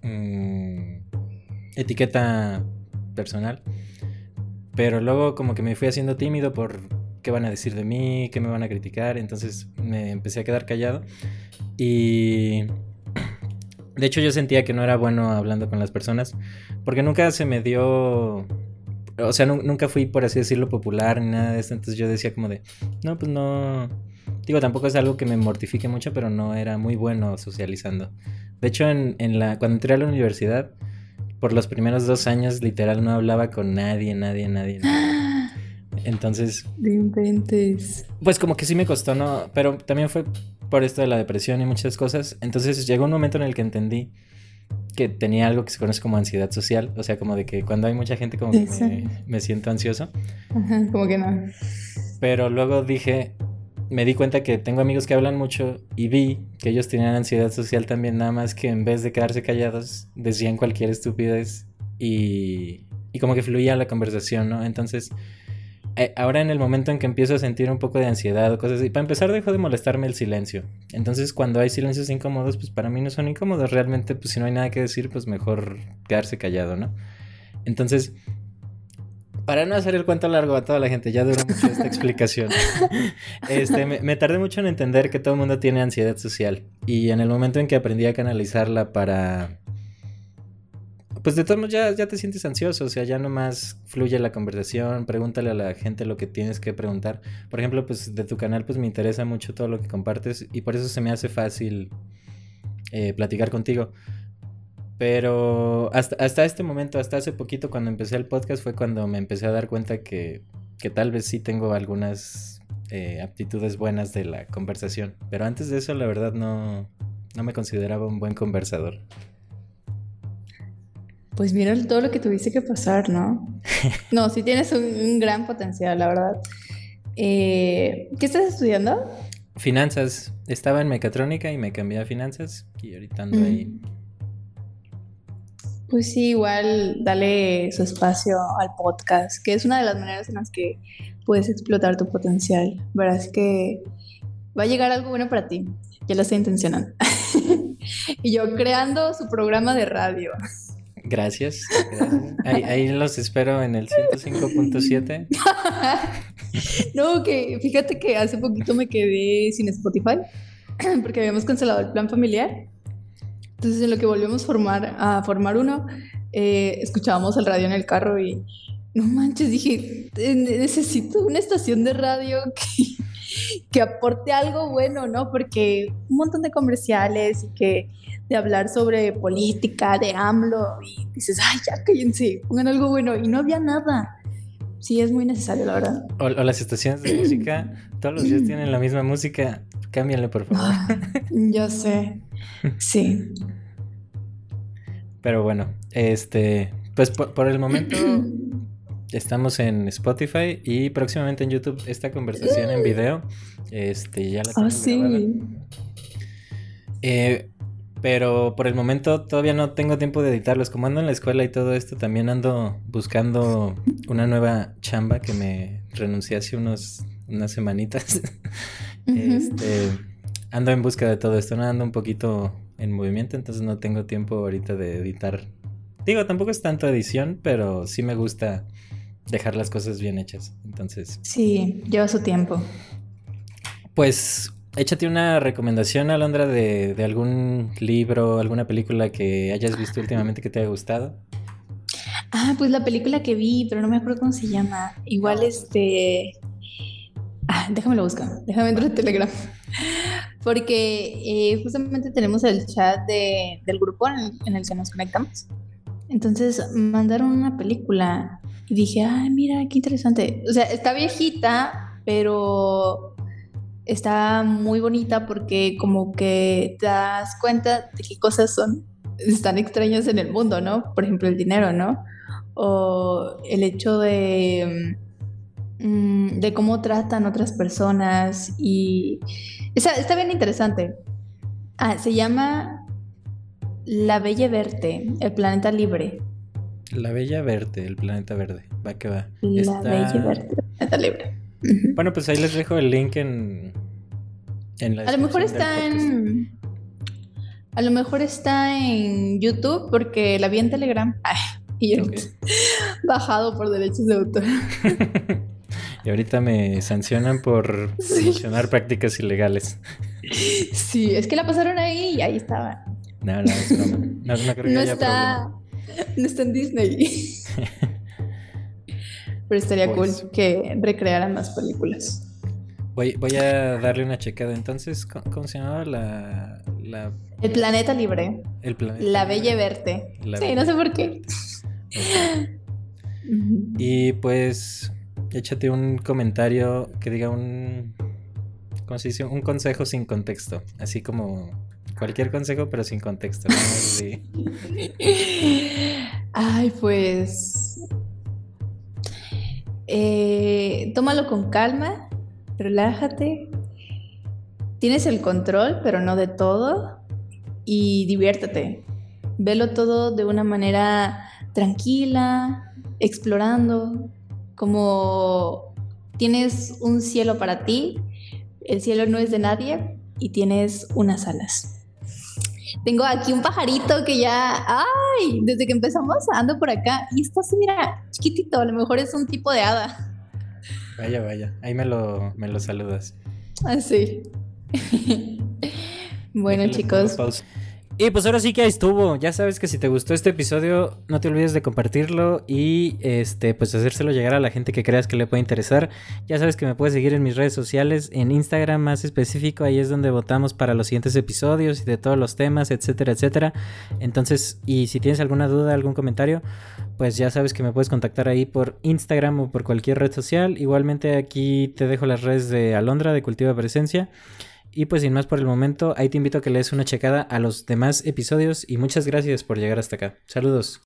[SPEAKER 1] mm, etiqueta personal. Pero luego como que me fui haciendo tímido por qué van a decir de mí, qué me van a criticar. Entonces me empecé a quedar callado. Y de hecho yo sentía que no era bueno hablando con las personas porque nunca se me dio o sea, nunca fui, por así decirlo, popular ni nada de eso. Entonces yo decía como de, no, pues no. Digo, tampoco es algo que me mortifique mucho, pero no era muy bueno socializando. De hecho, en, en la, cuando entré a la universidad, por los primeros dos años, literal, no hablaba con nadie, nadie, nadie. nadie. Entonces.
[SPEAKER 2] De inventes.
[SPEAKER 1] Pues como que sí me costó, ¿no? Pero también fue por esto de la depresión y muchas cosas. Entonces llegó un momento en el que entendí que tenía algo que se conoce como ansiedad social, o sea, como de que cuando hay mucha gente como que me, siento ansioso.
[SPEAKER 2] Ajá, como que no.
[SPEAKER 1] Pero luego dije, me di cuenta que tengo amigos que hablan mucho y vi que ellos tenían ansiedad social también, nada más que en vez de quedarse callados, decían cualquier estupidez y, y como que fluía la conversación, ¿no? Entonces, ahora en el momento en que empiezo a sentir un poco de ansiedad o cosas así, para empezar dejó de molestarme el silencio. Entonces, cuando hay silencios incómodos, pues para mí no son incómodos. Realmente, pues si no hay nada que decir, pues mejor quedarse callado, ¿no? Entonces, para no hacer el cuento largo a toda la gente, ya duró mucho esta explicación. Este, me, tardé mucho en entender que todo el mundo tiene ansiedad social. Y en el momento en que aprendí a canalizarla para. Pues de todos modos ya, ya te sientes ansioso, o sea, ya nomás fluye la conversación, pregúntale a la gente lo que tienes que preguntar. Por ejemplo, pues de tu canal pues me interesa mucho todo lo que compartes y por eso se me hace fácil eh, platicar contigo. Pero hasta, hasta este momento, hasta hace poquito cuando empecé el podcast fue cuando me empecé a dar cuenta que, que tal vez sí tengo algunas eh, aptitudes buenas de la conversación. Pero antes de eso, la verdad, no, no me consideraba un buen conversador.
[SPEAKER 2] Pues mira todo lo que tuviste que pasar, ¿no? No, sí tienes un, gran potencial, la verdad. Eh, ¿Qué estás estudiando?
[SPEAKER 1] Finanzas. Estaba en mecatrónica y me cambié a finanzas y ahorita ando ahí
[SPEAKER 2] pues sí, igual dale su espacio al podcast, que es una de las maneras en las que puedes explotar tu potencial. Verás que va a llegar algo bueno para ti. Ya lo estoy intencionando. y yo creando su programa de radio.
[SPEAKER 1] Gracias. Ahí, los espero en el 105.7.
[SPEAKER 2] no, que fíjate que hace poquito me quedé sin Spotify porque habíamos cancelado el plan familiar entonces, en lo que volvimos a formar uno, eh, escuchábamos el radio en el carro y no manches, dije, necesito una estación de radio que, que aporte algo bueno, ¿no? Porque un montón de comerciales y que de hablar sobre política, de AMLO, y dices, ay, ya cállense, pongan algo bueno, y no había nada. Sí, es muy necesario, la verdad.
[SPEAKER 1] O, las estaciones de música, todos los días tienen la misma música, cámbianle, por favor. Ah,
[SPEAKER 2] ya sé, sí.
[SPEAKER 1] Pero bueno, este, pues por, el momento estamos en Spotify y próximamente en YouTube esta conversación en video. Este, ya la
[SPEAKER 2] tengo ah, sí.
[SPEAKER 1] Eh, pero por el momento todavía no tengo tiempo de editarlos. Como ando en la escuela y todo esto, también ando buscando una nueva chamba que me renuncié hace unos, unas semanitas. este, ando en busca de todo esto, ¿no? ando un poquito en movimiento, entonces no tengo tiempo ahorita de editar. Digo, tampoco es tanto edición, pero sí me gusta dejar las cosas bien hechas. Entonces.
[SPEAKER 2] Sí, lleva su tiempo.
[SPEAKER 1] Pues échate una recomendación, Alondra, de, de algún libro, alguna película que hayas visto últimamente que te haya gustado.
[SPEAKER 2] Ah, pues la película que vi, pero no me acuerdo cómo se llama. Igual este. Ah, déjame lo buscar. Déjame entrar en Telegram porque eh, justamente tenemos el chat del grupo en el, que nos conectamos. Entonces mandaron una película y dije, ay, mira, qué interesante. O sea, está viejita, pero está muy bonita porque como que te das cuenta de qué cosas son están extrañas en el mundo, ¿no? Por ejemplo, el dinero, ¿no? O el hecho de Mm, de cómo tratan otras personas y está, bien interesante. Ah, se llama La Bella Verte, el planeta libre.
[SPEAKER 1] La Bella Verte, el planeta verde. Va que va.
[SPEAKER 2] La Bella Verte, el planeta libre.
[SPEAKER 1] Bueno, pues ahí les dejo el link en, en la
[SPEAKER 2] A lo mejor está en. A lo mejor está en YouTube porque la vi en Telegram. Ay, y yo bajado por derechos de autor.
[SPEAKER 1] Y ahorita me sancionan por promocionar prácticas ilegales.
[SPEAKER 2] Sí, es que la pasaron ahí y ahí estaba.
[SPEAKER 1] No, no, es No, no creo que haya
[SPEAKER 2] está, No está en Disney. Pero estaría cool pues que recrearan más películas.
[SPEAKER 1] Voy, voy a darle una checada. Entonces, ¿cómo, se llamaba la,
[SPEAKER 2] El planeta libre.
[SPEAKER 1] El planeta
[SPEAKER 2] La Bella Verte. sí, no sé por qué.
[SPEAKER 1] Y pues échate un comentario que diga un. ¿Cómo se dice? Un consejo sin contexto. Así como cualquier consejo, pero sin contexto.
[SPEAKER 2] Ay, pues. Eh, tómalo con calma relájate. Tienes el control, pero no de todo. Y diviértete. Velo todo de una manera tranquila, explorando, como tienes un cielo para ti, el cielo no es de nadie y tienes unas alas. Tengo aquí un pajarito que ya, ay, desde que empezamos ando por acá y está así, mira, chiquitito, a lo mejor es un tipo de hada.
[SPEAKER 1] Vaya, vaya, ahí me lo, me lo saludas.
[SPEAKER 2] Ah, sí. bueno, chicos.
[SPEAKER 1] Y pues ahora sí que ahí estuvo. Ya sabes que si te gustó este episodio, no te olvides de compartirlo y este, pues hacérselo llegar a la gente que creas que le puede interesar. Ya sabes que me puedes seguir en mis redes sociales, en Instagram más específico, ahí es donde votamos para los siguientes episodios y de todos los temas, etcétera, etcétera. Entonces, y si tienes alguna duda, algún comentario, pues ya sabes que me puedes contactar ahí por Instagram o por cualquier red social. Igualmente aquí te dejo las redes de Alondra de Cultiva Presencia. Y pues sin más por el momento, ahí te invito a que le des una checada a los demás episodios y muchas gracias por llegar hasta acá. Saludos.